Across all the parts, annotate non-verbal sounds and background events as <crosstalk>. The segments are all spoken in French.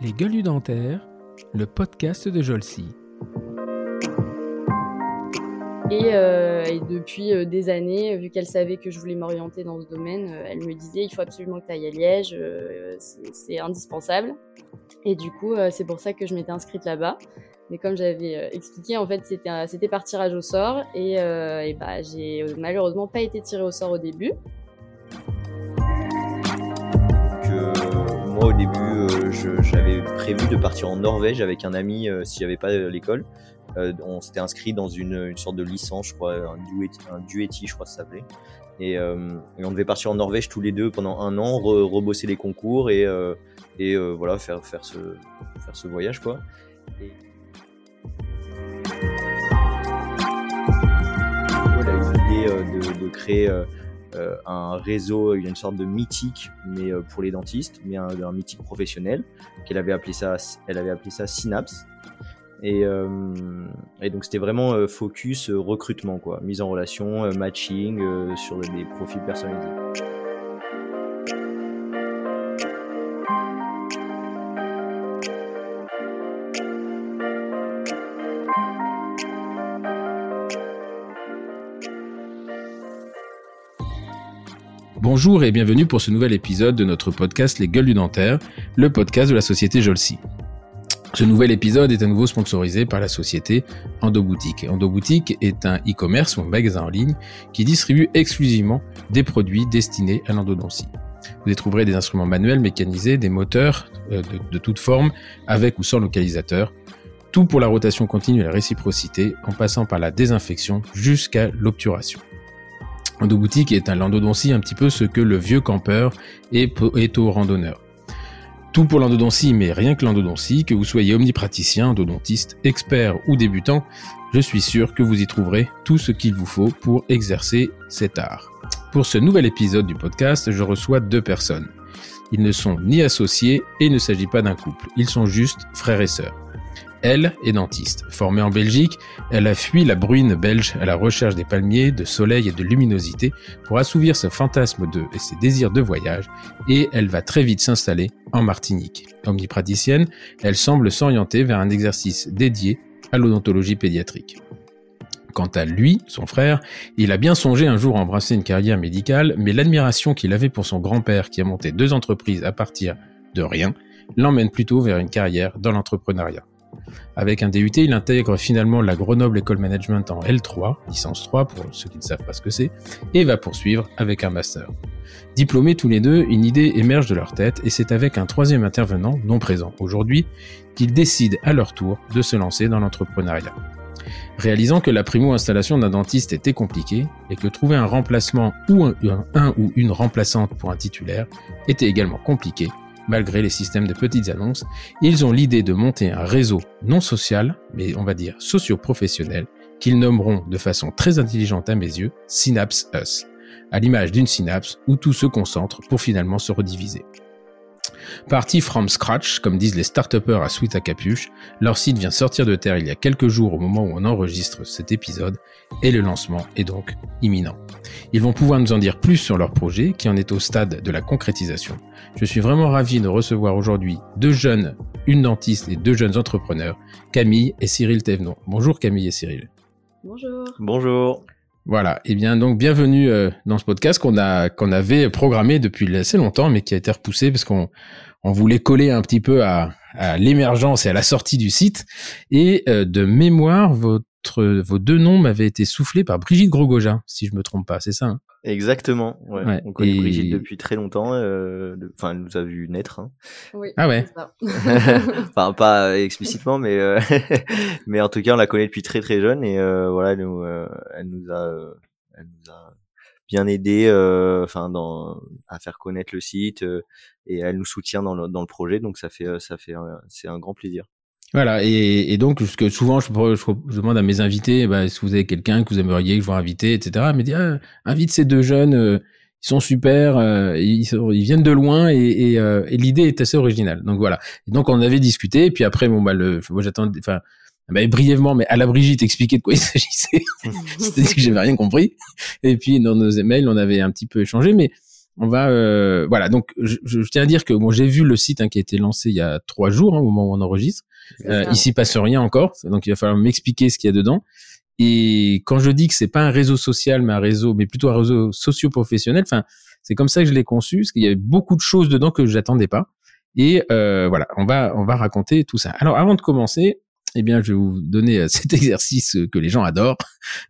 Les gueules dentaires, le podcast de Jolcy. Et, euh, depuis euh, des années, vu qu'elle savait que je voulais m'orienter dans ce domaine, euh, elle me disait il faut absolument que tu ailles à Liège, euh, c'est indispensable. Et du coup, euh, c'est pour ça que je m'étais inscrite là-bas. Mais comme j'avais euh, expliqué, en fait, c'était par tirage au sort. Et, euh, et bah, j'ai malheureusement pas été tirée au sort au début. Début euh, j'avais prévu de partir en Norvège avec un ami euh, si j'avais pas euh, l'école. On s'était inscrit dans une, une sorte de licence, je crois, un duetti, un duetti je crois ça s'appelait. Et, on devait partir en Norvège tous les deux pendant un an, re- rebosser les concours et, et voilà faire faire ce faire ce voyage quoi. Et... Eu l'idée de créer euh, un réseau, une sorte de mythique, mais euh, pour les dentistes, mais un, un mythique professionnel, qu'elle avait appelé ça, elle avait appelé ça Synapse. Et, euh, et donc c'était vraiment euh, focus euh, recrutement, quoi, mise en relation, euh, matching sur des profils personnalisés. Bonjour et bienvenue pour ce nouvel épisode de notre podcast Les Gueules du Dentaire, le podcast de la société Jolcy. Ce nouvel épisode est à nouveau sponsorisé par la société Endoboutique. Endoboutique est un e-commerce ou un magasin en ligne qui distribue exclusivement des produits destinés à l'endodontie. Vous y trouverez des instruments manuels mécanisés, des moteurs euh, de, de toute forme, avec ou sans localisateur, tout pour la rotation continue et la réciprocité, en passant par la désinfection jusqu'à l'obturation. Endoboutique est un l'endodontie un petit peu ce que le vieux campeur est, est au randonneur. Tout pour l'endodontie, mais rien que l'endodontie, que vous soyez omnipraticien, endodontiste, expert ou débutant, je suis sûr que vous y trouverez tout ce qu'il vous faut pour exercer cet art. Pour ce nouvel épisode du podcast, je reçois deux personnes. Ils ne sont ni associés et il ne s'agit pas d'un couple, ils sont juste frères et sœurs. Elle est dentiste. Formée en Belgique, elle a fui la bruine belge à la recherche des palmiers, de soleil et de luminosité pour assouvir ce fantasme de et ses désirs de voyage et elle va très vite s'installer en Martinique. Omnipraticienne, elle semble s'orienter vers un exercice dédié à l'odontologie pédiatrique. Quant à lui, son frère, il a bien songé un jour à embrasser une carrière médicale, mais l'admiration qu'il avait pour son grand-père qui a monté deux entreprises à partir de rien l'emmène plutôt vers une carrière dans l'entrepreneuriat. Avec un DUT, il intègre finalement la Grenoble École Management en L3, licence 3 pour ceux qui ne savent pas ce que c'est, et va poursuivre avec un master. Diplômés tous les deux, une idée émerge de leur tête et c'est avec un troisième intervenant, non présent aujourd'hui, qu'ils décident à leur tour de se lancer dans l'entrepreneuriat. Réalisant que la primo-installation d'un dentiste était compliquée et que trouver un remplacement ou un, ou une remplaçante pour un titulaire était également compliqué, malgré les systèmes de petites annonces, ils ont l'idée de monter un réseau non social, mais on va dire socio-professionnel, qu'ils nommeront de façon très intelligente à mes yeux Synapse Us, à l'image d'une synapse où tout se concentre pour finalement se rediviser. Parti from scratch, comme disent les start à suite à capuche, leur site vient sortir de terre il y a quelques jours au moment où on enregistre cet épisode, et le lancement est donc imminent. Ils vont pouvoir nous en dire plus sur leur projet, qui en est au stade de la concrétisation. Je suis vraiment ravi de recevoir aujourd'hui deux jeunes, une dentiste et deux jeunes entrepreneurs, Camille et Cyril Thévenon. Bonjour Camille et Cyril. Bonjour. Bonjour. Voilà, et bien donc bienvenue euh, dans ce podcast qu'on a qu'on avait programmé depuis assez longtemps, mais qui a été repoussé parce qu'on on voulait coller un petit peu à, l'émergence et à la sortie du site. Et euh, de mémoire, votre vos deux noms m'avaient été soufflés par Brigitte Grogogin, si je me trompe pas, c'est ça hein? Exactement. Ouais. Ouais, On connaît et- Brigitte depuis très longtemps. euh, de- Enfin, elle nous a vu naître. hein. Oui, Ah ouais. <laughs> <laughs> enfin pas explicitement mais euh, <laughs> mais en tout cas on la connaît depuis très très jeune et euh, voilà elle nous, euh, elle nous a euh, elle nous a bien aidé euh, enfin dans à faire connaître le site euh, et elle nous soutient dans le dans le projet donc ça fait euh, ça fait euh, c'est un grand plaisir Voilà, et, et donc ce que souvent je, je, je demande à mes invités, bah, si vous avez quelqu'un que vous aimeriez que je vous invite, etc. Me dit, ah, invite ces deux jeunes, euh, ils sont super, euh, ils, sont- ils viennent de loin et, et, euh, et l'idée est assez originale. Donc voilà. Et donc on avait discuté, et puis après, bon bah le, moi j'attendais, enfin, m'avait brièvement, mais à la Brigitte expliqué de quoi il s'agissait. <laughs> C'est-à-dire que j'avais rien compris. Et puis dans nos emails, on avait un petit peu échangé, mais on va euh, voilà. Donc je, je, tiens à dire que bon, j'ai vu le site hein, qui a été lancé il y a trois jours hein, au moment où on enregistre. Euh, ici passe rien encore, donc il va falloir m'expliquer ce qu'il y a dedans. Et quand je dis que c'est pas un réseau social, mais un réseau, mais plutôt un réseau socio-professionnel, enfin, c'est comme ça que je l'ai conçu, parce qu'il y avait beaucoup de choses dedans que j'attendais pas. Et euh, voilà, on va on va raconter tout ça. Alors avant de commencer, eh bien, je vais vous donner euh, <laughs> cet exercice que les gens adorent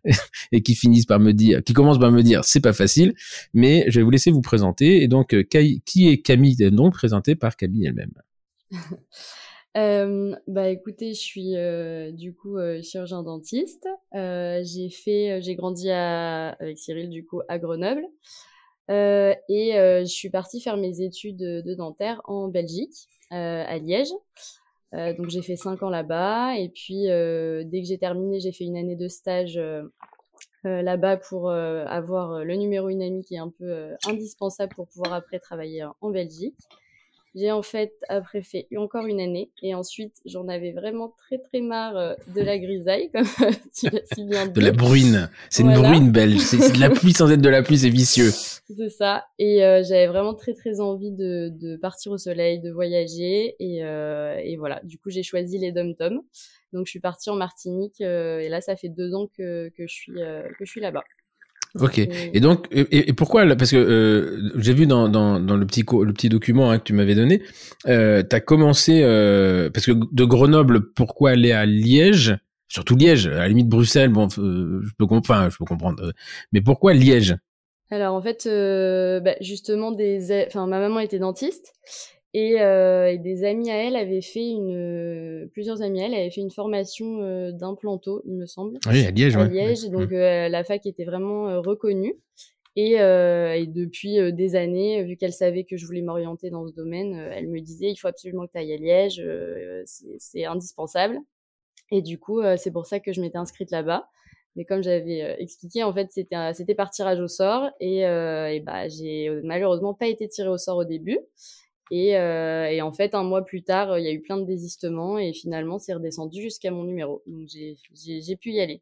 <laughs> et qui finissent par me dire, qui commencent par me dire, c'est pas facile, mais je vais vous laisser vous présenter. Et donc, euh, qui est Camille Donc, présentée par Camille elle-même. <laughs> euh, bah, écoutez, je suis euh, du coup chirurgien dentiste. j'ai fait, j'ai grandi avec Cyril du coup à Grenoble. et je suis partie faire mes études de dentaire en Belgique, à Liège. Euh, donc j'ai fait cinq ans là-bas et puis euh, dès que j'ai terminé, j'ai fait une année de stage euh, là-bas pour avoir le numéro une amie qui est un peu indispensable pour pouvoir après travailler en Belgique. J'ai en fait après fait encore une année et ensuite j'en avais vraiment très très marre euh, de la grisaille comme <laughs> tu l'as si bien dit. De la bruine, c'est une bruine belge, c'est de la pluie sans être de la pluie, c'est vicieux. <laughs> C'est ça et euh, j'avais vraiment très très envie de, de, partir au soleil, de voyager et, euh, et voilà. Du coup j'ai choisi les dom tom donc je suis partie en Martinique euh, et là ça fait deux ans que, que je suis que je suis là-bas. Ok. Et donc, et, pourquoi Parce que euh, j'ai vu dans, dans, dans, le petit le petit document hein, que tu m'avais donné, euh, tu as commencé euh, parce que de Grenoble, pourquoi aller à Liège? Surtout Liège, à la limite Bruxelles, bon, euh, je peux comprendre, je peux comprendre. Euh, mais pourquoi Liège? Alors en fait, bah, justement, des, enfin ma maman était dentiste et, euh, et, des amis à elle avaient fait une, plusieurs amis à elle avaient fait une formation euh, d'implanto, il me semble. Oui, à Liège. À Liège, donc mmh. euh, la fac était vraiment euh, reconnue. Et, euh, et depuis des années, vu qu'elle savait que je voulais m'orienter dans ce domaine, elle me disait il faut absolument que tu ailles à Liège, c'est indispensable. Et du coup, c'est pour ça que je m'étais inscrite là-bas. Mais comme j'avais expliqué, en fait, c'était c'était par tirage au sort et, et bah j'ai malheureusement pas été tirée au sort au début. Et, euh, et, en fait, un mois plus tard, il y a eu plein de désistements et finalement, c'est redescendu jusqu'à mon numéro. Donc, j'ai pu y aller.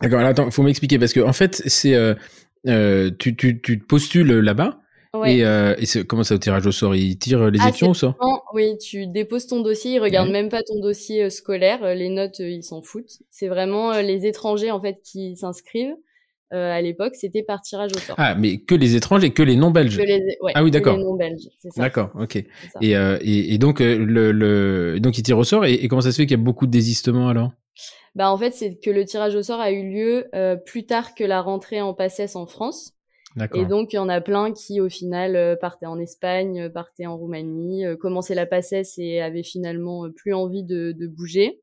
D'accord. Alors, attends, faut m'expliquer parce que en fait, c'est euh, euh, tu, tu, tu postules là-bas. Ouais. Et, euh, et comment ça au tirage au sort Ils tirent les ah, étudiants au sort Oui, tu déposes ton dossier, ils regardent même pas ton dossier scolaire, les notes ils s'en foutent. C'est vraiment les étrangers en fait qui s'inscrivent euh, à l'époque, c'était par tirage au sort. Ah, mais que les étrangers, que les non-belges. Ouais, ah oui, d'accord. Les non-belges, c'est ça. D'accord, ok. Et, euh, et, et, donc euh, le, le, donc ils tirent au sort. Et, et comment ça se fait qu'il y a beaucoup de désistements alors? Bah en fait, c'est que le tirage au sort a eu lieu euh, plus tard que la rentrée en PACES en France. Et donc, il y en a plein qui, au final, partaient en Espagne, partaient en Roumanie, commençaient la PACES et avaient finalement plus envie de, de bouger.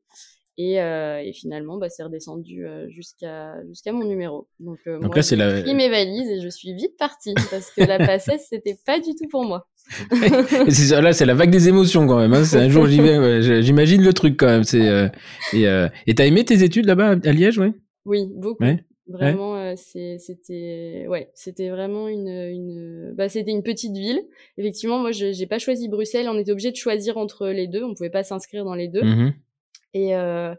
Et, euh, et, finalement, bah, c'est redescendu euh, jusqu'à jusqu'à mon numéro. Donc, euh, moi, j'ai la... pris mes valises et je suis vite partie parce que la passesse, <laughs> c'était pas du tout pour moi. c'est là, c'est la vague des émotions quand même. Hein. C'est un jour j'y vais, j'imagine le truc quand même. C'est euh, et euh, et t'as aimé tes études là-bas à Liège, ouais? Oui, beaucoup. Vraiment, euh, c'était ouais, c'était vraiment une une bah c'était une petite ville. Effectivement, moi j'ai pas choisi Bruxelles, on était obligé de choisir entre les deux, on pouvait pas s'inscrire dans les deux. Mmh et euh,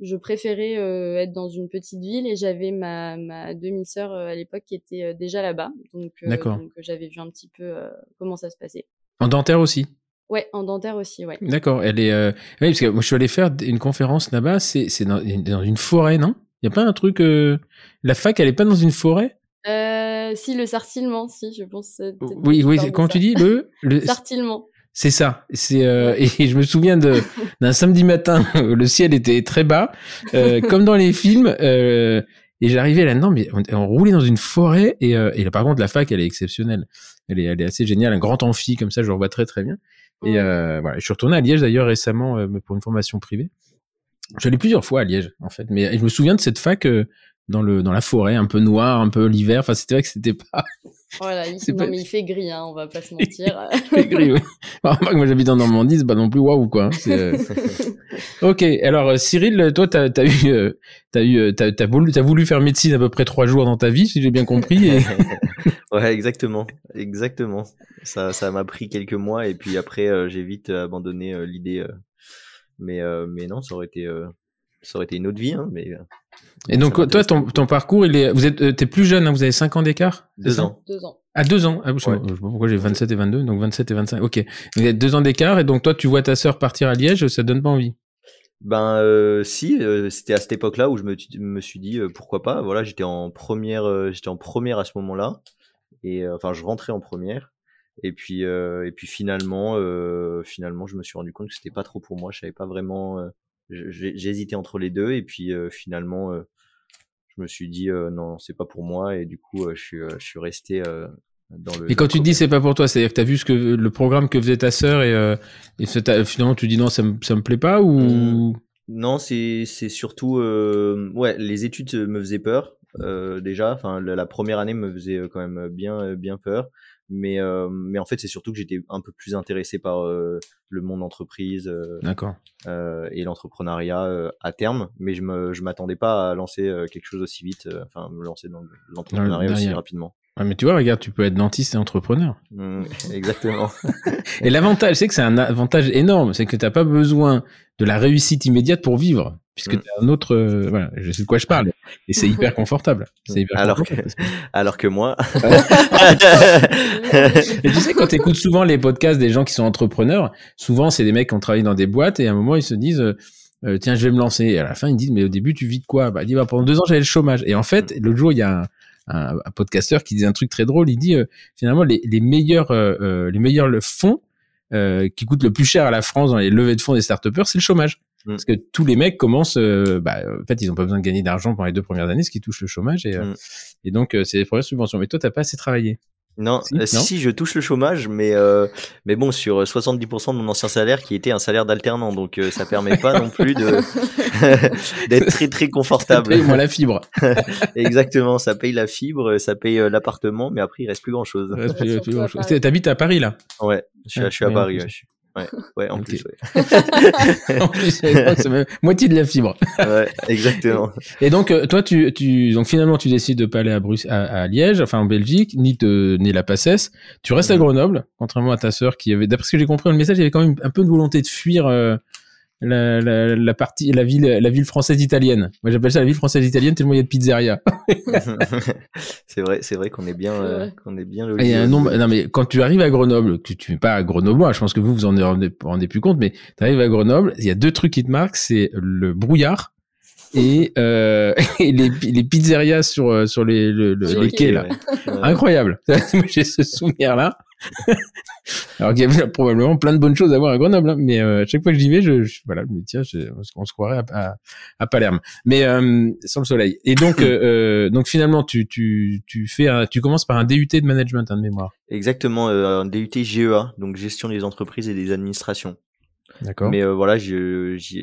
je préférais euh, être dans une petite ville et j'avais ma, ma demi-sœur euh, à l'époque qui était déjà là-bas. Donc, donc j'avais vu un petit peu comment ça se passait. En dentaire aussi? Ouais, en dentaire aussi, ouais. D'accord. Elle est. Oui, parce que moi, je suis allé faire une conférence là-bas. C'est c'est dans, dans, une forêt, non? Il y a pas un truc. La fac, elle est pas dans une forêt? Si le sartillement, si, je pense. Oui, oui. Comment tu dis le, le... <laughs> Sartillement. C'est ça. C'est euh, et je me souviens de <laughs> d'un samedi matin, <laughs> le ciel était très bas, euh, <laughs> comme dans les films. Euh, et j'arrivais là-dedans, mais on, on, roulait dans une forêt. Et, euh, et là, par contre, la fac, elle est exceptionnelle. Elle est, elle est assez géniale. Un grand amphi comme ça, je le vois très très bien. Et euh, voilà, je suis retourné à Liège d'ailleurs récemment euh, pour une formation privée. J'allais plusieurs fois à Liège en fait, mais je me souviens de cette fac dans le dans la forêt, un peu noir, un peu l'hiver. Enfin, c'était vrai que c'était pas. Voilà, il... <laughs> non mais il fait gris, hein, on va pas se <laughs> mentir. il fait gris, oui. moi j'habite en Normandie, c'est pas non plus waouh quoi. Hein, euh, <laughs> ok, alors euh, Cyril, toi t'as as eu euh, t'as eu t'as as voulu t'as voulu faire médecine à peu près trois jours dans ta vie, si j'ai bien compris. Et... ouais, exactement, exactement. Ça ça m'a pris quelques mois et puis après j'ai vite abandonné l'idée. mais mais non, ça aurait été ça aurait été une autre vie, hein, mais. Et donc, toi, ton, ton, parcours, il est, vous êtes, euh, t'es plus jeune, hein, vous avez 5 ans d'écart Deux ans. Deux ans. À deux ans. Ah, je, sais Ouais. pas je sais pas pourquoi j'ai 27 et 22, donc 27 et 25. Ok. Vous êtes deux ans d'écart et donc toi, tu vois ta sœur partir à Liège, ça te donne pas envie. Ben euh, si, euh, c'était à cette époque-là où je me, me suis dit euh, pourquoi pas. Voilà, j'étais en première, euh, j'étais en première à ce moment-là, et euh, enfin je rentrais en première. Et puis euh, et puis finalement, euh, finalement, je me suis rendu compte que c'était pas trop pour moi. Je savais pas vraiment. J'ai- J'hésitais entre les deux, et puis euh, finalement, euh, je me suis dit euh, non, c'est pas pour moi, et du coup, euh, je suis, euh, je suis resté euh, dans le. Et quand tu te dis c'est pas pour toi, c'est-à-dire que t'as vu ce que le programme que faisait ta sœur et, euh, et finalement tu dis non, ça me, ça me plaît pas ou? Non, c'est c'est surtout euh, ouais, les études me faisaient peur euh, déjà. Enfin, la, la première année me faisait quand même bien bien peur. Mais euh, mais en fait, c'est surtout que j'étais un peu plus intéressé par euh, le monde entreprise euh, D'accord. euh, et l'entrepreneuriat euh, à terme. Mais je me je m'attendais pas à lancer euh, quelque chose aussi vite. euh, Enfin, me lancer dans l'entrepreneuriat aussi rapidement. Ouais, mais tu vois, regarde, tu peux être dentiste et entrepreneur. Mm, <laughs> exactement. Et l'avantage, c'est que c'est un avantage énorme, c'est que t'as pas besoin de la réussite immédiate pour vivre, puisque Mm. t'as un autre, euh, voilà, je sais de quoi je parle, et c'est hyper <laughs> confortable. C'est hyper Alors que alors que moi. <laughs> Et tu sais, quand tu écoutes souvent les podcasts des gens qui sont entrepreneurs, souvent c'est des mecs qui ont travaillé dans des boîtes et à un moment ils se disent euh, euh, tiens je vais me lancer. Et à la fin ils disent mais au début tu vis de quoi? Bah il dit bah, pendant deux ans j'avais le chômage. Et en fait l'autre jour il y a un, un, un podcasteur qui dit un truc très drôle. Il dit euh, finalement les, les meilleurs euh, euh, les meilleurs le fonds euh, qui coûtent le plus cher à la France dans les levées de fonds des start c'est le chômage. Mm. Parce que tous les mecs commencent, euh, bah, en fait, ils ont pas besoin de gagner d'argent pendant les deux premières années, ce qui touche le chômage, et, euh, Mm. et donc euh, c'est les premières subventions. Mais toi, t'as pas assez travaillé. Non, Si, non si, si, je touche le chômage, mais euh, mais bon, sur euh, 70% de mon ancien salaire qui était un salaire d'alternant, donc euh, ça permet pas non plus de <laughs> <laughs> d'être très très confortable. Paye-moi la fibre. <laughs> Exactement, ça paye la fibre, ça paye l'appartement, mais après il reste plus grand chose. T'habites à Paris là? Ouais, je suis, à- Ouais, je suis à ouais, en Paris. plus. Ouais, je suis- ouais, <laughs> ouais, en plus, ouais. <laughs> en plus, c'est moitié de la fibre. <laughs> Ouais, exactement. Et donc, euh, toi, tu, tu, donc finalement, tu décides de pas aller à, Bruce, à, à Liège, enfin en Belgique, ni te, ni la Passesse. Tu restes à. Grenoble, contrairement à ta sœur qui avait, d'après ce que j'ai compris dans le message, il y avait quand même un peu de volonté de fuir euh, la, la, la partie, la ville, la ville française italienne. Moi, j'appelle ça la ville française italienne tellement il y a de pizzeria. <laughs> c'est vrai, c'est vrai qu'on est bien, euh, vrai. qu'on est bien Et Il y a un nombre, non mais quand tu arrives à Grenoble, que tu n'es pas à Grenoblois, je pense que vous vous en rendez, rendez plus compte, mais tu arrives à Grenoble, il y a deux trucs qui te marquent, c'est le brouillard et, euh, <laughs> et les, les pizzerias sur euh, sur les le- le- Sur les le quais quai, là. ouais. Incroyable. <laughs> J'ai ce souvenir là. Alors qu'il y avait <laughs> probablement plein de bonnes choses à voir à Grenoble, hein, mais euh, à chaque fois que j'y vais, je, je- voilà, je me dis, tiens, je- on se croirait à, à, à Palerme, mais euh, sans le soleil. Et donc, <laughs> euh, euh, donc finalement, tu tu tu fais, un, tu commences par un DUT de management hein, de mémoire. Exactement, euh, un DUT GEA, donc gestion des entreprises et des administrations. D'accord. Mais euh, voilà, je, je,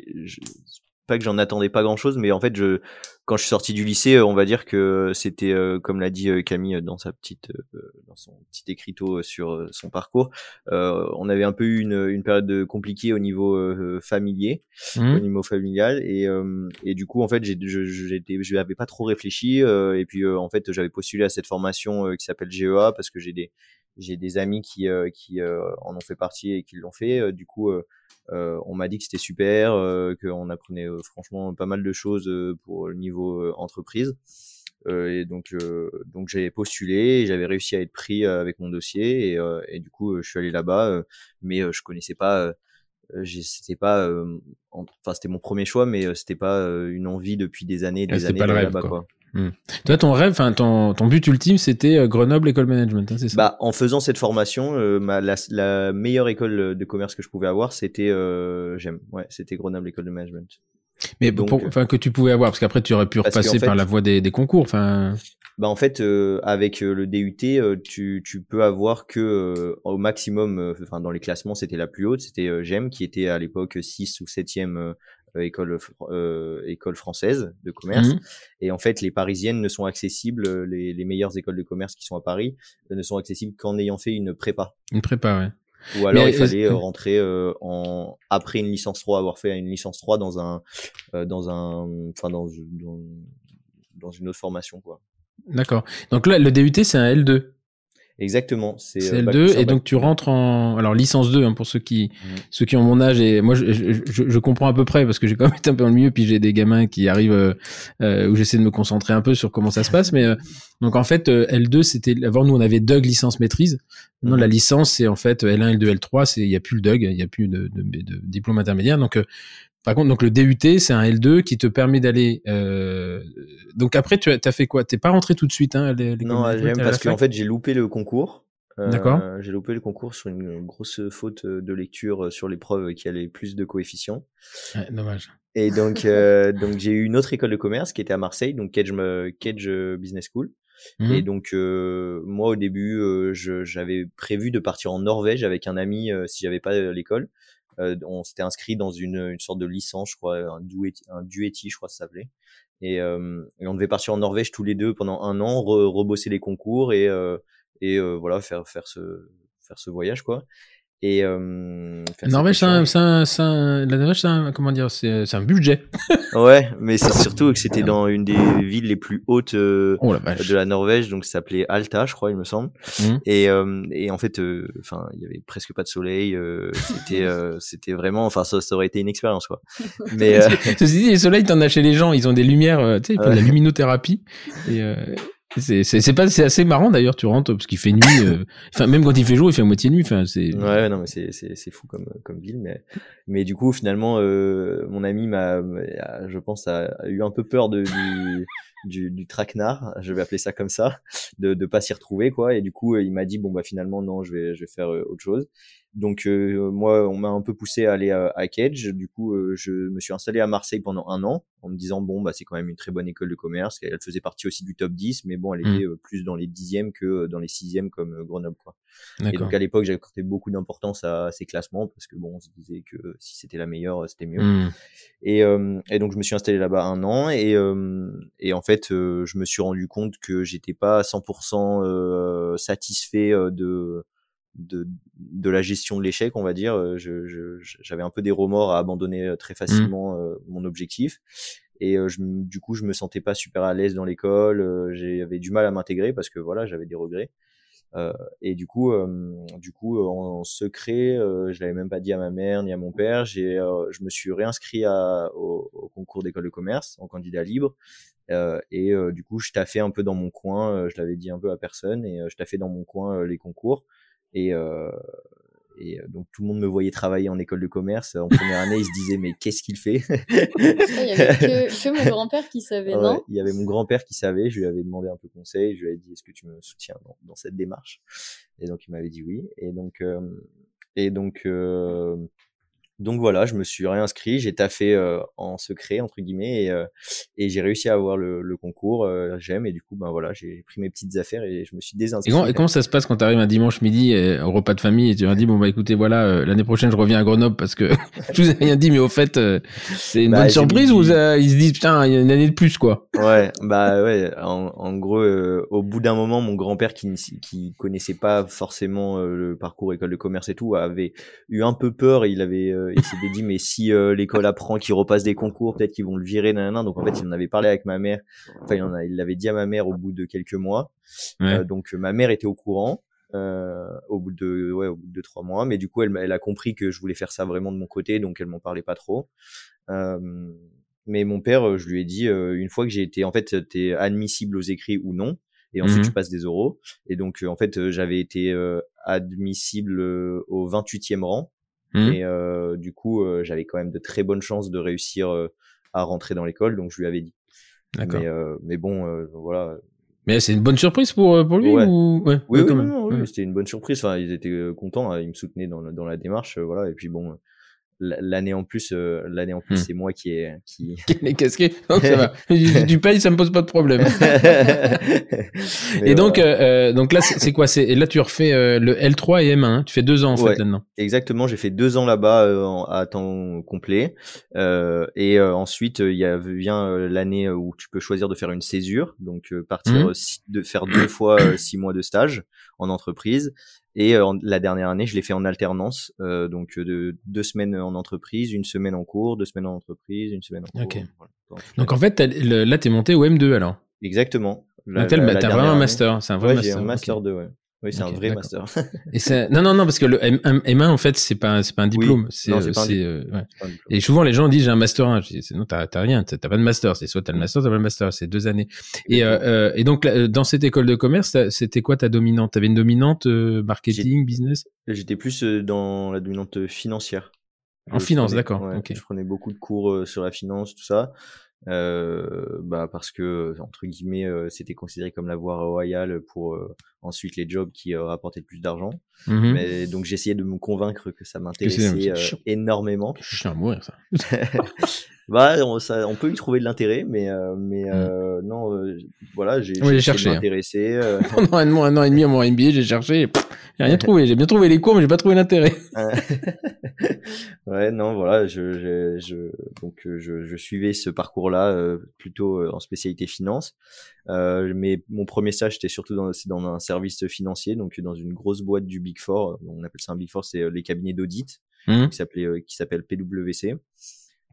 pas que j'en attendais pas grand chose, mais en fait, je, quand je suis sorti du lycée, euh, on va dire que c'était, euh, comme l'a dit euh, Camille dans sa petite, euh, dans son petit écriteau sur son parcours, euh, on avait un peu eu une, une période de- compliquée au niveau familier, au Hum. niveau familial, et, et du coup, en fait, j'ai, je, n'avais pas trop réfléchi, et puis en fait, j'avais postulé à cette formation qui s'appelle GEA parce que j'ai des, j'ai des amis qui, euh, qui euh, en ont fait partie et qui l'ont fait. Euh, du coup, on m'a dit que c'était super, euh, qu'on apprenait euh, franchement pas mal de choses euh, pour le niveau euh, entreprise. Euh, et donc, euh, donc j'avais postulé, j'avais réussi à être pris euh, avec mon dossier, et, euh, et du coup, euh, je suis allé là-bas, euh, mais euh, je connaissais pas. c'était pas, euh, en- enfin c'était mon premier choix, mais c'était pas euh, une envie depuis des années, et Ah, des années pas le rêve, là-bas, quoi. Quoi. Toi, ton rêve, enfin ton ton but ultime, c'était euh, Grenoble École Management, hein, c'est ça? Bah, en faisant cette formation, euh, ma, la, la meilleure école de commerce que je pouvais avoir, c'était euh, j'aime, ouais, c'était Grenoble École de Management. Mais donc, pour- euh, que tu pouvais avoir, parce qu'après tu aurais pu repasser fait- par la voie des, des concours. Enfin, Bah en fait, euh, avec euh, le DUT, euh, tu, tu peux avoir que euh, au maximum, euh, enfin dans les classements, c'était la plus haute, c'était euh, GEM qui était à l'époque 6 ou 7e euh, école fr- euh, école française de commerce. Mhm. Et en fait, les parisiennes ne sont accessibles, euh, les, les meilleures écoles de commerce qui sont à Paris euh, ne sont accessibles qu'en ayant fait une prépa. une prépa, ouais. Ou alors Mais il fallait euh, rentrer euh, en après une licence 3, avoir fait une licence 3 dans un euh, dans un enfin dans, dans dans une autre formation quoi. D'accord. Donc là, le DUT, c'est un L2. Exactement. C'est euh, bac L2 plus un, et donc tu rentres en alors licence 2 hein, pour ceux qui Mhm. ceux qui ont mon âge et moi je, je, je, je comprends à peu près parce que j'ai quand même <laughs> été un peu dans le milieu puis j'ai des gamins qui arrivent euh, euh, où j'essaie de me concentrer un peu sur comment ça se passe mais euh, donc en fait euh, L2 c'était avant nous on avait Doug licence maîtrise non Mhm. la licence c'est en fait L1 L2 L3 c'est il y a plus le Doug il y a plus de, de, de diplôme intermédiaire donc euh, par contre, donc le DUT, c'est un L2 qui te permet d'aller. Euh... Donc après, tu as, as fait quoi? T'es pas rentré tout de suite, hein les, les Non, parce qu'en fait j'ai loupé le concours. Euh, D'accord. J'ai loupé le concours sur une grosse faute de lecture sur l'épreuve qui allait plus de coefficients. Ouais, dommage. Et donc, <laughs> euh, donc j'ai eu une autre école de commerce qui était à Marseille, donc Kedge, me- Kedge Business School. Et donc euh, moi au début, euh, j'avais prévu de partir en Norvège avec un ami euh, si j'avais pas euh, l'école. Euh, on s'était inscrit dans une, une sorte de licence, je crois, un duetti, un duetti je crois que ça s'appelait. Et, on devait partir en Norvège tous les deux pendant un an, re- rebosser les concours et euh, et euh, voilà faire faire ce faire ce voyage quoi. Et euh, Norvège, c'est un, un, c'est un- la Norvège, c'est un, comment dire, c'est c'est un budget. <laughs> Ouais, mais c'est surtout que c'était dans une des villes les plus hautes euh, Oh la de la Norvège, donc ça s'appelait Alta, je crois, il me semble. Mhm. Et, euh, et en fait, euh, enfin, il y avait presque pas de soleil. euh, c'était, euh, <laughs> c'était vraiment, enfin, ça, ça aurait été une expérience, quoi. <laughs> Mais euh, Ceci dit, les soleils, t'en as chez les gens, ils ont des lumières, euh, tu sais, ils font de la luminothérapie. Et euh, c'est c'est- c'est pas, c'est assez marrant d'ailleurs, tu rentres parce qu'il fait nuit. euh, <coughs> Enfin, même quand il fait jour, il fait à moitié nuit. Enfin, c'est. ouais, non, mais c'est, c'est, c'est fou comme, comme ville, mais, mais du coup, finalement, euh, mon ami m'a, je pense, a, eu un peu peur de, du, <laughs> du, du traquenard, je vais appeler ça comme ça, de, de pas s'y retrouver, quoi. Et du coup, il m'a dit, bon, bah, finalement, non, je vais, je vais faire euh, autre chose. Donc, euh, moi, on m'a un peu poussé à aller à, à Kedge. Du coup, euh, je me suis installé à Marseille pendant un an, en me disant, bon, bah, c'est quand même une très bonne école de commerce. Elle faisait partie aussi du top 10, mais bon, elle Mm. était euh, plus dans les dixièmes que euh, dans les sixièmes comme euh, Grenoble, quoi. Et donc à l'époque, j'accordais beaucoup d'importance à ces classements parce que bon, on se disait que si c'était la meilleure, c'était mieux. Mhm. Et, euh, et donc je me suis installé là-bas un an et, euh, et en fait, euh, je me suis rendu compte que j'étais pas à 100% euh, satisfait de, de de la gestion de l'échec, on va dire. Euh, Je, je- j'avais un peu des remords à abandonner euh, très facilement euh, mon objectif. Et euh, je, du coup, je me sentais pas super à l'aise dans l'école. euh, J'avais du mal à m'intégrer parce que voilà, j'avais des regrets. Euh, et du coup, euh, du coup, euh, en, en secret, euh, je l'avais même pas dit à ma mère ni à mon père. J'ai, euh, je me suis réinscrit à, au, au concours d'école de commerce en candidat libre. Euh, et euh, du coup, je taffais un peu dans mon coin. euh, je l'avais dit un peu à personne et euh, je taffais dans mon coin euh, les concours. Et, euh, et euh, donc tout le monde me voyait travailler en école de commerce. En première année. Ils se disaient mais qu'est-ce qu'il fait? <laughs> Il y avait que, <laughs> que mon grand-père qui savait, Ouais, non il y avait mon grand-père qui savait, je lui avais demandé un peu conseil, je lui ai dit est-ce que tu me soutiens dans, dans cette démarche? Et donc il m'avait dit oui. Et donc euh, et donc euh, donc voilà, je me suis réinscrit, j'ai taffé euh, en secret entre guillemets et, euh, et j'ai réussi à avoir le, le concours. euh, J'aime et du coup ben voilà, j'ai pris mes petites affaires et je me suis Et désinscrit. et comment ça se passe quand tu arrives un dimanche midi au repas de famille et tu leur dis bon bah écoutez voilà l'année prochaine je reviens à Grenoble parce que <laughs> je vous ai rien dit mais au fait c'est une Bah, bonne surprise ou ça- ils se disent putain il y a une année de plus quoi? Ouais, bah ouais. En, en gros, au bout d'un moment, mon grand-père qui, ne- qui connaissait pas forcément le parcours école de commerce et tout, avait eu un peu peur. Il avait, il s'était dit, mais si euh, l'école apprend qu'il repasse des concours, peut-être qu'ils vont le virer, nanana. Donc en fait, il en avait parlé avec ma mère. Enfin, il en a, il l'avait dit à ma mère au bout de quelques mois. Ouais. Euh, donc euh, ma mère était au courant. Euh, au bout de ouais au bout de trois mois mais du coup elle, a compris que je voulais faire ça vraiment de mon côté donc elle m'en parlait pas trop euh, mais mon père, euh, je lui ai dit euh, une fois que j'ai été, en fait, t'es admissible aux écrits ou non, et ensuite Mhm. tu passes des oraux. Et donc, euh, en fait, euh, j'avais été euh, admissible euh, au 28e rang, Mhm. et euh, du coup, euh, j'avais quand même de très bonnes chances de réussir euh, à rentrer dans l'école, donc je lui avais dit. D'accord. Mais, euh, mais bon, euh, voilà. Mais c'est une bonne surprise pour euh, pour lui Ouais. ou ouais, Oui, oui, oui, Ouais. c'était une bonne surprise. Enfin, ils étaient contents, hein, ils me soutenaient dans, la- dans la démarche, voilà. Et puis bon, l'année en plus, euh, l'année en plus, Hmm. c'est moi qui ai qui <laughs> Les casquets donc ça va. <laughs> Tu payes ça me pose pas de problème. <laughs> Mais et donc euh, euh, donc là c'est quoi? C'est et là tu refais euh, le L3 et M1 hein? Tu fais deux ans en Ouais. fait là-dedans. exactement, j'ai fait deux ans là-bas euh, à temps complet, euh, et euh, ensuite il y a vient l'année où tu peux choisir de faire une césure, donc euh, partir six- de faire deux fois six mois de stage en entreprise. Et euh, la dernière année, je l'ai fait en alternance, euh, donc euh, de deux semaines en entreprise, une semaine en cours, deux semaines en entreprise, une semaine en cours. Ok. voilà, pendant toute Donc en fait le- là t'es monté au M2 alors? exactement. La- Donc la t'as vraiment un master c'est un vrai Ouais, master. j'ai un master 2, ouais. Oui, c'est un vrai master. Et c'est non non non parce que le M- M1 en fait c'est pas c'est pas un diplôme, c'est non, c'est euh, pas un c'est, euh, ouais. C'est pas un diplôme. Et souvent les gens disent j'ai un master 1, je dis non t'as t'as rien, t'as t'as pas de master, c'est soit t'as le master, t'as pas le master, c'est deux années. Et euh, euh, et donc là, dans cette école de commerce, c'était quoi ta dominante? T'avais une dominante euh, marketing, business? J'étais plus euh, dans la dominante financière. En Je finance, prenais- d'accord, ouais. Je prenais beaucoup de cours euh, sur la finance, tout ça. Euh, bah parce que entre guillemets euh, c'était considéré comme la voie royale pour euh, ensuite les jobs qui euh, rapportaient le plus d'argent Mhm. mais donc j'essayais de me convaincre que ça m'intéressait euh, énormément Je suis à mourir ça. <laughs> <laughs> bah on, ça, on peut y trouver de l'intérêt mais euh, mais euh, non euh, voilà j'ai Mm. Oui, cherché, hein. m'intéresser <laughs> Pendant un, an, un an et demi à mon MBA, j'ai cherché, j'ai rien trouvé. J'ai bien trouvé les cours, mais j'ai pas trouvé l'intérêt. ouais, non, voilà, je, je, je donc je, je suivais ce parcours-là euh, plutôt en spécialité finance. Euh, mais mon premier stage c'était surtout dans, c'est dans un service financier, donc dans une grosse boîte du Big Four. On appelle ça un Big Four, c'est euh, les cabinets d'audit Mhm. qui s'appelait euh, qui s'appelle PwC.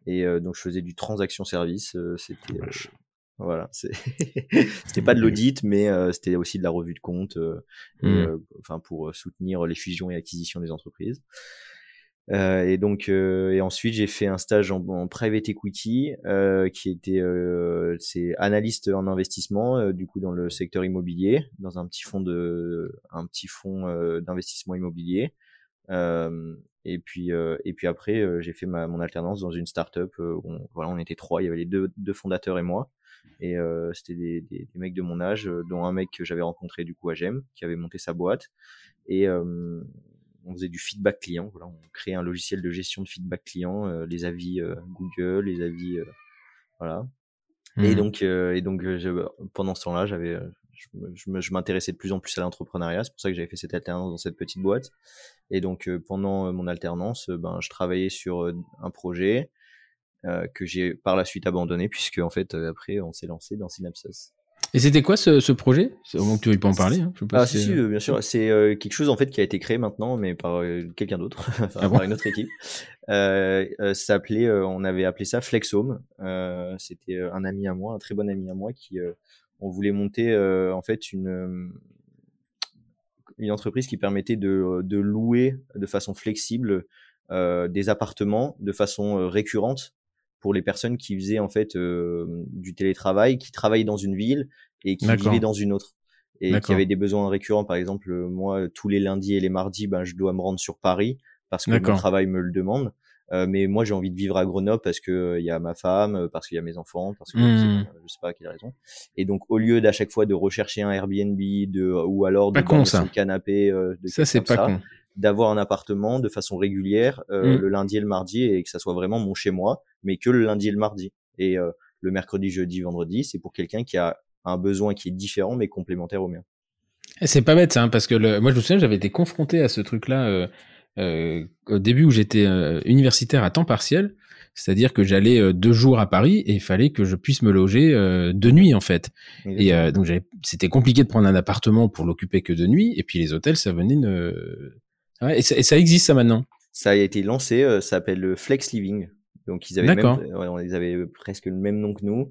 Et euh, donc je faisais du transaction service. euh, c'était voilà, c'est- <laughs> c'était pas de l'audit, mais euh, c'était aussi de la revue de compte, euh, et, Mhm. euh, enfin pour soutenir les fusions et acquisitions des entreprises. Euh, et donc, euh, et ensuite j'ai fait un stage en, private equity, euh, qui était, euh, c'est analyste en investissement, euh, du coup dans le secteur immobilier, dans un petit fonds de, un petit fonds d'investissement immobilier. Et puis, et puis après, j'ai fait ma, mon alternance dans une startup. Où on, voilà, on était trois. Il y avait les deux, deux fondateurs et moi. Et c'était des, des, des mecs de mon âge, dont un mec que j'avais rencontré du coup à GEM, qui avait monté sa boîte. Et on faisait du feedback client. Voilà, on créait un logiciel de gestion de feedback client, euh, les avis euh, Google, les avis, euh, voilà. Et Mhm. donc, et donc, je- pendant ce temps-là, j'avais, je, m'intéressais de plus en plus à l'entrepreneuriat. C'est pour ça que j'avais fait cette alternance dans cette petite boîte. Et donc, pendant mon alternance, ben, je travaillais sur un projet euh, que j'ai par la suite abandonné, puisque en fait, euh, après, on s'est lancé dans Synapsos. Et c'était quoi ce, ce projet? C'est Au moins que tu veux pas en parler. Hein. Je sais pas Ah si, si euh, bien sûr. C'est euh, quelque chose en fait qui a été créé maintenant, mais par euh, quelqu'un d'autre, <laughs> enfin, Ah bon? par une autre équipe. Euh, euh, ça s'appelait, euh, on avait appelé ça Flexhome. Euh, C'était un ami à moi, un très bon ami à moi, qui euh, on voulait monter euh, en fait une une entreprise qui permettait de, de louer de façon flexible euh, des appartements de façon euh, récurrente pour les personnes qui faisaient en fait euh, du télétravail, qui travaillaient dans une ville et qui vivaient dans une autre et qui avaient des besoins récurrents. Par exemple, euh, moi, tous les lundis et les mardis, ben, je dois me rendre sur Paris parce que mon travail me le demande. Euh, mais moi, j'ai envie de vivre à Grenoble parce que euh, il y a ma femme, euh, parce qu'il y a mes enfants, parce que Hmm. je sais pas à quelle raison. Et donc, au lieu d'à chaque fois de rechercher un Airbnb, de ou alors de Pas con, ça. canapé, euh, de Ça, c'est pas ça, con. D'avoir un appartement de façon régulière euh, Mm. le lundi et le mardi et que ça soit vraiment mon chez moi, mais que le lundi et le mardi. Et euh, le mercredi, jeudi, vendredi, c'est pour quelqu'un qui a un besoin qui est différent mais complémentaire au mien. C'est pas bête, ça, hein, parce que le... moi, je me souviens, j'avais été confronté à ce truc-là euh, euh, au début où j'étais euh, universitaire à temps partiel. C'est-à-dire que j'allais euh, deux jours à Paris et il fallait que je puisse me loger de nuit, en fait. Et euh, donc, c'était compliqué de prendre un appartement pour l'occuper que de nuit. Et puis, les hôtels, ça venait de... Ouais, et, ça, et ça existe, ça, maintenant? Ça a été lancé, euh, ça s'appelle le Flex Living. Donc ils avaient même, ouais, ils avaient presque le même nom que nous,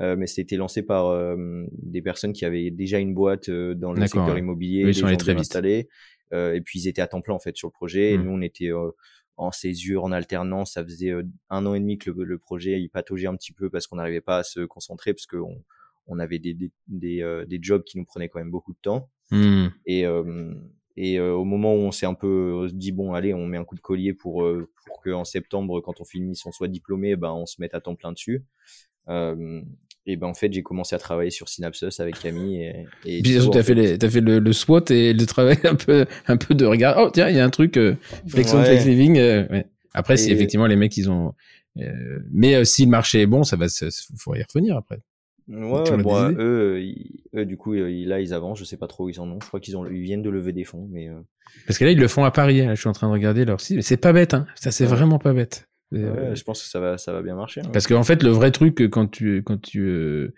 euh, mais c'était lancé par euh, des personnes qui avaient déjà une boîte euh, dans le secteur ouais. immobilier, Eux, ils sont allés très vite. installés, euh, et puis ils étaient à temps plein en fait sur le projet. Et Mm. nous on était euh, en césure, en alternance. Ça faisait euh, un an et demi que le, le projet il pataugeait un petit peu parce qu'on n'arrivait pas à se concentrer parce qu'on on avait des des, des, euh, des jobs qui nous prenaient quand même beaucoup de temps. Hmm. Et, euh, et euh, au moment où on s'est un peu euh, dit bon allez on met un coup de collier pour euh, pour que en septembre quand on finisse on soit diplômé ben on se mette à temps plein dessus. Euh, et ben en fait j'ai commencé à travailler sur Synapsos avec Camille et, et Puis du coup, surtout, en t'as fait, les- t'as fait le, le SWOT et le travail un peu, un peu de regard. Oh, tiens, il y a un truc, euh, Flex on Ouais. Flex Living. euh, ouais. Après, si Et- effectivement les mecs, ils ont. euh, mais euh, si le marché est bon, ça va, faut y revenir après. Ouais, bon, eux, ils- eux, du coup, euh, ils- là, ils avancent. Je sais pas trop où ils en ont. Je crois qu'ils ont, ils viennent de lever des fonds, mais euh, Parce que là, ils le font à Paris. hein. Je suis en train de regarder leur site. C'est pas bête, hein. Ça, c'est Ouais. vraiment pas bête. ouais, Euh, je pense que ça va, ça va bien marcher. hein. Parce qu'en fait, le vrai truc, euh, quand tu, quand tu, euh,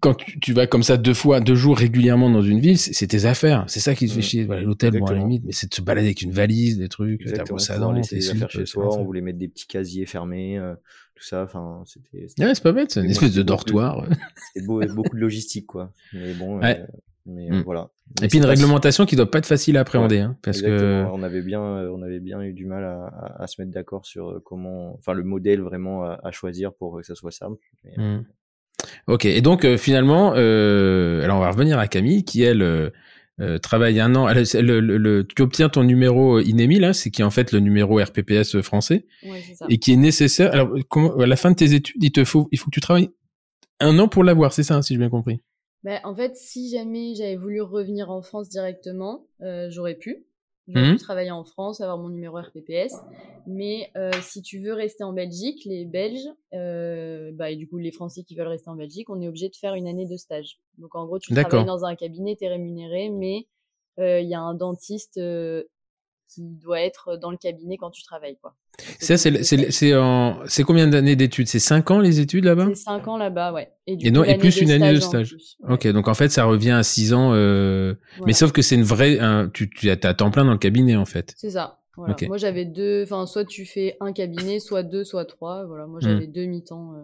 quand tu, vas comme ça deux fois, deux jours régulièrement dans une ville, c'est tes affaires. C'est ça qui te fait Mm. chier. Voilà, l'hôtel, bon, à la Exactement. limite, mais c'est de se balader avec une valise, des trucs, ta brosse à dents, tes affaires chez l'enfer. On voulait mettre des petits casiers fermés, euh, tout ça. Enfin, c'était. Ouais, c'est pas bête, c'est une espèce de dortoir. <laughs> C'était beau- beaucoup de logistique, quoi. Mais bon, Ouais. euh, Mais Mm. voilà. Et puis une réglementation qui doit pas être facile à appréhender, hein, parce que on avait bien, euh, on avait bien eu du mal à, à- à se mettre d'accord sur euh, comment, enfin le modèle vraiment à, à choisir pour que ça soit simple. Mais, euh, Hmm. Ok, et donc euh, finalement, euh, alors on va revenir à Camille qui elle euh, travaille un an. elle- le- le- le- tu obtiens ton numéro INEMI là, c'est qui est en fait le numéro RPPS français Ouais, c'est ça. et qui est nécessaire. Alors comment, à la fin de tes études, il te faut, il faut que tu travailles un an pour l'avoir, c'est ça, hein, si j'ai bien compris? Bah, en fait, si jamais j'avais voulu revenir en France directement, j'aurais pu. J'aurais pu travailler en France, avoir mon numéro RPPS. Mais euh, si tu veux rester en Belgique, les Belges, euh, bah, et du coup les Français qui veulent rester en Belgique, on est obligé de faire une année de stage. Donc en gros, tu travailles dans un cabinet, tu es rémunéré, mais euh, il y a un dentiste euh, qui doit être dans le cabinet quand tu travailles. quoi. Ça, c'est, en, combien d'années d'études? C'est cinq ans les études là-bas? C'est 5 ans là-bas, ouais. du Et coup, non- et plus une année de stage. Ok, donc en fait, ça revient à six ans. euh, Mais sauf que c'est une vraie, un- tu, tu as temps plein dans le cabinet en fait. C'est ça. Voilà. Moi, j'avais deux. Enfin, soit tu fais un cabinet, soit deux, soit trois. Voilà. Moi, j'avais deux mi-temps. euh,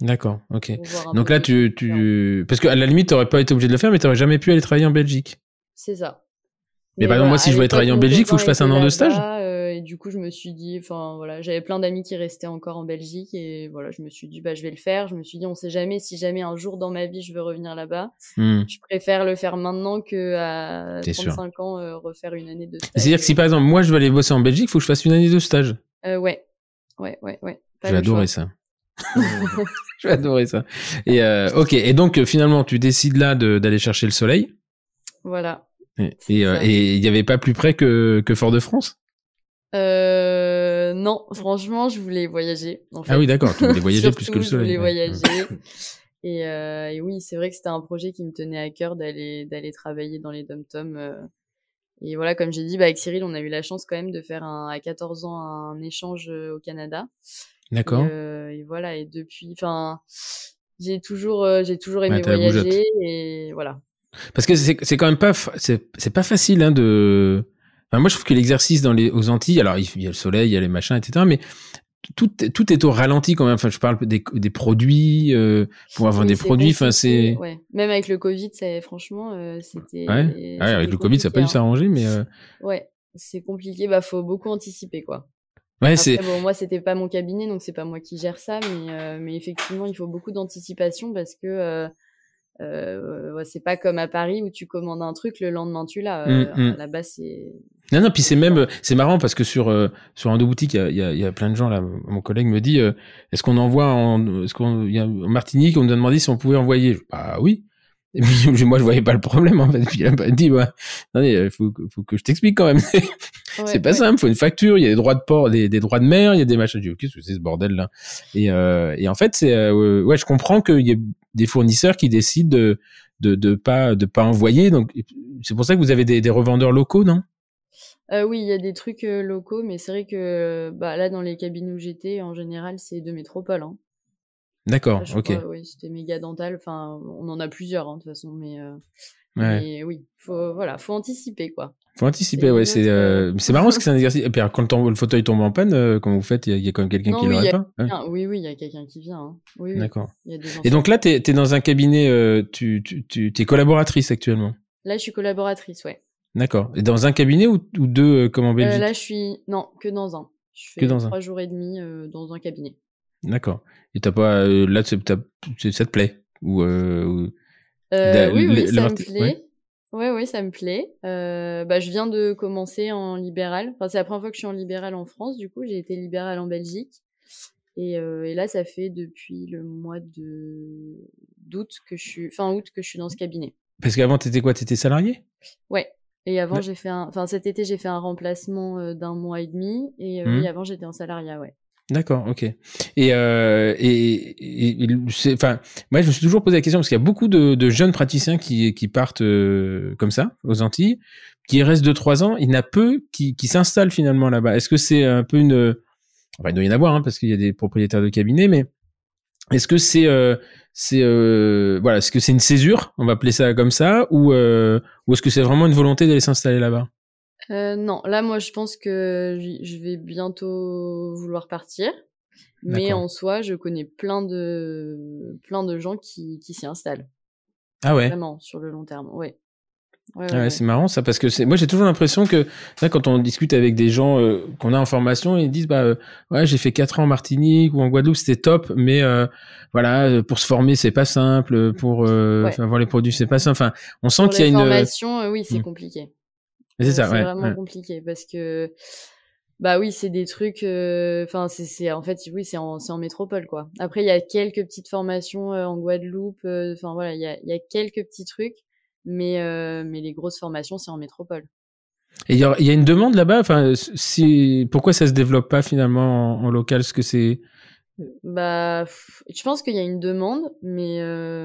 D'accord, ok. Hmm. Donc là, tu, tu, parce qu'à la limite, t'aurais pas été obligé de le faire, mais t'aurais jamais pu aller travailler en Belgique. C'est ça. Mais par exemple, moi, si je voulais travailler en Belgique, faut que je fasse un an de stage euh, Et du coup, je me suis dit, enfin voilà, j'avais plein d'amis qui restaient encore en Belgique et voilà, je me suis dit, bah, je vais le faire. Je me suis dit, on sait jamais si jamais un jour dans ma vie je veux revenir là-bas. Hmm. Je préfère le faire maintenant que à T'es sûr. 35 ans euh, refaire une année de stage. C'est-à-dire que si par exemple, moi, je veux aller bosser en Belgique, faut que je fasse une année de stage. Euh, ouais, ouais, ouais, ouais. Choix. adorer ça. <laughs> je vais adorer ça. Et euh, ok, et donc euh, finalement, tu décides là d'aller chercher le soleil. Voilà. Et euh, et il n'y avait pas plus près que, que Fort-de-France? Euh, non, franchement, je voulais voyager. En fait. Ah oui, d'accord, tu voulais voyager <laughs> plus que le soleil. Je voulais voyager. <laughs> Et, euh, et oui, c'est vrai que c'était un projet qui me tenait à cœur d'aller d'aller travailler dans les dom-toms. Et voilà, comme j'ai dit, bah, avec Cyril, on a eu la chance quand même de faire un, à 14 ans un échange au Canada. D'accord. Et, euh, et voilà, et depuis, enfin, j'ai toujours, j'ai toujours aimé Ouais, voyager. Et voilà. Parce que c'est c'est quand même pas c'est c'est pas facile hein, de. Enfin, moi, je trouve que l'exercice dans les aux Antilles, alors il y a le soleil, il y a les machins, etc. Mais tout tout est au ralenti quand même. Enfin, je parle des des produits euh, pour avoir Oui, des produits. Enfin, c'est ouais. Même avec le Covid, c'est franchement, euh, c'était. ouais. Ouais, avec le Covid, ça a pas dû hein. s'arranger, mais euh, Ouais, c'est compliqué. Bah, faut beaucoup anticiper, quoi. ouais, c'est bon, moi, c'était pas mon cabinet, donc c'est pas moi qui gère ça, mais, mais effectivement, il faut beaucoup d'anticipation parce que euh, c'est pas comme à Paris où tu commandes un truc, le lendemain tu l'as. Euh, Mm, mm. Là-bas, c'est. Non, non, puis c'est même, c'est marrant parce que sur euh, sur un boutique, il y y, y a plein de gens là. Mon collègue me dit, est-ce qu'on envoie en, est-ce qu'on, en Martinique, on nous a demandé si on pouvait envoyer. Bah oui. Et puis <laughs> moi, je voyais pas le problème en fait. Puis il a dit, ouais, attendez, il faut, que- faut que je t'explique quand même. <laughs> Ouais, c'est pas ouais. simple, faut une facture, il y a des droits de port, des, des droits de mer, il y a des machins. Je dis, qu'est-ce que c'est ce bordel là et, euh, et en fait, c'est, euh, ouais, je comprends qu'il y ait des fournisseurs qui décident de de, de pas de pas envoyer. Donc c'est pour ça que vous avez des, des revendeurs locaux, non? Euh, oui, il y a des trucs locaux, mais c'est vrai que bah, là, dans les cabines où j'étais, en général, c'est de métropole. Hein. D'accord, ok. oui, c'était méga dental. Enfin, on en a plusieurs, hein, de toute façon, mais, euh, Ouais. mais oui, faut, voilà, faut anticiper, quoi. Faut anticiper, C'est ouais. C'est euh, euh, c'est marrant parce que c'est un <laughs> exercice. Et puis quand le, fauteuil tombe en panne, euh, comment vous faites Il y, a- il y a quand même quelqu'un qui oui, le répare. Ouais. Ah, oui, oui, il y a quelqu'un qui vient. hein. Oui, D'accord. Et donc là, t'es es dans un cabinet. Euh, tu tu tu t'es collaboratrice actuellement? Là, je suis collaboratrice, ouais. D'accord. Et dans un cabinet ou, ou deux comme en Belgique? là, je suis. Non, que dans un. Je fais Que dans un. trois jours et demi dans un cabinet. D'accord. Et t'as pas euh, là, ça te plaît? Ou, euh, ou- Euh, oui, oui, ça me plaît. Ouais, ouais, ça me plaît. Euh, bah, je viens de commencer en libéral. Enfin, c'est la première fois que je suis en libéral en France. Du coup, j'ai été libéral en Belgique. Et, euh, et là, ça fait depuis le mois de d'août que je suis, fin août que je suis dans ce cabinet. Parce qu'avant, t'étais quoi? T'étais salarié Ouais. Et avant, Ouais. j'ai fait un, enfin, cet été, j'ai fait un remplacement d'un mois et demi. Et, Mhm. oui, avant, j'étais en salariat, ouais. D'accord, ok. Et, euh, enfin, moi, je me suis toujours posé la question parce qu'il y a beaucoup de, jeunes praticiens qui, partent euh, comme ça aux Antilles, qui restent deux trois ans. Il y en a peu qui, s'installent finalement là-bas. Est-ce que c'est un peu une, enfin, il doit y en avoir hein, parce qu'il y a des propriétaires de cabinets, mais est-ce que c'est, euh, voilà, est-ce que c'est une césure, on va appeler ça comme ça, ou est-ce que c'est vraiment une volonté d'aller s'installer là-bas? Euh, non, là, moi, je pense que je vais bientôt vouloir partir. Mais en soi, je connais plein de, plein de gens qui, qui s'y installent. Ah ouais. Vraiment, sur le long terme. Ouais. Ouais, Ah ouais, c'est marrant ça parce que c'est moi j'ai toujours l'impression que là, quand on discute avec des gens euh, qu'on a en formation ils disent bah euh, ouais j'ai fait quatre ans en Martinique ou en Guadeloupe c'était top mais euh, voilà pour se former c'est pas simple pour Ouais. avoir les produits c'est pas simple enfin on sent qu'il y a une formations, euh, oui, c'est Hmm. compliqué. C'est ça ouais, vraiment ouais. compliqué parce que bah oui, c'est des trucs. euh, Enfin, c'est c'est en fait oui, c'est en métropole quoi. Après, il y a quelques petites formations euh, en Guadeloupe. euh, Enfin voilà, il y a il y a quelques petits trucs, mais mais les grosses formations c'est en métropole. et il y, a- il y a une demande là-bas? Enfin si pourquoi ça se développe pas finalement en, en local? Est-ce que c'est Bah, je pense qu'il y a une demande, mais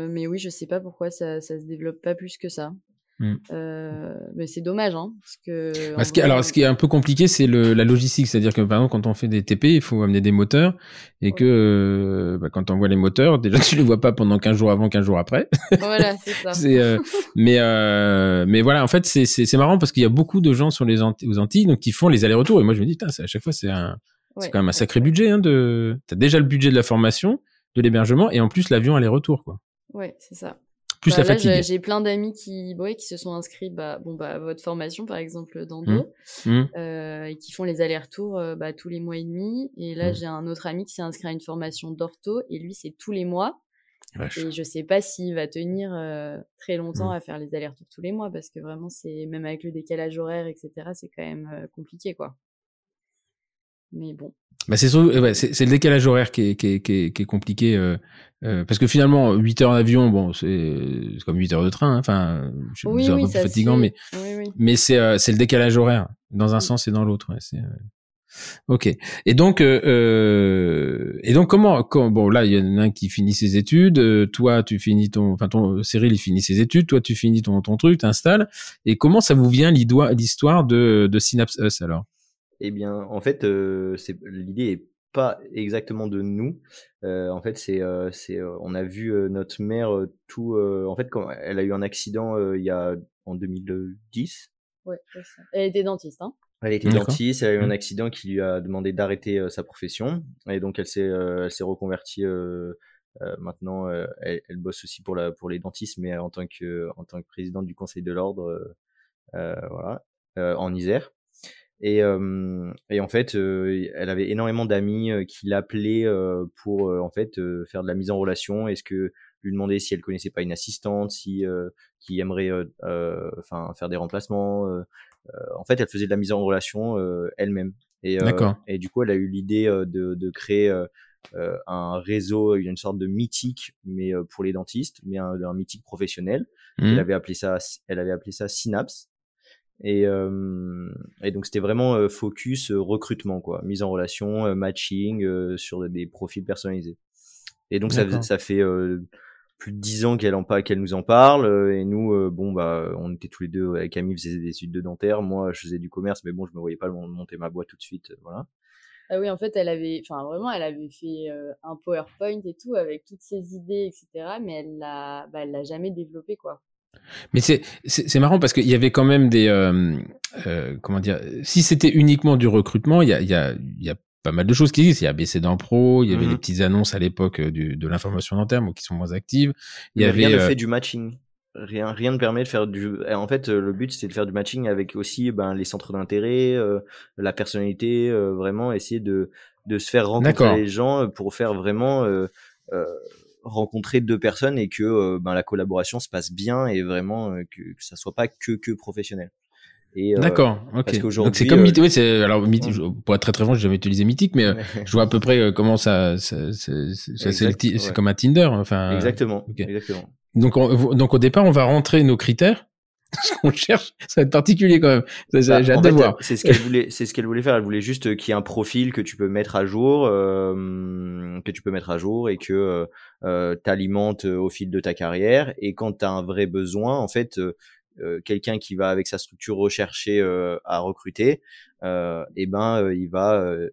mais oui, je sais pas pourquoi ça ça se développe pas plus que ça. Hmm. Euh, mais c'est dommage, hein, parce que. Parce alors, ce qui est un peu compliqué, c'est la logistique. C'est-à-dire que, par exemple, quand on fait des TP, il faut amener des moteurs. Et que, euh, bah, quand on voit les moteurs, <laughs> déjà, tu les vois pas pendant 15 jours avant, 15 jours après. Voilà, c'est <laughs> ça. euh, <laughs> mais, euh, mais voilà, en fait, c'est, marrant parce qu'il y a beaucoup de gens sur les Antilles, aux Antilles, donc, qui font les allers-retours. Et moi, je me dis, putain, à chaque fois, c'est un, c'est quand même un sacré ouais. budget, hein, de, t'as déjà le budget de la formation, de l'hébergement, et en plus, l'avion aller-retour, quoi. Ouais, c'est ça. Plus Bah, la là, fatigue. j'ai- plein d'amis qui, ouais, qui se sont inscrits bah, bon, bah, à votre formation, par exemple, d'Ando, Hum. euh, et qui font les allers-retours euh, bah, tous les mois et demi. Et là, Mhm. j'ai un autre ami qui s'est inscrit à une formation d'ortho, et lui, c'est tous les mois. Vache. Et je sais pas s'il va tenir euh, très longtemps à faire les allers-retours tous les mois, parce que vraiment, c'est même avec le décalage horaire, etc., c'est quand même euh, compliqué, quoi. Mais bon. Bah c'est surtout- ouais, c'est le décalage horaire qui est, qui est, qui est, qui est compliqué euh, euh, parce que finalement 8 heures d'avion bon c'est comme 8 heures de train hein. enfin je Oui, c'est un peu fatigant mais Oui, mais c'est euh, le décalage horaire dans un Mm. sens et dans l'autre ouais, euh, ok et donc euh, euh, et donc comment, quand, bon là il y en a un qui finit ses études euh, toi tu finis ton enfin ton Cyril il finit ses études toi tu finis ton ton truc t'installes et comment ça vous vient l'histoire l'histoire de de Synapse Us alors? Eh bien, en fait, euh, c'est l'idée est pas exactement de nous. Euh, en fait, c'est, euh, c'est, euh, on a vu euh, notre mère euh, tout. euh, en fait, quand elle a eu un accident euh, il y a en 2010. Ouais, c'est ça. Elle était dentiste, hein? Elle était D'accord. dentiste, elle a eu un Mhm. accident qui lui a demandé d'arrêter euh, sa profession et donc elle s'est, euh, elle s'est reconvertie. euh, euh, maintenant, euh, elle, elle bosse aussi pour la, pour les dentistes, mais en tant que, en tant que présidente du conseil de l'ordre, euh, euh, voilà, euh, en Isère. Et, euh, et en fait, euh, elle avait énormément d'amis euh, qui l'appelaient euh, pour euh, en fait euh, faire de la mise en relation. Est-ce que lui demander si elle connaissait pas une assistante, si euh, qui aimerait enfin faire des remplacements. euh, euh, en fait, elle faisait de la mise en relation euh, elle-même. Et, D'accord. et du coup, elle a eu l'idée euh, de, de créer un réseau, une sorte de mythique, mais euh, pour les dentistes, mais un, un mythique professionnel. Elle Mhm. avait appelé ça, elle avait appelé ça Synapse. Et, euh, et donc c'était vraiment euh, focus euh, recrutement, quoi, mise en relation, euh, matching euh, sur des profils personnalisés. Et donc ça, ça fait euh, plus de dix ans qu'elle en qu'elle nous en parle. et nous, euh, bon bah, on était tous les deux avec Camille faisait des études de dentaire. Moi, je faisais du commerce, mais bon, je me voyais pas mon- monter ma boîte tout de suite, voilà. Ah oui, en fait, elle avait, enfin vraiment, elle avait fait euh, un PowerPoint et tout avec toutes ses idées, etc. Mais elle l'a, bah, elle l'a jamais développé, quoi. Mais c'est marrant parce qu'il y avait quand même des euh, euh, comment dire si c'était uniquement du recrutement il y a y a il y a pas mal de choses qui existent il y a BC dans Pro il y avait Mhm. les petites annonces à l'époque euh, de l'information dentaire mais qui sont moins actives il y Mais avait rien ne euh, fait du matching. Rien, rien ne permet de faire du. En fait, le but c'est de faire du matching avec aussi ben, les centres d'intérêt, la personnalité, vraiment essayer de de se faire rencontrer les gens pour faire vraiment rencontrer deux personnes et que euh, ben, la collaboration se passe bien et vraiment euh, que, que ça soit pas que que professionnel. Euh, D'accord, ok. Donc c'est comme euh, Mythique. Oui, c'est alors Mythique. Ouais. je- Pour être très très franc, j'ai jamais utilisé Mythique, mais euh, <laughs> je vois à peu près euh, comment ça. ça, ça- ça- ça- c'est ouais. comme un Tinder. Enfin. Exactement, ok. exactement. Donc on- donc au départ, on va rentrer nos critères. <laughs> Ce qu'on cherche, ça va être particulier quand même. Bah, J'ai hâte de voir. C'est ce qu'elle voulait, c'est ce qu'elle voulait faire. Elle voulait juste qu'il y ait un profil que tu peux mettre à jour, euh, que tu peux mettre à jour et que euh, t'alimentes au fil de ta carrière. Et quand tu as un vrai besoin, en fait, euh, euh, quelqu'un qui va avec sa structure rechercher euh, à recruter, euh, et ben euh, il va, euh,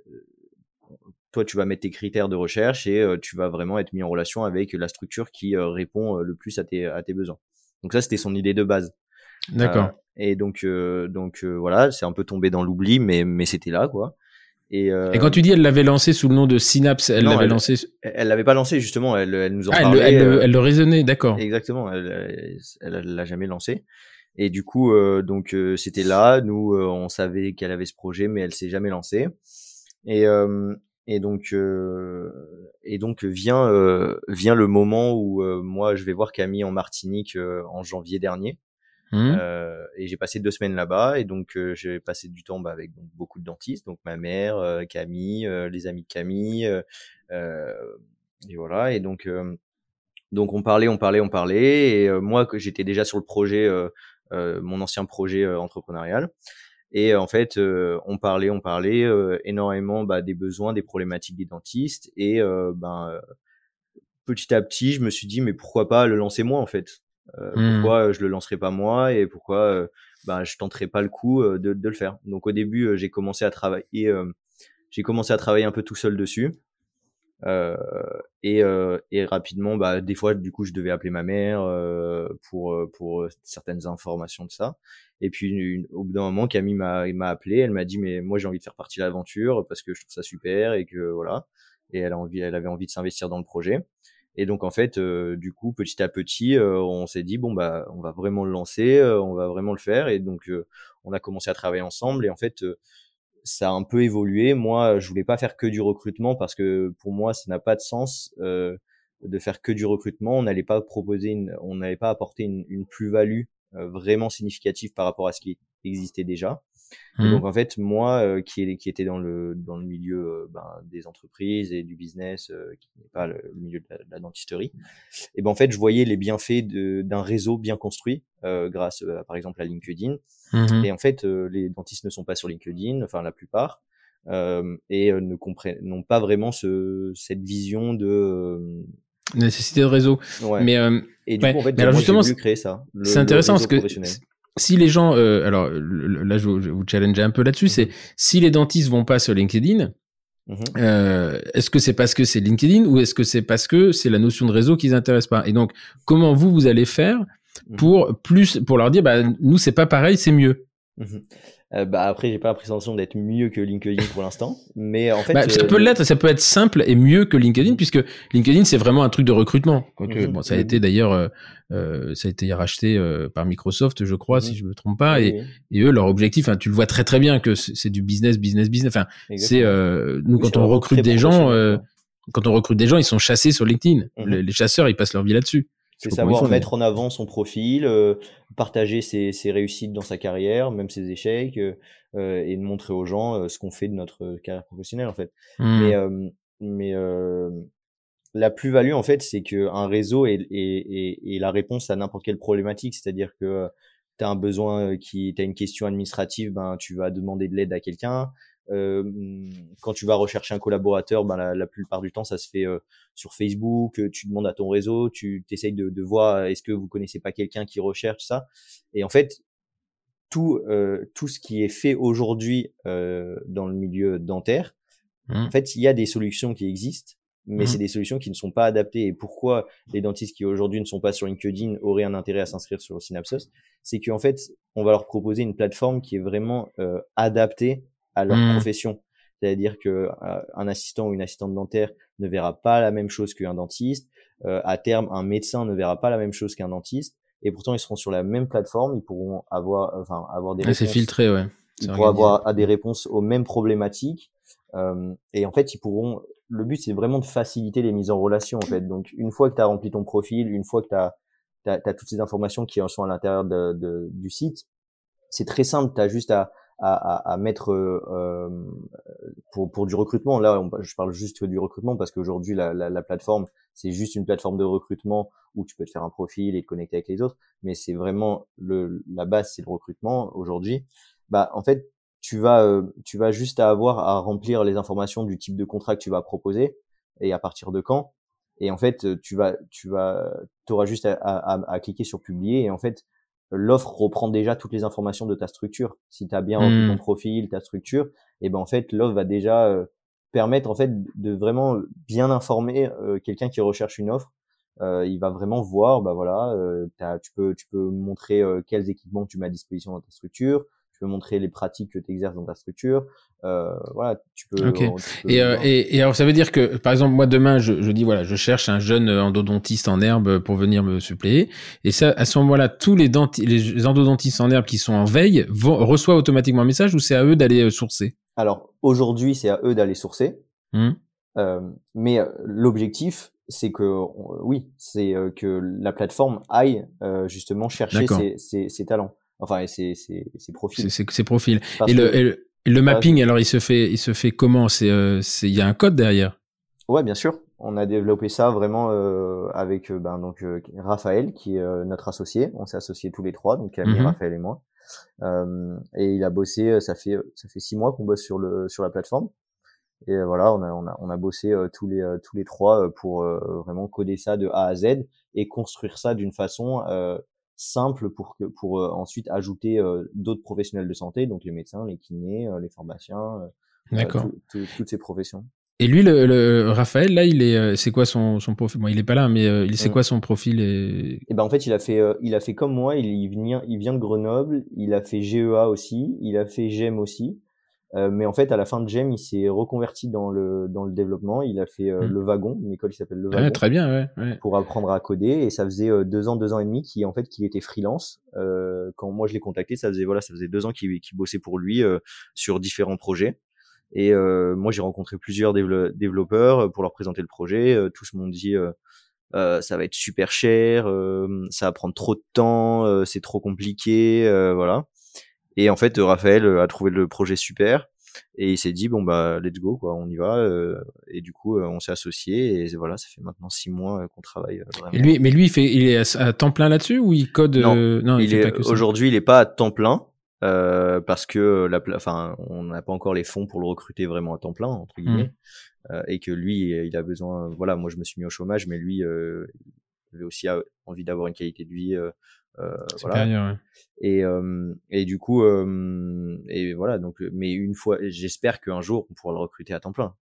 toi tu vas mettre tes critères de recherche et euh, tu vas vraiment être mis en relation avec la structure qui euh, répond euh, le plus à tes à tes besoins. Donc ça c'était son idée de base. D'accord. Euh, et donc, euh, donc euh, voilà, c'est un peu tombé dans l'oubli, mais, mais c'était là, quoi. Et, euh, Et quand tu dis elle l'avait lancé sous le nom de Synapse, elle l'avait elle- lancé. elle l'avait pas lancé justement, elle, elle nous en Ah, elle, parlait. le- elle, le- euh, elle le raisonnait, d'accord. Exactement, elle, elle, elle l'a jamais lancé. Et du coup, donc c'était là. Nous, on savait qu'elle avait ce projet, mais elle s'est jamais lancée. Et et donc et donc vient vient le moment où moi je vais voir Camille en Martinique en janvier dernier. Mmh. Euh, et j'ai passé deux semaines là-bas et donc euh, j'ai passé du temps bah, avec beaucoup de dentistes, donc ma mère, euh, Camille, les amis de Camille, et voilà. Et donc donc on parlait, on parlait, on parlait. Et moi j'étais déjà sur le projet, mon ancien projet entrepreneurial. Et en fait, on parlait, on parlait énormément bah, des besoins, des problématiques des dentistes. Et ben petit à petit, je me suis dit mais pourquoi pas le lancer moi en fait? euh, mmh. Pourquoi je le lancerai pas moi et pourquoi ben, je tenterai pas le coup de, de, le faire. Donc au début, j'ai commencé à travailler, j'ai commencé à travailler un peu tout seul dessus. Euh, et, euh, et, rapidement, bah, des fois, du coup, je devais appeler ma mère euh, pour pour certaines informations de ça. Et puis, au bout d'un moment, Camille m'a m'a appelé. Elle m'a dit, mais moi, j'ai envie de faire partie de l'aventure parce que je trouve ça super et que voilà. Et elle a envie, elle avait envie de s'investir dans le projet. Et donc en fait, euh, du coup, petit à petit, euh, on s'est dit bon bah, on va vraiment le lancer, euh, on va vraiment le faire. Et donc on a commencé à travailler ensemble. Et en fait, ça a un peu évolué. Moi, je voulais pas faire que du recrutement parce que pour moi, ça n'a pas de sens de faire que du recrutement. On n'allait pas proposer, une, on n'allait pas apporter une, une plus-value vraiment significative par rapport à ce qui existait déjà. Mmh. donc en fait, moi euh, qui, qui était dans le dans le milieu euh, ben, des entreprises et du business, euh, qui n'est pas le, milieu de la, dentisterie, et ben en fait, je voyais les bienfaits d'un réseau bien construit grâce à, par exemple à LinkedIn. Mmh. Et en fait, les dentistes ne sont pas sur LinkedIn, enfin la plupart. et ne comprennent n'ont pas vraiment ce, cette vision de nécessité de réseau. Mais et du coup, en fait, alors justement, créer ça. C'est intéressant parce que si les gens, euh, alors là je vais vous challenger un peu là-dessus, c'est si les dentistes vont pas sur LinkedIn, mhm. euh, est-ce que c'est parce que c'est LinkedIn ou est-ce que c'est parce que c'est la notion de réseau qui les intéresse pas? Et donc comment vous vous allez faire mhm. pour plus pour leur dire bah nous c'est pas pareil, c'est mieux? Mhm. Euh, bah après, j'ai pas la prétention d'être mieux que LinkedIn pour l'instant, mais en fait, bah, ça peut l'être, ça peut être simple et mieux que LinkedIn puisque LinkedIn c'est vraiment un truc de recrutement. bon, ça a été d'ailleurs euh, ça a été racheté euh, par Microsoft, je crois, si mhm. je me trompe pas. et, et, eux, leur objectif, hein, tu le vois très très bien que c'est du business, business, business. Enfin, c'est euh, nous quand on recrute des gens, quand on recrute des gens, ils sont chassés sur LinkedIn. Mhm. les, chasseurs, ils passent leur vie là-dessus. C'est savoir mettre en avant son profil, partager ses, ses, réussites dans sa carrière, même ses échecs, et de montrer aux gens ce qu'on fait de notre carrière professionnelle en fait. Mmh. Mais mais la plus-value, en fait, c'est qu'un réseau est, est, est, la réponse à n'importe quelle problématique. C'est-à-dire que euh, tu as un besoin euh, qui, tu as une question administrative, ben, tu vas demander de l'aide à quelqu'un. Euh, quand tu vas rechercher un collaborateur, ben, la, plupart du temps, ça se fait euh, sur Facebook. Tu demandes à ton réseau, tu essayes de, de voir est-ce que vous connaissez pas quelqu'un qui recherche ça? Et en fait, tout, tout ce qui est fait aujourd'hui dans le milieu dentaire, mmh. en fait, il y a des solutions qui existent mais mmh. c'est des solutions qui ne sont pas adaptées. Et pourquoi les dentistes qui aujourd'hui ne sont pas sur LinkedIn auraient un intérêt à s'inscrire sur Synapsos? C'est qu'en fait, on va leur proposer une plateforme qui est vraiment euh, adaptée à leur mmh. profession. C'est-à-dire que euh, un assistant ou une assistante dentaire ne verra pas la même chose qu'un dentiste. Euh, à terme, un médecin ne verra pas la même chose qu'un dentiste. Et pourtant, ils seront sur la même plateforme. Ils pourront avoir, enfin, avoir des. réponses. C'est filtré, ouais. Ils pourront avoir des réponses aux mêmes problématiques. Euh, et en fait, ils pourront le but, c'est vraiment de faciliter les mises en relation, en fait. Donc, une fois que tu as rempli ton profil, une fois que tu as, as, toutes ces informations qui sont à l'intérieur de, de, du site, c'est très simple. Tu as juste à, à, à mettre euh, pour, pour du recrutement. Là, je parle juste du recrutement parce qu'aujourd'hui, la, la, la, plateforme, c'est juste une plateforme de recrutement où tu peux te faire un profil et te connecter avec les autres. Mais c'est vraiment le, la base, c'est le recrutement aujourd'hui. Bah, en fait, tu vas, euh, tu vas juste avoir à remplir les informations du type de contrat que tu vas proposer et à partir de quand. Et en fait, tu vas, tu vas, auras juste à, à, à, cliquer sur publier et en fait, l'offre reprend déjà toutes les informations de ta structure. Si tu as bien ton mmh. profil, ta structure, et ben en fait, l'offre va déjà euh, permettre en fait de vraiment bien informer euh, quelqu'un qui recherche une offre. Euh, il va vraiment voir, bah voilà, tu peux, tu peux montrer quels équipements tu mets à disposition dans ta structure, tu peux montrer les pratiques que tu exerces dans ta structure. Euh, voilà, tu peux. Ok. tu peux Et, euh, et, et alors ça veut dire que par exemple moi demain je, je dis voilà je cherche un jeune endodontiste en herbe pour venir me suppléer et ça à ce moment-là tous les, les endodontistes en herbe qui sont en veille vont reçoivent automatiquement un message ou c'est à eux d'aller euh, sourcer? Alors aujourd'hui, c'est à eux d'aller sourcer. Hum Euh, mais euh, l'objectif, c'est que oui, c'est euh, que la plateforme aille euh, justement chercher ses, ses, ses talents, enfin et ses, ses, ses profils. c'est c'est ces profils et le, et le, le mapping alors il se fait il se fait comment? C'est euh, c'est il y a un code derrière? Ouais, bien sûr. On a développé ça vraiment euh, avec euh, ben, donc euh, Raphaël qui est euh, notre associé. On s'est associés tous les trois, donc Camille, Mhm. Raphaël et moi. Et il a bossé. Ça fait ça fait six mois qu'on bosse sur le sur la plateforme. Et voilà, on a on a on a bossé tous les tous les trois pour vraiment coder ça de A à Z et construire ça d'une façon simple pour que pour euh, ensuite ajouter euh, d'autres professionnels de santé, donc les médecins, les kinés, euh, les pharmaciens, d'accord tout- tout- toutes ces professions. et lui le, le Raphaël là il est c'est quoi son son profil? Bon il est pas là mais euh, il c'est quoi son profil et... Et ben en fait, il a fait, euh, il a fait comme moi. Il, il vient, il vient de Grenoble. Il a fait GEA aussi. Il a fait GEM aussi. Euh, mais en fait, à la fin de GEM, il s'est reconverti dans le dans le développement. Il a fait euh, Mm. le wagon, une école qui s'appelle le Ouais, wagon, très bien ouais, ouais. pour apprendre à coder. Et ça faisait euh, deux ans, deux ans et demi qu'il en fait qu'il était freelance. Euh, quand moi je l'ai contacté, ça faisait voilà, ça faisait deux ans qu'il qu'il bossait pour lui euh, sur différents projets. Et euh, moi, j'ai rencontré plusieurs dévelop- développeurs pour leur présenter le projet. Tous m'ont dit ça va être super cher, euh, ça va prendre trop de temps, euh, c'est trop compliqué, euh, voilà. Et en fait, Raphaël euh, a trouvé le projet super et il s'est dit bon bah let's go quoi, on y va. euh, et du coup, euh, on s'est associés et voilà, ça fait maintenant six mois qu'on travaille. Et lui mais lui il fait il est à, temps plein là-dessus ou il code Non, euh, non il, il est aujourd'hui, il est pas à temps plein. Euh, parce que la, enfin, on n'a pas encore les fonds pour le recruter vraiment à temps plein entre guillemets, Euh, et que lui, il a besoin. Voilà, moi, je me suis mis au chômage, mais lui, euh, il avait aussi envie d'avoir une qualité de vie. Euh, voilà. Supérieur, ouais. Et euh, et du coup, euh, et voilà. Donc, mais une fois, j'espère qu'un jour, on pourra le recruter à temps plein.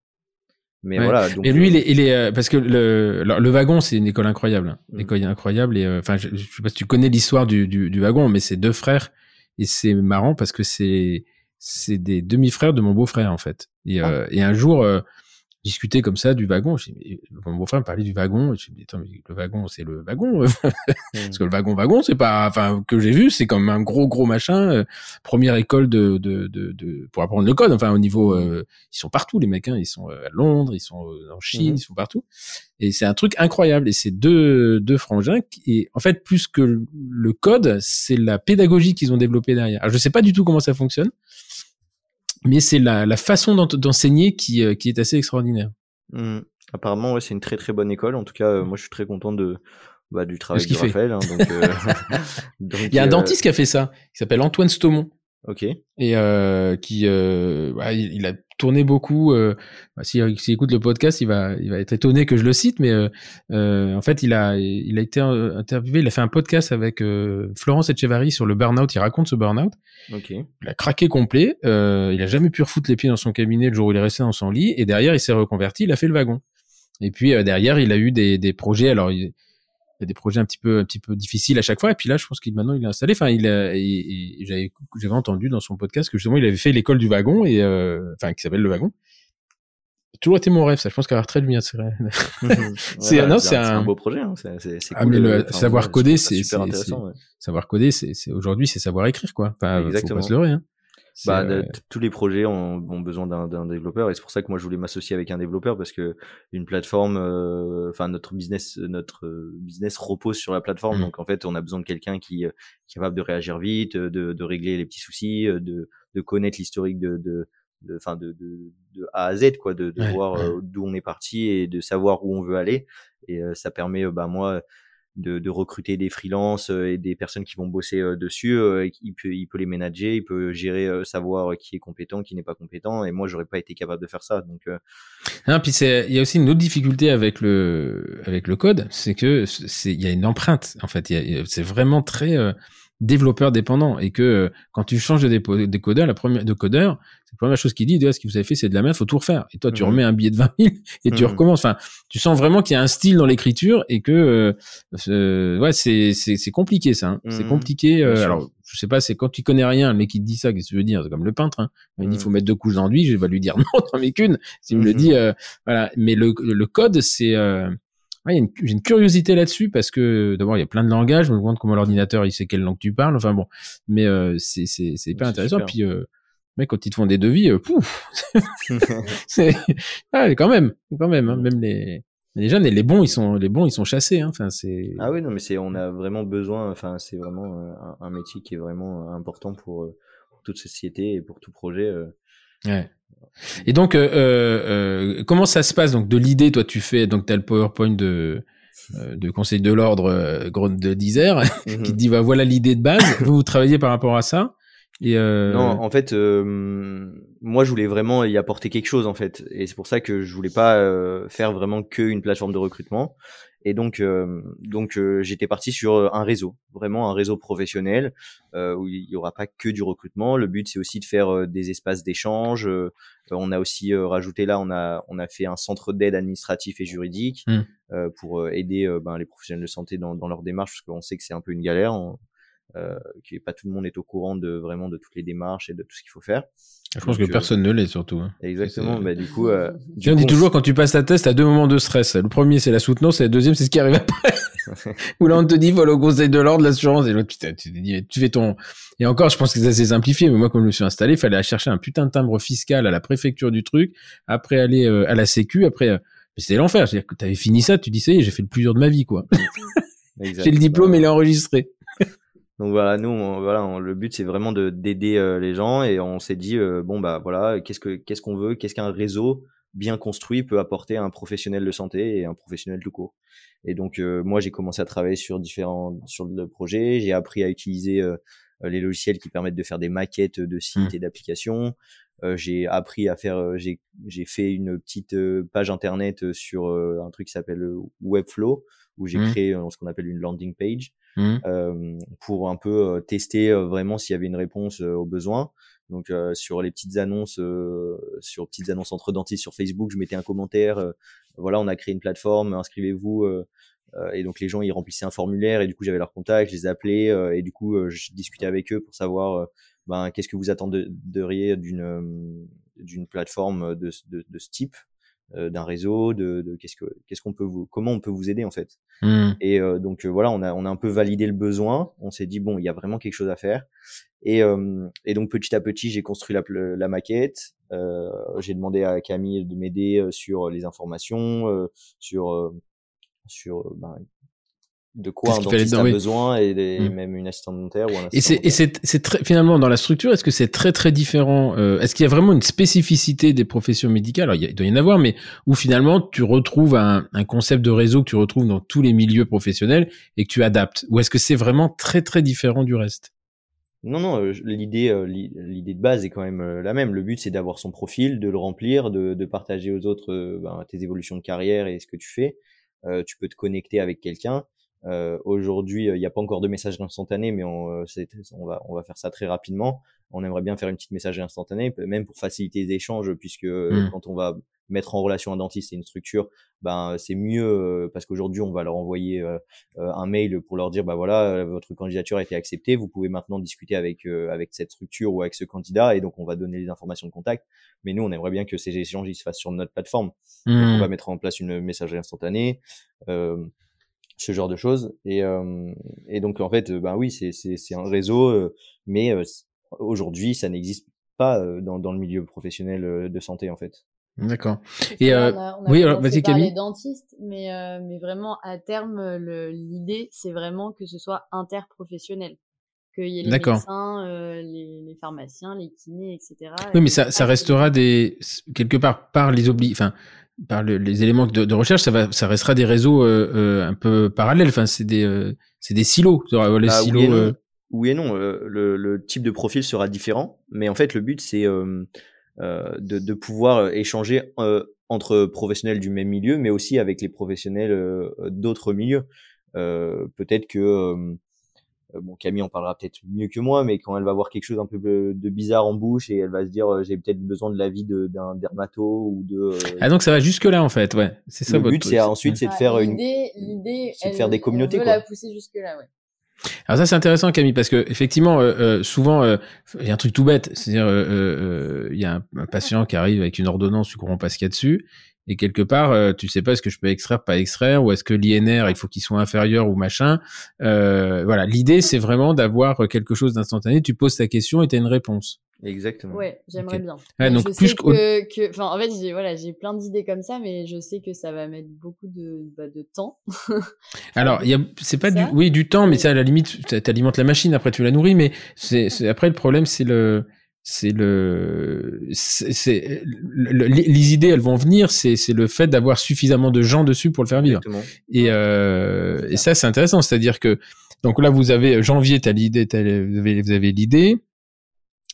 Mais Ouais. voilà. Donc, Et lui, il est, il est parce que le, le wagon, c'est une école incroyable, une Mhm. école incroyable. Et enfin, je, je sais pas si tu connais l'histoire du, du, du wagon, mais c'est deux frères et c'est marrant parce que c'est c'est des demi-frères de mon beau-frère en fait. Et, euh, et un jour, euh, discuter comme ça du wagon, mais mon beau-frère me parlait du wagon. Et je me dis, attends, mais le wagon, c'est le wagon. <laughs> Parce que le wagon wagon, c'est pas, enfin que j'ai vu, c'est comme un gros gros machin. euh, première école de, de, de, de pour apprendre le code. Enfin au niveau, euh, ils sont partout les mecs. Hein, ils sont euh, à Londres, ils sont euh, en Chine, Mhm. ils sont partout. Et c'est un truc incroyable. Et c'est deux deux frangins. qui- Et en fait, plus que le- le code, c'est la pédagogie qu'ils ont développée derrière. Alors, je sais pas du tout comment ça fonctionne, mais c'est la, la façon d'en- d'enseigner qui euh, qui est assez extraordinaire. Hmm. Apparemment, ouais, c'est une très très bonne école. En tout cas, euh, moi, je suis très content de bah, du travail de, qu'il fait. Raphaël. hein, donc, euh, donc, <laughs> <laughs> Il y a un dentiste qui a fait ça. Il s'appelle Antoine Stomont. Ok. et euh, qui euh, bah, il, il a tourné beaucoup. Euh, bah, S'il écoute le podcast, il va, il va être étonné que je le cite, mais euh, euh, en fait, il a, il a été euh, interviewé. Il a fait un podcast avec euh, Florence Etchevarry sur le burn-out. Il raconte ce burn-out. Ok. Il a craqué complet. Euh, il a jamais pu refoutre les pieds dans son cabinet le jour où il est resté dans son lit. Et derrière, il s'est reconverti. Il a fait le wagon. Et puis euh, derrière, il a eu des, des projets. Alors, il, il y a des projets un petit peu un petit peu difficiles à chaque fois et puis là je pense qu'il maintenant il est installé enfin il a et- et j'avais j'avais entendu dans son podcast que justement il avait fait l'école du wagon et euh, enfin qui s'appelle le wagon toujours été mon rêve ça je pense qu'à la retraite insérer C'est- Voilà, non, c'est un- beau projet. Hein. C'est, Ah, cool, le euh, enfin, savoir coder, c'est- super intéressant. ouais. savoir coder c'est aujourd'hui c'est savoir écrire quoi enfin faut Exactement. pas se leurrer hein. Bah, euh, de- t- tous les projets ont, ont besoin d'un, développeur et c'est pour ça que moi je voulais m'associer avec un développeur parce que une plateforme, euh, enfin notre business, notre euh, business repose sur la plateforme. Mhm. Donc en fait, on a besoin de quelqu'un qui, euh, qui est capable de réagir vite, euh, de, de régler les petits soucis, euh, de, de connaître l'historique de, de, de, enfin de, de, de A à Z quoi, de, de Ouais, voir ouais. euh, d'où on est parti et de savoir où on veut aller. Et euh, ça permet, euh, bah moi de, de recruter des freelances euh, et des personnes qui vont bosser euh, dessus. euh, il, peut, il peut les manager, il peut gérer, savoir qui est compétent, qui n'est pas compétent. Et moi, j'aurais pas été capable de faire ça. Donc, Non, puis c'est, il y a aussi une autre difficulté avec le, avec le code, c'est que c'est, il y a une empreinte. En fait, c'est vraiment très développeur dépendant et que euh, quand tu changes de dépo- de codeur, la première de codeur, c'est la première chose qu'il dit, de, Ah, ce que vous avez fait, c'est de la merde, faut tout refaire. Et toi, tu Mhm. remets un billet de 20 000 <laughs> et tu Mhm. recommences. Enfin, tu sens vraiment qu'il y a un style dans l'écriture et que, euh, euh, ouais, c'est, c'est, c'est compliqué ça. hein. C'est Mhm. compliqué. euh, alors, je sais pas, c'est quand tu connais rien, le mec qui te dit ça, qu'est-ce que tu veux dire? C'est comme le peintre. Hein. Il dit, faut mettre deux couches d'enduit, je vais lui dire <laughs> non, t'en mets qu'une. S'il me le dit, euh, voilà. Mais le, le code, c'est, euh, j'ai une, curiosité là-dessus parce que d'abord il y a plein de langages, je me demande comment l'ordinateur il sait quelle langue tu parles. Enfin bon, mais euh, c'est c'est c'est hyper intéressant. Puis euh, mais quand ils te font des devis, euh, pouf, <laughs> <laughs> c'est ah, quand même, quand même, hein, même les les jeunes et les bons ils sont les bons ils sont chassés. Hein. Enfin c'est ah oui non mais c'est on a vraiment besoin. Enfin c'est vraiment un, un, métier qui est vraiment important pour, euh, pour toute société et pour tout projet. Ouais. Et donc, euh, euh, euh, comment ça se passe? Donc, de l'idée, toi, tu fais donc as le PowerPoint de euh, de Conseil de l'ordre de d'Isère <laughs> qui te mhm. dit bah voilà l'idée de base. vous, vous travaillez par rapport à ça et euh... Non, en fait, moi, je voulais vraiment y apporter quelque chose, en fait, et c'est pour ça que je voulais pas faire vraiment que une plateforme de recrutement. Et donc, euh, donc euh, j'étais parti sur euh, un réseau, vraiment un réseau professionnel où il y aura pas que du recrutement. Le but, c'est aussi de faire des espaces d'échange. on a aussi rajouté là, on a on a fait un centre d'aide administratif et juridique mmh. pour aider ben, les professionnels de santé dans, dans leur démarche, parce qu'on sait que c'est un peu une galère. Euh, que pas tout le monde est au courant de vraiment de toutes les démarches et de tout ce qu'il faut faire. Je pense que euh, personne ne l'est surtout. Hein. Exactement. Bah, du coup, euh, <laughs> tu dis toujours quand tu passes ta test, t'as deux moments de stress. Le premier, c'est la soutenance, et le deuxième, c'est ce qui arrive après. <laughs> Où là, on te dit, voilà, au conseil de l'ordre, l'assurance, et l'autre, tu, tu, tu fais ton. Et encore, je pense que ça s'est simplifié, mais moi, comme je me suis installé, il fallait aller chercher un putain de timbre fiscal à la préfecture du truc, après aller euh, à la Sécu, après. c'était l'enfer. C'est-à-dire que t'avais fini ça, tu dis, ça y est, j'ai fait le plus dur de ma vie, quoi. <laughs> j'ai le diplôme, il est enregistré. Donc voilà, nous, voilà, le but c'est vraiment de d'aider euh, les gens et on s'est dit euh, bon bah voilà, qu'est-ce que qu'est-ce qu'on veut, qu'est-ce qu'un réseau bien construit peut apporter à un professionnel de santé et un professionnel tout court. Et donc euh, moi j'ai commencé à travailler sur différents sur le projet, j'ai appris à utiliser les logiciels qui permettent de faire des maquettes de sites mmh. et d'applications. j'ai appris à faire, j'ai j'ai fait une petite page internet sur un truc qui s'appelle Webflow où j'ai mmh. créé ce qu'on appelle une landing page Mmh. Euh, pour un peu euh, tester euh, vraiment s'il y avait une réponse aux besoins. Donc sur les petites annonces, sur petites annonces entre dentistes sur Facebook, je mettais un commentaire. voilà, on a créé une plateforme, inscrivez-vous. et donc les gens ils remplissaient un formulaire et du coup j'avais leur contact, je les appelais et du coup je discutais avec eux pour savoir ben qu'est-ce que vous attenderiez d'une d'une plateforme de, ce type euh, d'un réseau, de, de qu'est-ce que qu'est-ce qu'on peut vous, comment on peut vous aider en fait. Mmh. Et euh, donc euh, voilà, on a on a un peu validé le besoin. On s'est dit bon, il y a vraiment quelque chose à faire. Et et donc petit à petit, j'ai construit la, la maquette. j'ai demandé à Camille de m'aider sur les informations, sur sur ben, de quoi un dentiste a besoin et mmh. même une assistante dentaire ou un Et c'est et c'est très finalement dans la structure est-ce que c'est très très différent euh, est-ce qu'il y a vraiment une spécificité des professions médicales? Alors il, doit y en avoir mais où finalement tu retrouves un, un, concept de réseau que tu retrouves dans tous les milieux professionnels et que tu adaptes? Ou est-ce que c'est vraiment très très différent du reste? Non non euh, l'idée euh, l'idée de base est quand même la même. Le but c'est d'avoir son profil de le remplir de, de partager aux autres ben, tes évolutions de carrière et ce que tu fais. Tu peux te connecter avec quelqu'un euh, Aujourd'hui, il n'y a pas encore de messagerie instantanée, mais on, euh, on, va, on va faire ça très rapidement. On aimerait bien faire une petite messagerie instantanée, même pour faciliter les échanges, puisque euh, mmh. quand on va mettre en relation un dentiste et une structure, ben c'est mieux euh, parce qu'aujourd'hui on va leur envoyer un mail pour leur dire bah voilà votre candidature a été acceptée, vous pouvez maintenant discuter avec avec cette structure ou avec ce candidat et donc on va donner les informations de contact. Mais nous on aimerait bien que ces échanges ils se fassent sur notre plateforme. Donc, on mmh. va mettre en place une messagerie instantanée. Euh, ce genre de choses. Et, euh, et donc, en fait, ben oui, c'est un réseau, euh, mais aujourd'hui, ça n'existe pas dans, dans le milieu professionnel de santé, en fait. D'accord. Et euh, oui, alors vas-y Camille. Les dentistes, mais euh, mais vraiment à terme, l'idée c'est vraiment que ce soit interprofessionnel, qu'il y ait les médecins, euh, les, les, pharmaciens, les kinés, etc. Oui, mais ça, ça restera des quelque part par les obli, enfin par les éléments de, de, recherche, ça va, ça restera des réseaux euh, euh un peu parallèles. Enfin, c'est des, euh, c'est des silos. Les ah, silos. Oui et non. Euh, oui et non. Le, le, type de profil sera différent, mais en fait, le but c'est de, de, pouvoir échanger entre professionnels du même milieu, mais aussi avec les professionnels d'autres milieux. Peut-être que euh, bon, Camille en parlera peut-être mieux que moi, mais quand elle va voir quelque chose un peu de bizarre en bouche et elle va se dire euh, j'ai peut-être besoin de l'avis d'un dermato ou de. Euh, ah donc ça va jusque là en fait, ouais. C'est ça. Le but c'est ensuite c'est de faire une. L'idée, c'est de faire des communautés. On veut la pousser jusque là, ouais. Alors ça c'est intéressant Camille parce que effectivement euh, euh, souvent il y a un truc tout bête, c'est-à-dire il y a un, un, patient qui arrive avec une ordonnance, tu comprends pas ce qu'il y a dessus, et quelque part, euh, tu sais pas est-ce que je peux extraire, pas extraire, ou est-ce que l'INR, il faut qu'il soit inférieur ou machin. Euh, voilà, l'idée, <laughs> c'est vraiment d'avoir quelque chose d'instantané. Tu poses ta question et tu as une réponse. Exactement. Ouais, j'aimerais bien. donc je plus sais que, que, enfin, en fait, j'ai voilà, j'ai plein d'idées comme ça, mais je sais que ça va mettre beaucoup de, bah, de temps. <laughs> Alors, il y a, c'est pas du, oui, du temps, mais ça, à la limite, tu alimentes la machine, après tu la nourris, mais c'est, <laughs> après le problème, c'est le, c'est le, c'est les idées, elles vont venir. C'est c'est le fait d'avoir suffisamment de gens dessus pour le faire vivre. Et euh, et ça c'est intéressant, c'est-à-dire que donc là vous avez janvier, t'as l'idée, vous avez vous avez l'idée.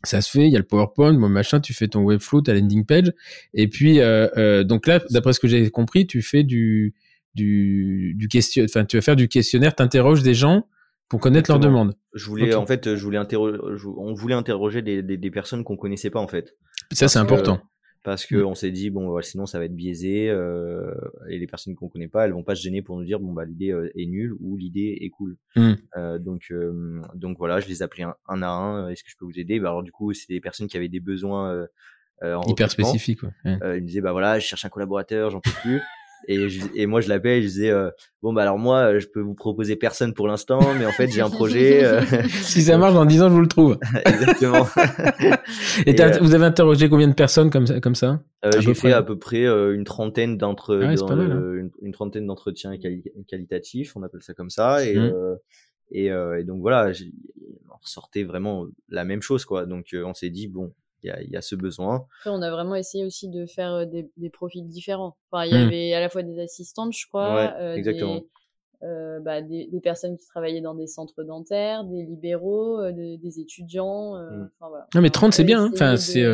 Ça se fait, il y a le PowerPoint, bon machin, tu fais ton webflow, ta landing page, et puis euh, euh, donc là, d'après ce que j'ai compris, tu fais du du du question, enfin tu vas faire du questionnaire, t'interroges des gens pour connaître leurs demandes. Je voulais, en fait, je voulais interroger, on voulait interroger des, des, des personnes qu'on connaissait pas, en fait. Ça, c'est important. parce que mm. on s'est dit, bon, sinon, ça va être biaisé, euh, et les personnes qu'on connaît pas, elles vont pas se gêner pour nous dire, bon, bah, l'idée euh, est nulle ou l'idée est cool. Mm. Euh, donc, euh, donc voilà, je les ai appelés un, un à un. Est-ce que je peux vous aider? Bah, alors, du coup, c'est des personnes qui avaient des besoins, en hyper spécifiques, ouais. ils me disaient, bah voilà, je cherche un collaborateur, j'en peux plus. Et, et moi, je l'appelle, je disais, euh, bon, bah alors moi, je peux vous proposer personne pour l'instant, mais en fait, j'ai un projet. Euh. <laughs> si ça marche, dans 10 ans, je vous le trouve. <laughs> Exactement. et, et vous avez interrogé combien de personnes comme ça, comme ça euh, J'ai fait à peu près une trentaine d'entre, ah hein. une, trentaine d'entretiens qualitatifs, on appelle ça comme ça. Et, mmh. et, et, donc voilà, on ressortait vraiment la même chose, quoi. Donc on s'est dit, bon, il y a, ce besoin. Après, on a vraiment essayé aussi de faire euh, des, des profils différents. Enfin, il y mmh. avait à la fois des assistantes, je crois, euh, exactement. Des, euh, bah, des, des, personnes qui travaillaient dans des centres dentaires, des libéraux, euh, des, étudiants. Mmh. voilà. Non, mais 30, c'est bien. Hein. Enfin, c'est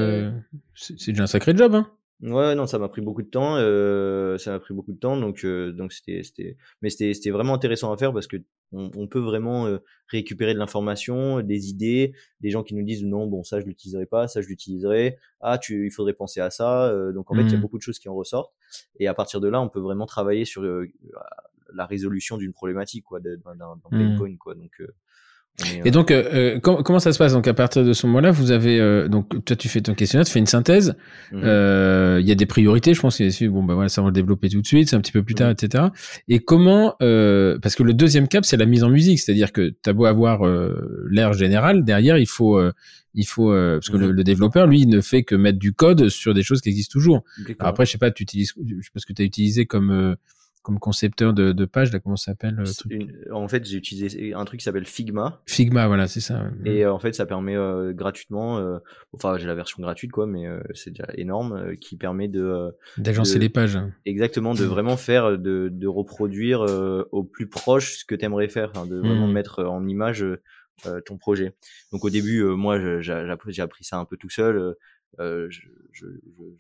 c'est déjà un sacré job. Hein. Ouais, non, ça m'a pris beaucoup de temps. Euh, ça m'a pris beaucoup de temps, donc euh, donc c'était c'était, mais c'était c'était vraiment intéressant à faire parce que on, on peut vraiment euh, récupérer de l'information, des idées, des gens qui nous disent non, bon ça je l'utiliserai pas, ça je l'utiliserai. Ah, tu, il faudrait penser à ça. Euh, donc en fait, il y a mmh. beaucoup de choses qui en ressortent. Et à partir de là, on peut vraiment travailler sur la résolution d'une problématique, quoi, d'un d'un pain mmh. point, quoi. Donc et donc, euh, euh comment ça se passe? Donc, à partir de ce moment-là, vous avez euh, donc toi, tu fais ton questionnaire, tu fais une synthèse. Mhm. Euh, il y a des priorités, je pense. qu'il bon, bah voilà, ça on va le développer tout de suite, c'est un petit peu plus tard, mhm. etc. Et comment Parce que le deuxième cap, c'est la mise en musique, c'est-à-dire que tu as beau avoir l'air général, derrière, il faut il faut parce que le, mhm. le, développeur lui il ne fait que mettre du code sur des choses qui existent toujours. après je sais pas tu utilises je sais pas ce que tu as utilisé comme comme concepteur de, de page, là, comment ça s'appelle En fait, j'ai utilisé un truc qui s'appelle Figma. Figma, voilà, c'est ça. Et euh, en fait, ça permet euh, gratuitement, euh, enfin, j'ai la version gratuite, quoi, mais c'est déjà énorme, qui permet de d'agencer les pages. Exactement, de vraiment <laughs> faire, de, de reproduire au plus proche ce que tu aimerais faire, de vraiment mmh. mettre en image ton projet. Donc au début, moi, j'ai appris ça un peu tout seul. Je, je, je,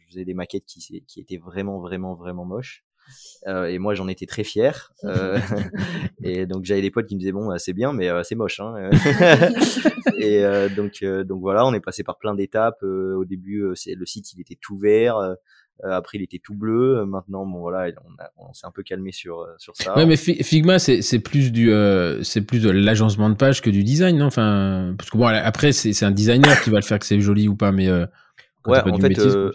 faisais des maquettes qui, qui étaient vraiment, vraiment, vraiment moches. Euh, et moi, j'en étais très fier. Euh, <laughs> <laughs> et donc, j'avais des potes qui me disaient bon, bah, c'est bien, mais euh, c'est moche. Hein. <laughs> et donc, donc voilà, on est passé par plein d'étapes. au début, c'est le site, il était tout vert. après, il était tout bleu. Maintenant, bon voilà, on, on s'est un peu calmé sur sur ça. Ouais, mais Figma, c'est plus du c'est plus de l'agencement de page que du design, non? Enfin, parce que bon, après, c'est un designer qui va le faire que c'est joli ou pas, mais ouais, en fait, euh,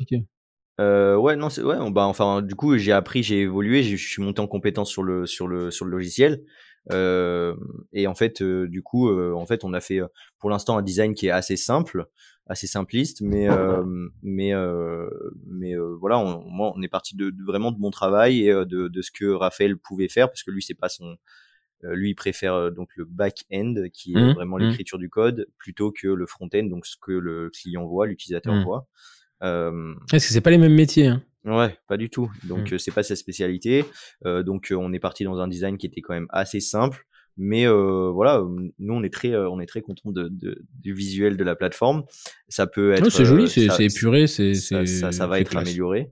ouais, non, c'est ouais. Bah, enfin, du coup, j'ai appris, j'ai évolué, je suis monté en compétence sur le sur le sur le logiciel. Euh, et en fait, euh, du coup, euh, en fait, on a fait pour l'instant un design qui est assez simple, assez simpliste, mais mais mais voilà, on, moi, on est parti de, vraiment de mon travail et de de ce que Raphaël pouvait faire parce que lui, c'est pas son lui il préfère donc le back-end qui est mmh, vraiment mmh. l'écriture du code plutôt que le front-end donc ce que le client voit l'utilisateur mmh. voit euh, Est-ce que c'est pas les mêmes métiers hein Ouais, pas du tout. Donc mmh. c'est pas sa spécialité. Euh, donc on est parti dans un design qui était quand même assez simple, mais euh, voilà, nous on est très on est très content de, de, du visuel de la plateforme. Ça peut être. c'est joli, c'est épuré, c'est ça, ça, ça, va être amélioré.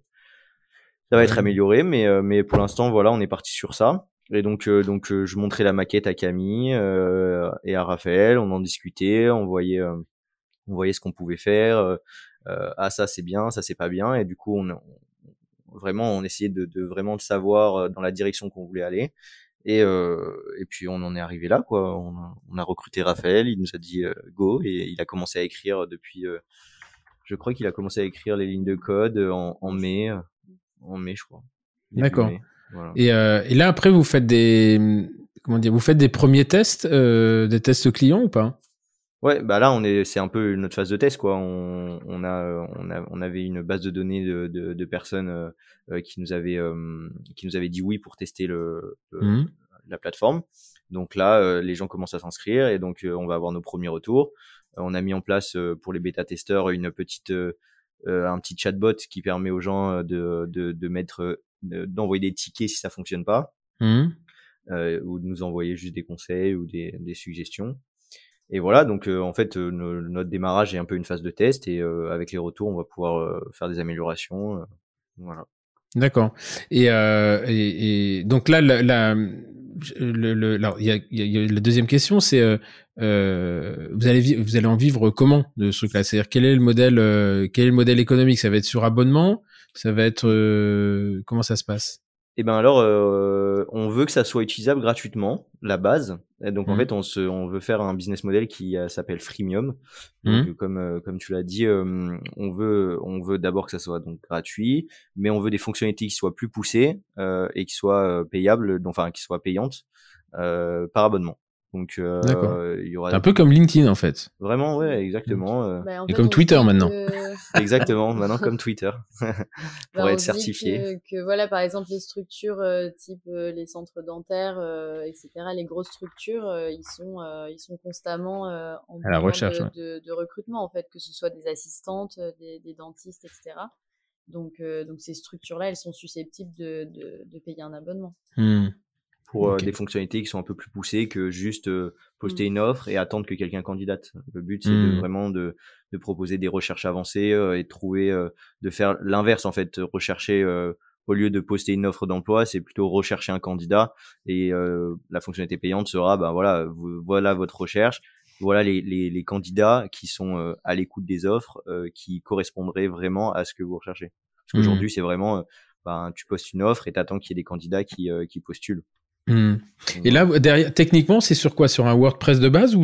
Ça va être amélioré, mais mais pour l'instant voilà, on est parti sur ça. Et donc, donc je montrais la maquette à Camille euh, et à Raphaël, on en discutait, on voyait, on voyait ce qu'on pouvait faire euh, ah ça c'est bien, ça c'est pas bien, et du coup on, vraiment on essayait de, de vraiment le savoir euh, dans la direction qu'on voulait aller. Et, et puis on en est arrivé là, quoi. On a, on a recruté Raphaël, il nous a dit go et il a commencé à écrire depuis. je crois qu'il a commencé à écrire les lignes de code en, en mai, en mai, je crois. D'accord. Et, et, là après vous faites des comment dire, vous faites des premiers tests, des tests clients ou pas? Ouais, bah là, on est, c'est un peu notre phase de test, quoi. On, on a, on a, on avait une base de données de, de, de personnes euh, euh qui nous avaient, euh, qui nous avaient dit oui pour tester le, mmh. la plateforme. Donc là, euh, les gens commencent à s'inscrire et donc on va avoir nos premiers retours. on a mis en place pour les bêta testeurs une petite, un petit chatbot qui permet aux gens de, de, de mettre, d'envoyer des tickets si ça fonctionne pas, mmh. ou de nous envoyer juste des conseils ou des, des suggestions. Et voilà, donc euh, en fait, euh, notre démarrage est un peu une phase de test et euh, avec les retours, on va pouvoir faire des améliorations. voilà. D'accord. Et, donc là, la, deuxième question, c'est vous allez vous allez en vivre comment de ce truc-là C'est-à-dire quel est le modèle quel est le modèle économique? Ça va être sur abonnement? Ça va être comment ça se passe? Et eh ben alors, euh, on veut que ça soit utilisable gratuitement, la base. Et donc en mmh. fait, on, se, on veut faire un business model qui euh, s'appelle freemium. Donc, mmh. comme euh, comme tu l'as dit, on veut on veut d'abord que ça soit donc gratuit, mais on veut des fonctionnalités qui soient plus poussées et qui soient payables, enfin qui soient payantes par abonnement. Donc, euh, il y aura. un peu comme LinkedIn en fait. Vraiment, ouais, exactement. Euh. Bah, Et comme Twitter maintenant. exactement, <laughs> maintenant comme Twitter <laughs> pour bah, être certifié. Que, voilà, par exemple, les structures euh, type euh, les centres dentaires, etc., les grosses structures, ils sont ils sont constamment en à la recherche de, de, recrutement en fait, que ce soit des assistantes, des, des dentistes, etc. Donc, donc ces structures-là, elles sont susceptibles de, de, payer un abonnement. Mmh pour euh, des fonctionnalités qui sont un peu plus poussées que juste euh, poster mmh. une offre et attendre que quelqu'un candidate. Le but, c'est de, mmh. vraiment de, de, proposer des recherches avancées euh, et de trouver, de faire l'inverse en fait, rechercher au lieu de poster une offre d'emploi, c'est plutôt rechercher un candidat et la fonctionnalité payante sera, ben voilà, voilà votre recherche, voilà les, les, les candidats qui sont à l'écoute des offres, qui correspondraient vraiment à ce que vous recherchez. Parce mmh. qu'aujourd'hui, c'est vraiment, ben, tu postes une offre et t'attends qu'il y ait des candidats qui, qui postulent. Hmm. Et là, derrière, techniquement, c'est sur quoi? Sur un WordPress de base ou,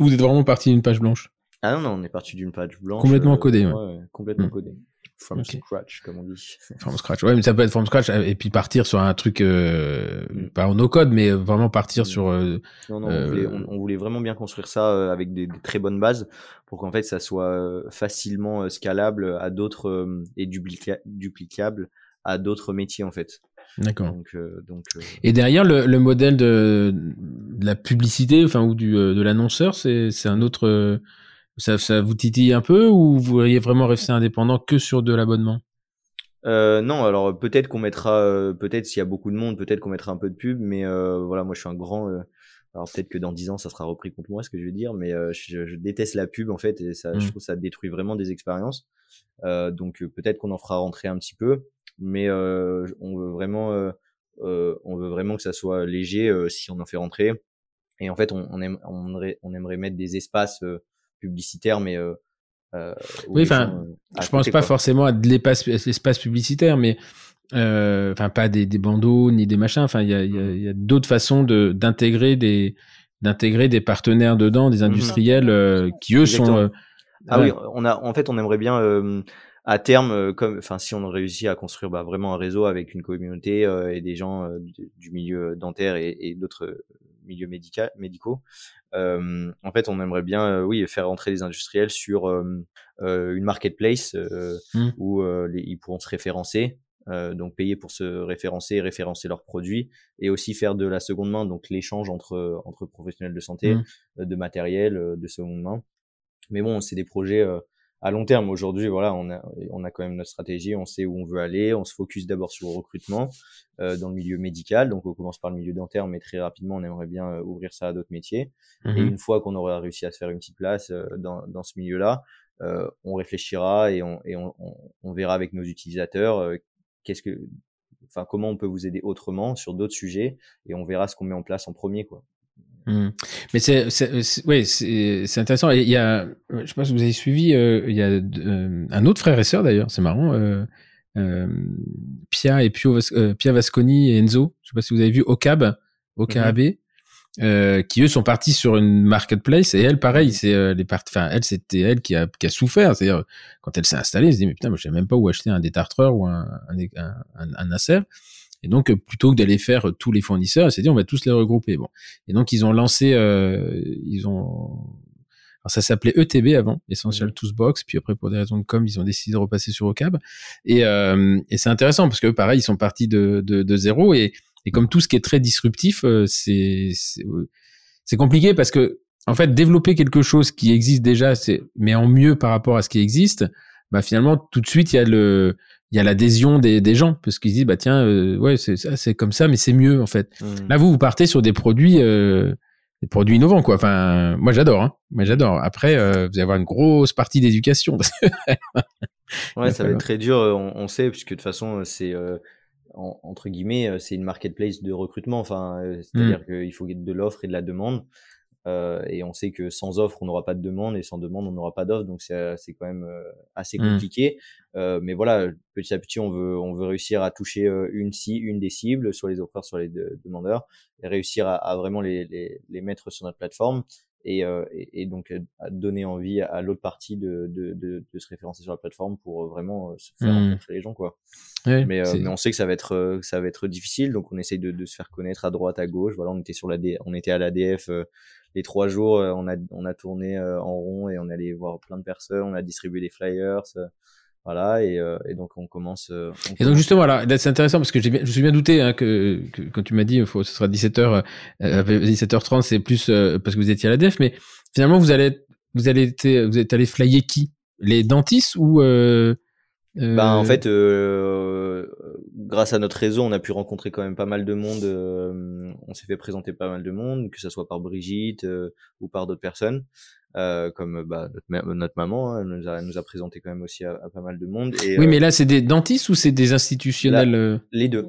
vous êtes vraiment parti d'une page blanche? Ah non, non, on est parti d'une page blanche. Complètement codé, ouais. complètement hmm. codé. From scratch, comme on dit. <laughs> From scratch, ouais, mais ça peut être from scratch et puis partir sur un truc, euh, hmm. pas en no-code, mais vraiment partir sur. Euh, non, non, on, voulait, euh, on, voulait, vraiment bien construire ça avec des, des très bonnes bases pour qu'en fait ça soit facilement scalable à d'autres et duplicable à d'autres métiers en fait. D'accord. Donc, euh, donc, euh, Et derrière le, le modèle de, de, la publicité, enfin ou du euh, de l'annonceur, c'est c'est un autre. Ça, ça vous titille un peu ou vous voudriez vraiment rester indépendant que sur de l'abonnement? Euh, non, alors peut-être qu'on mettra, peut-être s'il y a beaucoup de monde, peut-être qu'on mettra un peu de pub, mais voilà, moi je suis un grand. alors peut-être que dans dix ans ça sera repris contre moi ce que je veux dire, mais je, je, déteste la pub en fait et ça, je mmh. trouve ça détruit vraiment des expériences. donc peut-être qu'on en fera rentrer un petit peu mais euh, on veut vraiment euh, on veut vraiment que ça soit léger si on en fait rentrer. Et en fait, on, on, aime, on, aimerait, on aimerait mettre des espaces publicitaires, mais oui, enfin, je pense pas forcément à de l'espace publicitaire, mais enfin pas des, des, bandeaux ni des machins. Enfin, il y a, y a, d'autres façons de d'intégrer des d'intégrer des partenaires dedans, des mmh industriels qui eux sont. ah oui, on a en fait, on aimerait bien à terme, euh, comme, enfin, si on réussit à construire bah, vraiment un réseau avec une communauté euh, et des gens euh, du, milieu dentaire et, et d'autres milieux médical, médicaux, en fait, on aimerait bien, oui, faire rentrer les industriels sur une marketplace mmh. où ils pourront se référencer. donc payer pour se référencer, référencer leurs produits et aussi faire de la seconde main, donc l'échange entre entre professionnels de santé, mmh. de matériel, de seconde main. Mais bon, c'est des projets à long terme. Aujourd'hui, voilà, on a, on a quand même notre stratégie, on sait où on veut aller, on se focus d'abord sur le recrutement euh, dans le milieu médical. Donc, on commence par le milieu dentaire, mais très rapidement, on aimerait bien euh, ouvrir ça à d'autres métiers. Et mhm. une fois qu'on aura réussi à se faire une petite place euh, dans, dans ce milieu-là, euh, on réfléchira et, on, et on, on, verra avec nos utilisateurs euh, qu'est-ce que, enfin, comment on peut vous aider autrement sur d'autres sujets et on verra ce qu'on met en place en premier, quoi. Mmh. Mais c'est, oui, c'est intéressant. Il y a, je sais pas si vous avez suivi, euh, il y a euh, un autre frère et sœur d'ailleurs, c'est marrant, euh, euh, Pia et Pio, Pia Vasconi et Enzo. Je sais pas si vous avez vu Ocab. OKAB, euh, qui eux sont partis sur une marketplace et elle pareil c'est euh, les parties enfin elle c'était elle qui a, qui a souffert c'est-à-dire quand elle s'est installée elle se dit mais putain moi je sais même pas où acheter un détartreur ou un un, un, un Acer et donc plutôt que d'aller faire tous les fournisseurs s'est dit on va tous les regrouper bon. Et donc ils ont lancé euh, ils ont alors ça s'appelait ETB avant, Essential Tools Box, puis après pour des raisons de com, ils ont décidé de repasser sur OCAB. Et, euh, et c'est intéressant parce que pareil, ils sont partis de, de, de zéro. Et et comme tout ce qui est très disruptif, euh, c'est c'est compliqué parce que en fait développer quelque chose qui existe déjà, c'est mais en mieux par rapport à ce qui existe, bah finalement tout de suite il y a le il y a l'adhésion des, des gens parce qu'ils disent bah tiens euh, ouais c'est c'est comme ça mais c'est mieux en fait. Mmh. Là vous vous partez sur des produits euh, des produits innovants quoi. Enfin moi j'adore hein. Moi j'adore. Après euh, vous allez avoir une grosse partie d'éducation. <laughs> ouais ça va être très dur on, on sait puisque de toute façon c'est entre guillemets, c'est une marketplace de recrutement. Enfin, euh, c'est-à-dire mmh. qu'il faut de l'offre et de la demande. Euh, et on sait que sans offre, on n'aura pas de demande, et sans demande, on n'aura pas d'offre. Donc c'est quand même assez mmh. compliqué. Euh, mais voilà, petit à petit, on veut on veut réussir à toucher une une des cibles sur les offreurs, sur les demandeurs, et réussir à, à vraiment les, les, les, mettre sur notre plateforme et, euh, et, et, donc à donner envie à l'autre partie de, de, de, de, se référencer sur la plateforme pour vraiment se faire mmh. rencontrer les gens quoi. mais, mais, on sait que ça va être ça va être difficile donc on essaye de, de se faire connaître à droite à gauche voilà on était sur la on était à l'ADF les trois jours on a on a tourné en rond et on allait voir plein de personnes on a distribué des flyers voilà, et, euh, et, donc on commence. Euh, et donc justement, là, c'est intéressant parce que j'ai bien, je me suis bien douté hein, que, que, quand tu m'as dit, faut, ce sera 17h, euh, 17h30, c'est plus euh, parce que vous étiez à la def, mais finalement vous allez, vous allez, être, vous êtes allé flyer qui? Les dentistes ou euh, ben, en fait, grâce à notre réseau, on a pu rencontrer quand même pas mal de monde. on s'est fait présenter pas mal de monde, que ce soit par Brigitte ou par d'autres personnes. Euh, comme bah, notre, notre maman hein, nous, a, nous a présenté quand même aussi à, pas mal de monde. Et, oui, mais euh, là, c'est des dentistes ou c'est des institutionnels euh Les deux.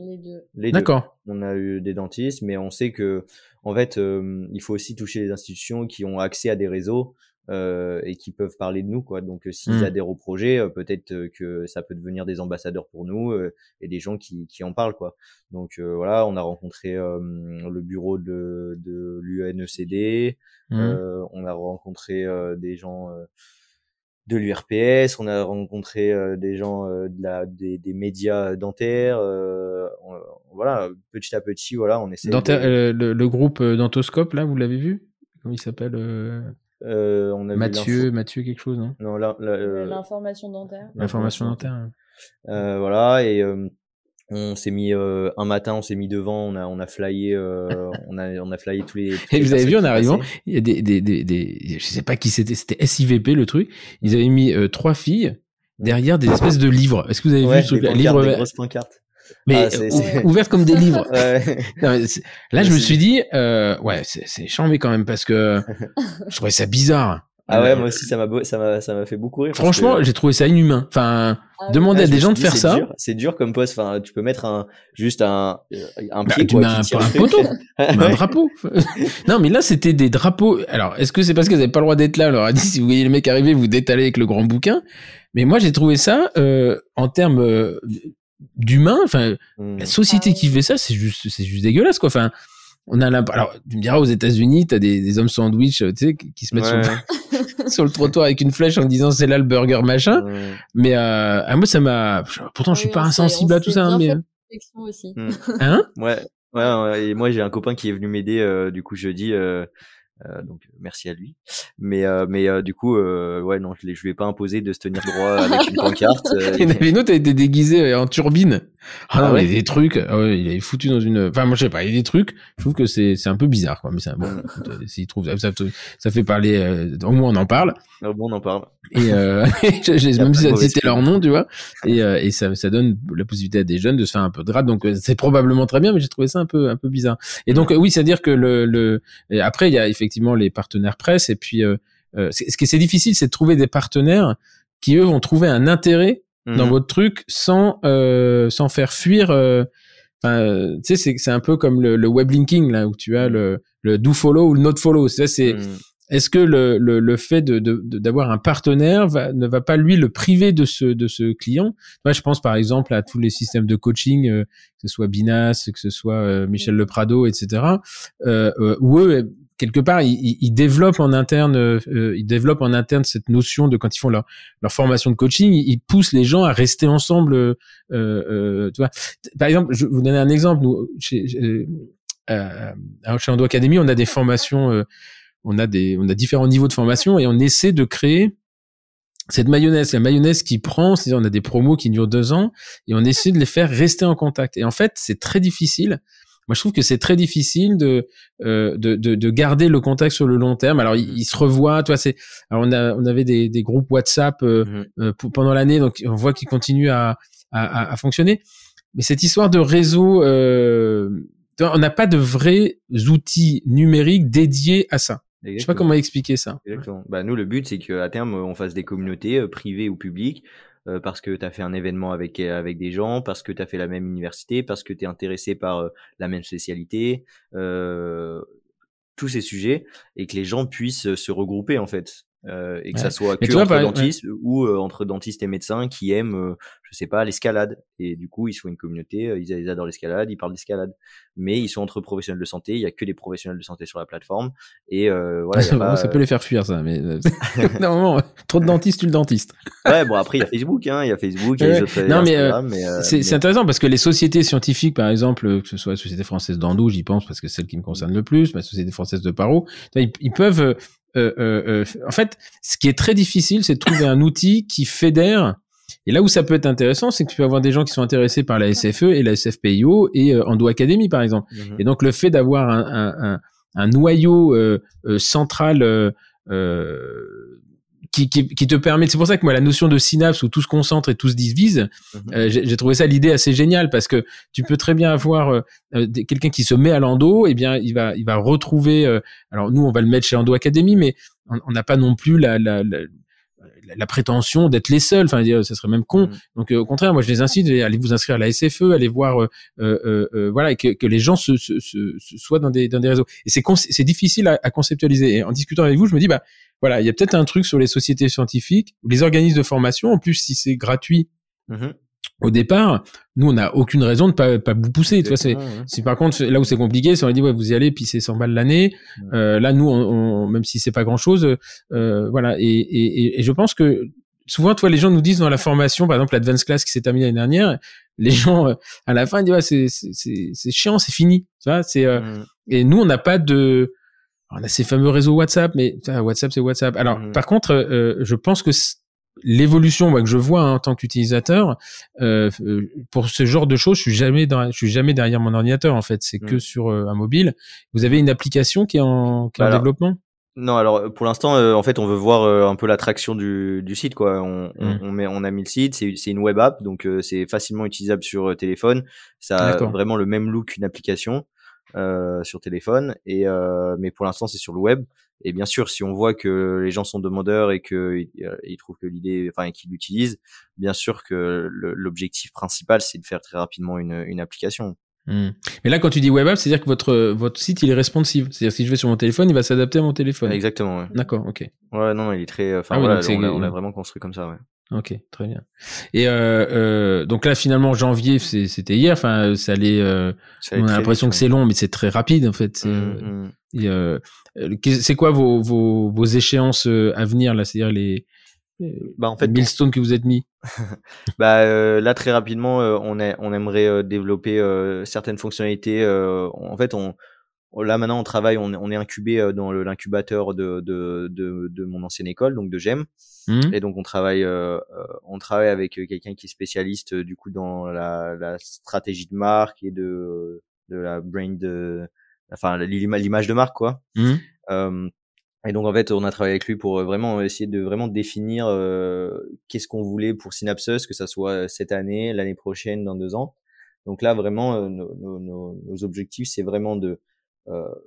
Les deux. D'accord. On a eu des dentistes, mais on sait que, en fait, il faut aussi toucher les institutions qui ont accès à des réseaux. Euh, et qui peuvent parler de nous quoi donc s'ils mmh. adhèrent au projet peut-être que ça peut devenir des ambassadeurs pour nous et des gens qui, qui en parlent quoi donc voilà on a rencontré le bureau de, de l'UNECD Mmh. Euh, on a rencontré euh, des gens euh, de l'URPS, on a rencontré des gens de la, des, des médias dentaires. voilà, petit à petit, voilà, on essaie. le, le, groupe Dentoscope, là, vous l'avez vu? Comment il s'appelle euh, on a Mathieu, Mathieu quelque chose, non? Non, l'information dentaire. L'information dentaire. Euh, voilà, et on s'est mis euh, un matin, on s'est mis devant, on a on a flyé, euh, on a on a flyé tous les. <laughs> et vous avez vu en arrivant, il y a des des des, des je sais pas qui c'était, c'était SIVP le truc. Ils avaient mis euh, trois filles derrière des espèces de livres. Est-ce que vous avez vu ce truc Livres, des grosses pancartes. Mais ah, ouvertes comme des livres. <laughs> là, je me suis dit, ouais, c'est c'est chambé quand même parce que <laughs> je trouvais ça bizarre. Ah ouais, moi aussi, ça m'a, ça m'a, ça m'a fait beaucoup rire. Franchement, j'ai trouvé ça inhumain. Enfin, ah demander à ah, des gens de faire ça. C'est dur comme poste. Enfin, tu peux mettre un, juste un, un bah, pied, tu mets un, un poteau. <laughs> un drapeau. non, mais là, c'était des drapeaux. Alors, est-ce que c'est parce qu'ils n'avaient pas le droit d'être là? On leur a dit, si vous voyez le mec arriver, vous détalez avec le grand bouquin. Mais moi, j'ai trouvé ça, euh, en termes, euh, d'humain, enfin, hmm. la société qui fait ça, c'est juste, c'est juste dégueulasse, quoi. Enfin, on a alors tu me diras aux États-Unis t'as des, des hommes sandwich tu sais qui se mettent sur, le, <laughs> sur, le trottoir avec une flèche en disant c'est là le burger machin mais euh, ah, moi ça m'a pourtant je suis pas insensible à tout ça hein, mais euh. aussi. Hmm. hein? Ouais ouais et moi j'ai un copain qui est venu m'aider euh, du coup jeudi euh, euh, donc merci à lui. Mais euh, mais euh, du coup ouais non je ne lui ai pas imposé de se tenir droit avec une <laughs> pancarte. il y en avait une autre, elle était déguisée en turbine. Ah, non, ah il y a des trucs. Ah ouais, il avait foutu dans une. Enfin moi je sais pas, il y a des trucs. Je trouve que c'est c'est un peu bizarre quoi. Mais c'est bon. <laughs> S'il trouve ça, ça fait parler. au moins on en parle. Au moins on en parle. Et euh, <laughs> même si ça citait leur nom, tu vois. Et, et ça, ça donne la possibilité à des jeunes de se faire un peu de grade. Donc c'est probablement très bien, mais j'ai trouvé ça un peu un peu bizarre. Et donc oui, c'est à dire que le le après il y a effectivement les partenaires presse. Et puis, euh, euh, ce qui c'est difficile, c'est de trouver des partenaires qui eux vont trouver un intérêt dans mhm. votre truc sans euh, sans faire fuir. Enfin, tu sais, c'est c'est un peu comme le, le web linking là où tu as le le do follow ou le not follow. C'est c'est mhm. est-ce que le, le, le fait de, d'avoir un partenaire va, ne va pas lui le priver de ce de ce client? Moi, je pense par exemple à tous les systèmes de coaching, euh, que ce soit Binas, que ce soit euh, Michel Le Prado, etc. Euh, euh, où eux quelque part, ils, développent en interne, euh, ils développent en interne cette notion de quand ils font leur, formation de coaching, ils poussent les gens à rester ensemble. Euh, euh, tu vois. Par exemple, je vous donner un exemple. Nous, chez, euh, chez Ando Academy, on a des formations on a des, on a différents niveaux de formation et on essaie de créer cette mayonnaise, la mayonnaise qui prend, c'est-à-dire on a des promos qui durent deux ans et on essaie de les faire rester en contact. Et en fait, c'est très difficile. Moi, je trouve que c'est très difficile de, euh, de, de, de, garder le contact sur le long terme. Alors, ils, se revoient. Toi, c'est. Alors, on a, on avait des, des groupes WhatsApp euh, mmh euh, pendant l'année, donc on voit qu'ils continuent à, à, à, fonctionner. Mais cette histoire de réseau, euh, on n'a pas de vrais outils numériques dédiés à ça. Je sais pas comment expliquer ça. Exactement. Bah, nous, le but, c'est qu'à terme, on fasse des communautés euh, privées ou publiques euh, parce que tu as fait un événement avec, euh, avec des gens, parce que tu as fait la même université, parce que tu es intéressé par la même spécialité, tous ces sujets, et que les gens puissent se regrouper, en fait. Euh, et que ça soit que entre dentistes ou euh, entre dentistes et médecins qui aiment, euh, je sais pas, l'escalade. Et du coup, ils sont une communauté, ils, ils adorent l'escalade, ils parlent d'escalade. Mais ils sont entre professionnels de santé, il y a que des professionnels de santé sur la plateforme. Et voilà, <laughs> ça peut les faire fuir ça, mais <laughs> <laughs> non, trop de dentistes, tu le dentiste. ouais, bon après il y a Facebook, hein, il y a Facebook, il y a les autres. Non mais, c'est intéressant parce que les sociétés scientifiques, par exemple, que ce soit la société française d'Ando, j'y pense parce que c'est celle qui me concerne le plus, ma société française de Paro, ils, ils peuvent euh, euh, euh, en fait, ce qui est très difficile, c'est de trouver un outil qui fédère. Et là où ça peut être intéressant, c'est que tu peux avoir des gens qui sont intéressés par la SFE et la SFPIO et Endo Academy, par exemple. Mhm. Et donc, le fait d'avoir un, un, un, un, noyau central qui, qui, qui, te permet. C'est pour ça que moi, la notion de synapse où tout se concentre et tout se divise, mhm. euh, j'ai trouvé ça l'idée assez géniale parce que tu peux très bien avoir euh, euh, quelqu'un qui se met à l'endo, et eh bien il va il va retrouver. alors nous, on va le mettre chez Endo Academy, mais on n'a pas non plus la, la, la la prétention d'être les seuls. Enfin, ça serait même con. Mhm. Donc, au contraire, moi, je les incite à aller vous inscrire à la SFE, aller voir, euh, euh, voilà, et que, que, les gens se, se, se, soient dans des, dans des réseaux. Et c'est c'est difficile à, à, conceptualiser. Et en discutant avec vous, je me dis, bah, voilà, il y a peut-être un truc sur les sociétés scientifiques, les organismes de formation. En plus, si c'est gratuit. Mmh au départ, nous, on n'a aucune raison de pas, pas vous pousser. Tu vois, c'est, c'est par contre là où c'est compliqué, c'est on dit ouais, vous y allez, puis c'est 100 balles l'année. Euh, là, nous, on, même si c'est pas grand chose, euh, voilà. Et, et, et, je pense que souvent, toi, les gens nous disent dans la formation, par exemple, l'advance class qui s'est terminée l'année dernière, les <laughs> gens euh, à la fin ils disent ouais, c'est, c'est, c'est chiant, c'est fini. Tu vois, c'est euh, mmh. et nous, on n'a pas de on a ces fameux réseaux WhatsApp, mais WhatsApp c'est WhatsApp. Alors mmh. par contre, euh, je pense que l'évolution que je vois hein, en tant qu'utilisateur, euh, euh, pour ce genre de choses, je suis jamais dans, je suis jamais derrière mon ordinateur en fait. C'est que mmh. sur un mobile. Vous avez une application qui est en, qui est en développement? non, alors pour l'instant, en fait, on veut voir un peu l'attraction du, du site, quoi. On, on, mmh. on, met, on a mis le site, c'est, c'est une web app, donc c'est facilement utilisable sur téléphone. Ça a vraiment le même look qu'une application. Euh, sur téléphone. Et euh, mais pour l'instant, c'est sur le web. Et bien sûr, si on voit que les gens sont demandeurs et qu'ils euh, ils trouvent que l'idée, enfin, qu'ils l'utilisent, bien sûr que l'objectif principal, c'est de faire très rapidement une, une application. Hmm. Mais là, quand tu dis web app, c'est-à-dire que votre votre site il est responsive. C'est-à-dire si je vais sur mon téléphone, il va s'adapter à mon téléphone. Exactement. Ouais. D'accord, ok. Ouais, non, il est très. Enfin, ah voilà, on, l'a vraiment construit comme ça. Ouais. Ok, très bien. Et euh, euh, donc là, finalement, janvier, c'était hier. Enfin, ça allait. Euh, on a l'impression que c'est long, mais c'est très rapide en fait. Mmh, mmh. Euh, c'est quoi vos, vos, vos échéances euh, à venir là C'est-à-dire les, bah, en fait, milestones que vous êtes mis? <laughs> bah là, très rapidement, on, est, on aimerait développer certaines fonctionnalités. en fait, on Là maintenant on travaille, on, on est incubé euh, dans l'incubateur de, de, de, de, mon ancienne école, donc de GEM. Mmh. Et donc on travaille, euh, euh, on travaille avec quelqu'un qui est spécialiste du coup dans la, la stratégie de marque et de, de la brain de, enfin l'image de marque quoi. Mmh. Euh, et donc en fait, on a travaillé avec lui pour vraiment essayer de vraiment définir euh, qu'est-ce qu'on voulait pour Synapses, que ça soit cette année, l'année prochaine, dans deux ans. Donc là, vraiment, nos, nos, nos, objectifs, c'est vraiment de euh,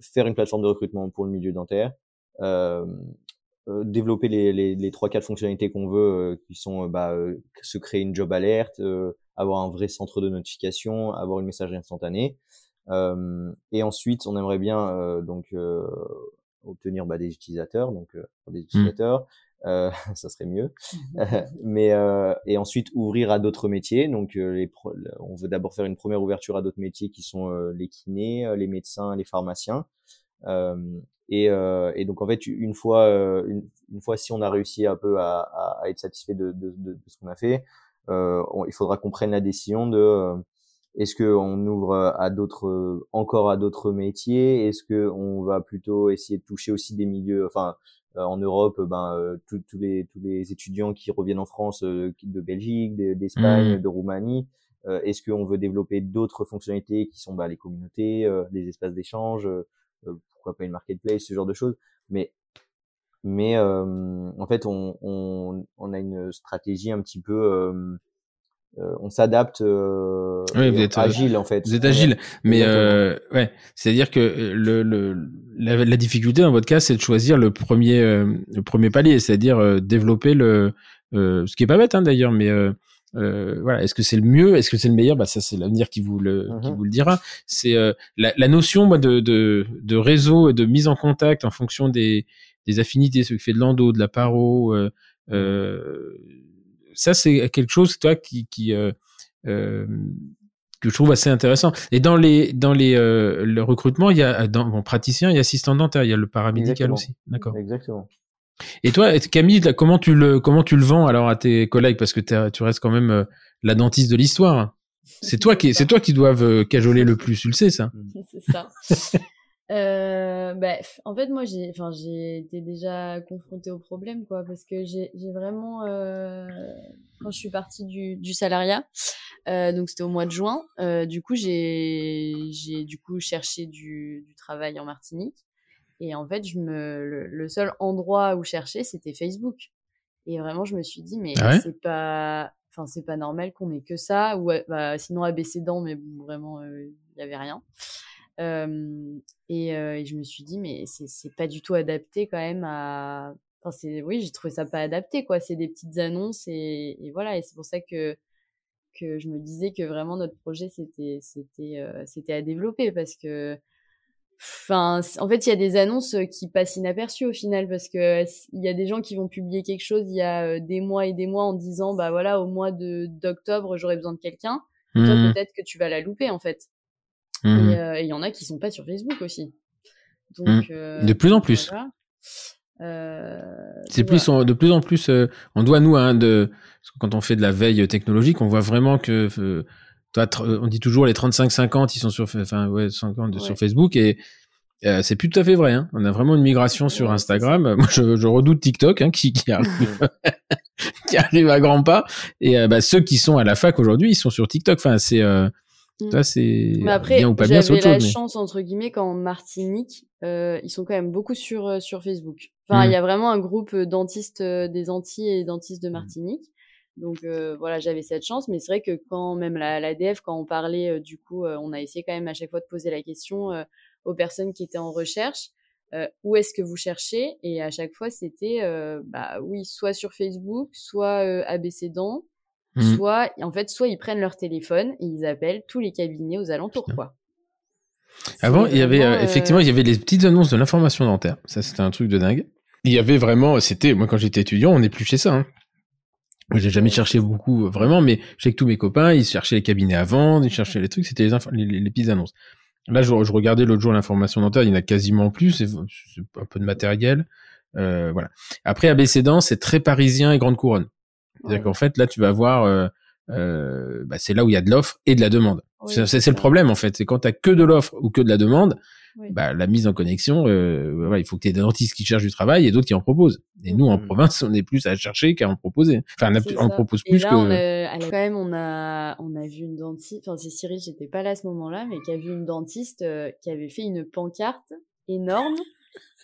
faire une plateforme de recrutement pour le milieu dentaire, euh, euh, développer les, les, les trois quatre fonctionnalités qu'on veut, qui sont bah, se créer une job alerte, avoir un vrai centre de notification, avoir une messagerie instantanée. et ensuite, on aimerait bien donc obtenir bah, des utilisateurs, donc des mmh. utilisateurs, euh, <laughs> ça serait mieux. <laughs> mais euh, et ensuite ouvrir à d'autres métiers. Donc les on veut d'abord faire une première ouverture à d'autres métiers qui sont les kinés, les médecins, les pharmaciens. Et, et, donc en fait une fois une, fois si on a réussi un peu à, à, à être satisfait de, de, de, de ce qu'on a fait, il faudra qu'on prenne la décision de est-ce qu'on ouvre à d'autres, encore à d'autres métiers? Est-ce qu'on va plutôt essayer de toucher aussi des milieux, enfin, euh, en Europe, ben, euh, tous les, tous les étudiants qui reviennent en France euh, de Belgique, d'Espagne, mmh. de Roumanie, est-ce qu'on veut développer d'autres fonctionnalités qui sont bah, les communautés, les espaces d'échange, pourquoi pas une marketplace, ce genre de choses. Mais mais en fait, on, on, on, a une stratégie un petit peu euh, on s'adapte euh, oui, vous êtes, euh, agile en fait. Vous êtes agile, mais ouais, c'est-à-dire que le, le la, difficulté dans votre cas, c'est de choisir le premier le premier palier, c'est-à-dire développer le ce qui est pas bête hein, d'ailleurs, mais voilà, est-ce que c'est le mieux, est-ce que c'est le meilleur? Bah ça c'est l'avenir qui vous le qui mhm. vous le dira. C'est la, la, notion moi, de, de, de réseau et de mise en contact en fonction des des affinités, ce qui fait de l'endo, de la paro. Euh, ça, c'est quelque chose, toi, qui, qui euh, euh, que je trouve assez intéressant. Et dans les dans les euh, le recrutement, il y a dans bon, praticien, il y a assistant dentaire, il y a le paramédical aussi. D'accord. Exactement. Et toi, Camille, comment tu le comment tu le vends alors à tes collègues? Parce que tu restes quand même la dentiste de l'histoire. C'est toi qui c'est toi qui doivent cajoler le plus, tu le sais ça. C'est ça. <laughs> Euh, bah, en fait, moi, j'ai, enfin, j'ai été déjà confrontée au problème, quoi, parce que j'ai, j'ai vraiment, euh, quand je suis partie du, du salariat, euh, donc c'était au mois de juin, euh, du coup, j'ai, j'ai du coup cherché du, du travail en Martinique, et en fait, je me, le, seul endroit où chercher, c'était Facebook, et vraiment, je me suis dit, mais ah c'est pas, enfin, c'est pas normal qu'on ait que ça, ou bah, sinon ABC dents, mais bon, vraiment, il y avait rien. Euh, et, et, je me suis dit, mais c'est pas du tout adapté quand même à. Enfin, oui, j'ai trouvé ça pas adapté, quoi. C'est des petites annonces et, et voilà. Et c'est pour ça que que je me disais que vraiment notre projet c'était c'était à développer parce que enfin en fait il y a des annonces qui passent inaperçues au final parce que il y a des gens qui vont publier quelque chose il y a des mois et des mois en disant bah voilà au mois d'octobre j'aurai besoin de quelqu'un toi mmh peut-être que tu vas la louper en fait Mmh. Euh, et il y en a qui sont pas sur Facebook aussi. Donc, mmh. euh, de plus en plus. Euh, c'est plus de plus en plus. on doit nous hein, de quand on fait de la veille technologique, on voit vraiment que toi, on dit toujours les 35-50, ils sont sur, enfin ouais, 50 sur Facebook et c'est plus tout à fait vrai. Hein. On a vraiment une migration sur Instagram. <laughs> Moi, je, je, redoute TikTok hein, qui, qui, arrive, <laughs> <laughs> qui arrive à grands pas. Et bah, ceux qui sont à la fac aujourd'hui, ils sont sur TikTok. Enfin, c'est Mmh. Ça, c'est bien ou pas bien, c'est autre chose. la chance, entre guillemets, qu'en Martinique, euh, ils sont quand même beaucoup sur, euh, sur Facebook. Enfin, il y a vraiment un groupe euh, dentistes euh, des Antilles et dentistes de mmh. Martinique. Donc voilà, j'avais cette chance, mais c'est vrai que quand même la, la DF, quand on parlait, du coup, on a essayé quand même à chaque fois de poser la question aux personnes qui étaient en recherche, où est-ce que vous cherchez? Et à chaque fois, c'était, bah oui, soit sur Facebook, soit ABC Dents, Mmh. Soit, en fait, soit ils prennent leur téléphone et ils appellent tous les cabinets aux alentours, quoi. Avant, il y avait euh, effectivement, il y avait les petites annonces de l'information dentaire. Ça, c'était un truc de dingue. Il y avait vraiment, c'était moi quand j'étais étudiant, on n'est plus chez ça. Hein. J'ai jamais cherché beaucoup euh, vraiment, mais je sais que tous mes copains, ils cherchaient les cabinets à vendre, ils cherchaient les trucs, c'était les, les, petites annonces. Là, je, je regardais l'autre jour l'information dentaire, il y en a quasiment plus, c'est un peu de matériel, euh, voilà. Après, ABC Dents, c'est très parisien et grande couronne. C'est-à-dire qu'en fait, là, tu vas voir, euh, euh, bah, c'est là où il y a de l'offre et de la demande. c'est le problème, en fait. C'est quand tu que de l'offre ou que de la demande, bah, la mise en connexion, euh, il faut que tu aies des dentistes qui cherchent du travail et d'autres qui en proposent. Et nous, en mmh. province, on est plus à chercher qu'à en proposer. Enfin, on, on propose plus là, que... On a, quand même, on a, on a vu une dentiste, enfin, c'est Cyril, j'étais pas là à ce moment-là, mais qui a vu une dentiste euh, qui avait fait une pancarte énorme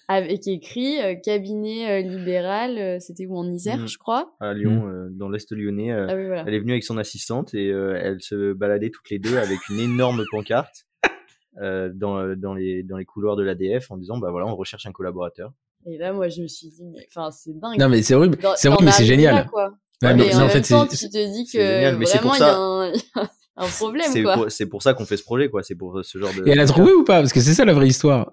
avec écrit euh, cabinet euh, libéral, euh, c'était où en Isère, mmh. je crois. À Lyon, mmh. dans l'est lyonnais. Ah elle est venue avec son assistante et elle se baladait toutes les deux avec une énorme <laughs> pancarte dans, dans, les, dans les couloirs de l'ADF en disant bah voilà, on recherche un collaborateur. Et là, moi, je me suis dit, enfin, c'est dingue. Non, mais c'est horrible. C'est horrible, mais c'est génial. Ouais, mais, en, fait, temps, tu te dis que vraiment, <laughs> il y a un, un problème, quoi. C'est pour ça qu'on fait ce projet, quoi. C'est pour ce genre de. Et elle a trouvé ou pas? Parce que c'est ça la vraie histoire.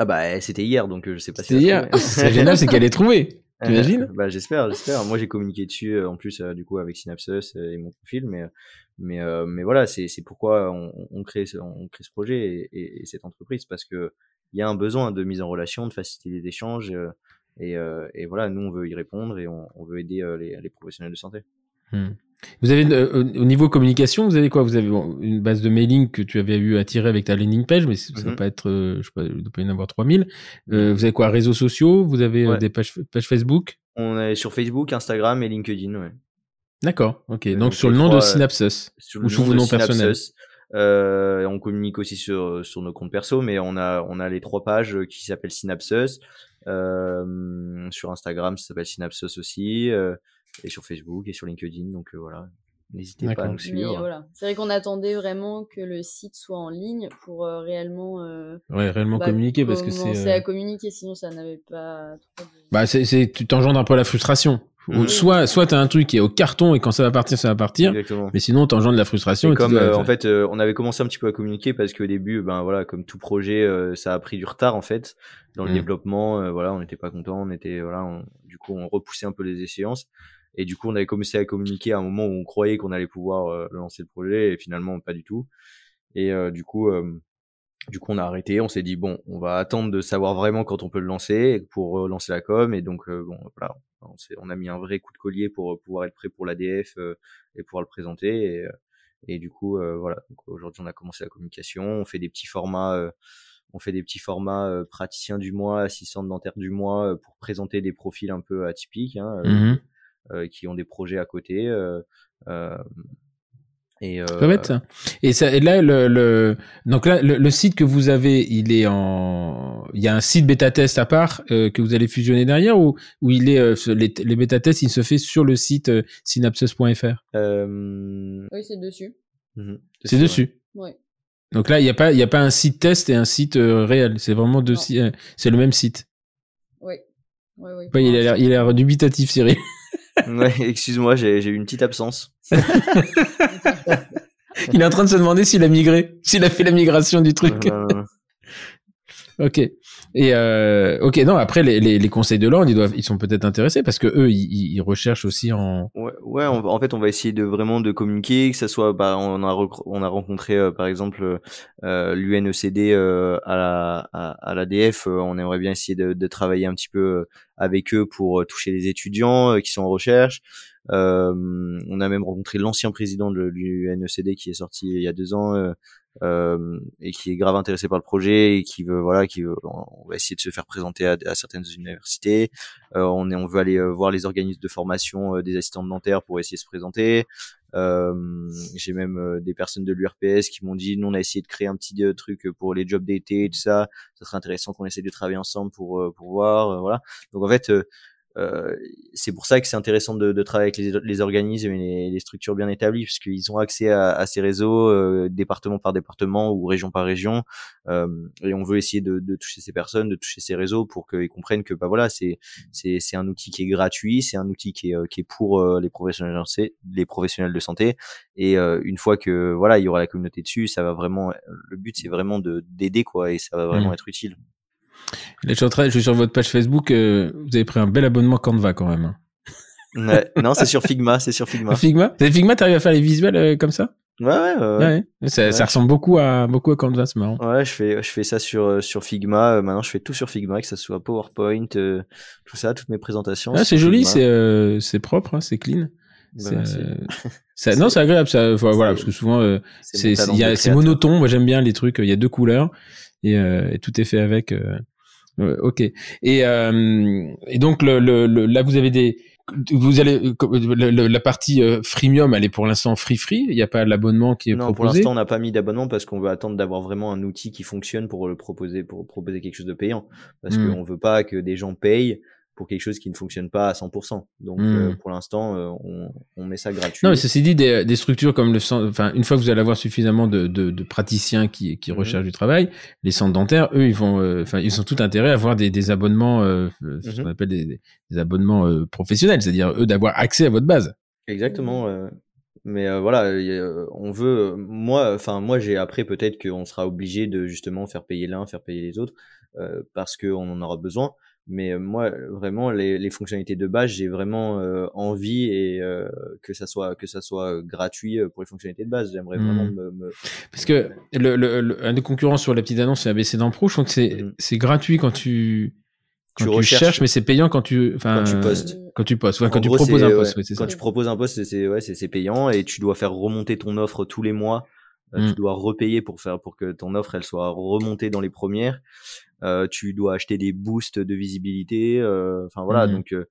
Ah bah c'était hier, donc je sais pas si. C'était hier. <laughs> <laughs> C'est génial, c'est qu'elle est trouvée. T'imagines Bah j'espère, j'espère. Moi j'ai communiqué dessus en plus du coup avec Synapsus et mon profil, mais mais mais voilà, c'est c'est pourquoi on, on crée on crée ce projet et, et, cette entreprise parce que il y a un besoin de mise en relation, de faciliter les échanges et, et voilà, nous on veut y répondre et on, on veut aider les, les professionnels de santé. Hmm. Vous avez au niveau communication, vous avez quoi? Vous avez une base de mailing que tu avais eu à tirer avec ta landing page, mais ça ne va mmh pas être, je sais pas, il doit pas y en avoir 3000. Euh, vous avez quoi? Réseaux sociaux? Vous avez des pages, pages, Facebook? On est sur Facebook, Instagram et LinkedIn, ouais. D'accord, ok. Donc, sur le nom de Synapsus ou sous vos noms personnels. Euh, on communique aussi sur, sur nos comptes perso, mais on a, on a les trois pages qui s'appellent Synapsus. Euh, sur Instagram, ça s'appelle Synapsus aussi. Euh, et sur Facebook et sur LinkedIn. Donc euh, voilà, n'hésitez pas à nous suivre. Voilà. C'est vrai qu'on attendait vraiment que le site soit en ligne pour euh, réellement, euh, ouais, réellement bah, communiquer parce que c'est. à communiquer, sinon ça n'avait pas. Trop de... Bah c'est, tu t'engendres un peu la frustration. Mmh. Soit, soit t'as un truc qui est au carton et quand ça va partir, ça va partir. Exactement. Mais sinon, t'engendres de la frustration. Et comme en fait, on avait commencé un petit peu à communiquer parce qu'au début, ben voilà, comme tout projet, ça a pris du retard en fait dans le mmh. développement. voilà, on n'était pas content, on était voilà, du coup, on repoussait un peu les échéances. Et du coup, on avait commencé à communiquer à un moment où on croyait qu'on allait pouvoir euh, lancer le projet et finalement pas du tout. Et euh, du coup, euh, du coup, on a arrêté. On s'est dit bon, on va attendre de savoir vraiment quand on peut le lancer pour lancer la com. Et donc bon, voilà, on, on, a mis un vrai coup de collier pour pouvoir être prêt pour l'ADF et pouvoir le présenter. Et, et du coup, voilà. Aujourd'hui, on a commencé la communication. On fait des petits formats on fait des petits formats praticiens du mois, assistants dentaires du mois pour présenter des profils un peu atypiques. Hein, mmh euh, qui ont des projets à côté. Euh, euh, et, euh... ça. Et, ça, et là, le, le, donc là, le, site que vous avez, il est en, il y a un site bêta test à part euh, que vous allez fusionner derrière ou, ou il est euh, les, les bêta tests, il se fait sur le site euh, synapses.fr? Euh... Oui, c'est dessus. Mmh c'est dessus. Ouais. Donc là, il n'y a pas, il y a pas un site test et un site réel. C'est vraiment deux, c'est le même site. Oui. Ouais, oui, il a l'air, il a l'air dubitatif, Cyril. <laughs> ouais, excuse-moi, j'ai eu une petite absence. <laughs> Il est en train de se demander s'il a migré, s'il a fait la migration du truc. Ok. Et euh, ok, non. Après, les, les, les conseils de l'ordre, ils doivent, ils sont peut-être intéressés parce que eux, ils, ils recherchent aussi en. Ouais, ouais en fait, on va essayer de vraiment de communiquer, que ça soit, bah, on a on a rencontré euh, par exemple euh, l'UNECD euh, à la à, l'ADF. Euh, on aimerait bien essayer de, de, travailler un petit peu avec eux pour toucher les étudiants qui sont en recherche. on a même rencontré l'ancien président de l'UNECD qui est sorti il y a deux ans, euh, et qui est grave intéressé par le projet et qui veut voilà qui veut, on va essayer de se faire présenter à, à certaines universités. Euh, on est on veut aller euh, voir les organismes de formation euh, des assistants dentaires pour essayer de se présenter. J'ai même des personnes de l'URPS qui m'ont dit nous on a essayé de créer un petit truc pour les jobs d'été et tout ça. Ça serait intéressant qu'on essaie de travailler ensemble pour pour voir voilà. Donc en fait euh, c'est pour ça que c'est intéressant de, de, travailler avec les, les organismes et les, structures bien établies, puisqu'ils ont accès à, à ces réseaux, euh, département par département ou région par région, euh, et on veut essayer de, de, toucher ces personnes, de toucher ces réseaux pour qu'ils comprennent que bah voilà, c'est c'est un outil qui est gratuit, c'est un outil qui est euh, qui est pour euh, les professionnels de santé, les professionnels de santé, et une fois que voilà, il y aura la communauté dessus, ça va vraiment, le but c'est vraiment de d'aider quoi, et ça va vraiment mmh. être utile. Je suis, sur votre page Facebook, euh, vous avez pris un bel abonnement Canva quand même. Hein. non, c'est sur Figma, c'est sur Figma. Figma? Figma, t'arrives à faire les visuels euh, comme ça? Ouais, ouais, ouais. Ça, ressemble beaucoup à, beaucoup à Canva, c'est marrant. Ouais, je fais, je fais ça sur, euh, sur Figma. maintenant, je fais tout sur Figma, que ça soit PowerPoint, tout ça, toutes mes présentations. c'est joli, c'est, c'est propre, hein, c'est clean. Bah, <laughs> ça, non, c'est agréable. Ça, voilà, parce que souvent, c'est, c'est monotone. Moi, j'aime bien les trucs. Il y a deux couleurs et, et tout est fait avec ok. Et, euh, et donc le, le, là vous avez des vous allez la partie euh, freemium, elle est pour l'instant free free. Il n'y a pas l'abonnement qui est non, proposé? pour l'instant on n'a pas mis d'abonnement parce qu'on veut attendre d'avoir vraiment un outil qui fonctionne pour le proposer pour proposer quelque chose de payant. Parce mmh. qu'on veut pas que des gens payent pour quelque chose qui ne fonctionne pas à 100%. Donc hmm. euh, pour l'instant, euh, on, on, met ça gratuit. Non, mais ceci dit, des, des structures comme le centre, enfin une fois que vous allez avoir suffisamment de, de, de praticiens qui, qui hmm. recherchent du travail, les centres dentaires, eux, ils vont, euh, enfin ils ont tout intérêt à avoir des, des abonnements, ce qu'on hmm. appelle des, des abonnements professionnels, c'est-à-dire eux d'avoir accès à votre base. Exactement. Mais voilà, on veut. Moi, enfin moi, j'ai après peut-être qu'on sera obligé de justement faire payer l'un, faire payer les autres. euh, parce qu'on en aura besoin. Mais moi, vraiment, les, les fonctionnalités de base, j'ai vraiment envie et que ça soit que ça soit gratuit pour les fonctionnalités de base. J'aimerais vraiment Mhm. me, me- Parce que le, le, le- un des concurrents sur la petite annonce, c'est ABC dans Pro. Je crois que c'est Mhm. c'est gratuit quand tu quand Tu tu, recherches. cherches, mais c'est payant quand tu enfin Quand tu euh, postes. Quand tu postes, ouais, quand tu proposes un poste, ouais, c'est ça. Quand tu proposes un poste, c'est ouais, c'est c'est payant et tu dois faire remonter ton offre tous les mois. Euh. Tu dois repayer pour faire pour que ton offre elle soit remontée dans les premières. Euh, tu dois acheter des boosts de visibilité. euh, Enfin voilà, Mm. donc euh,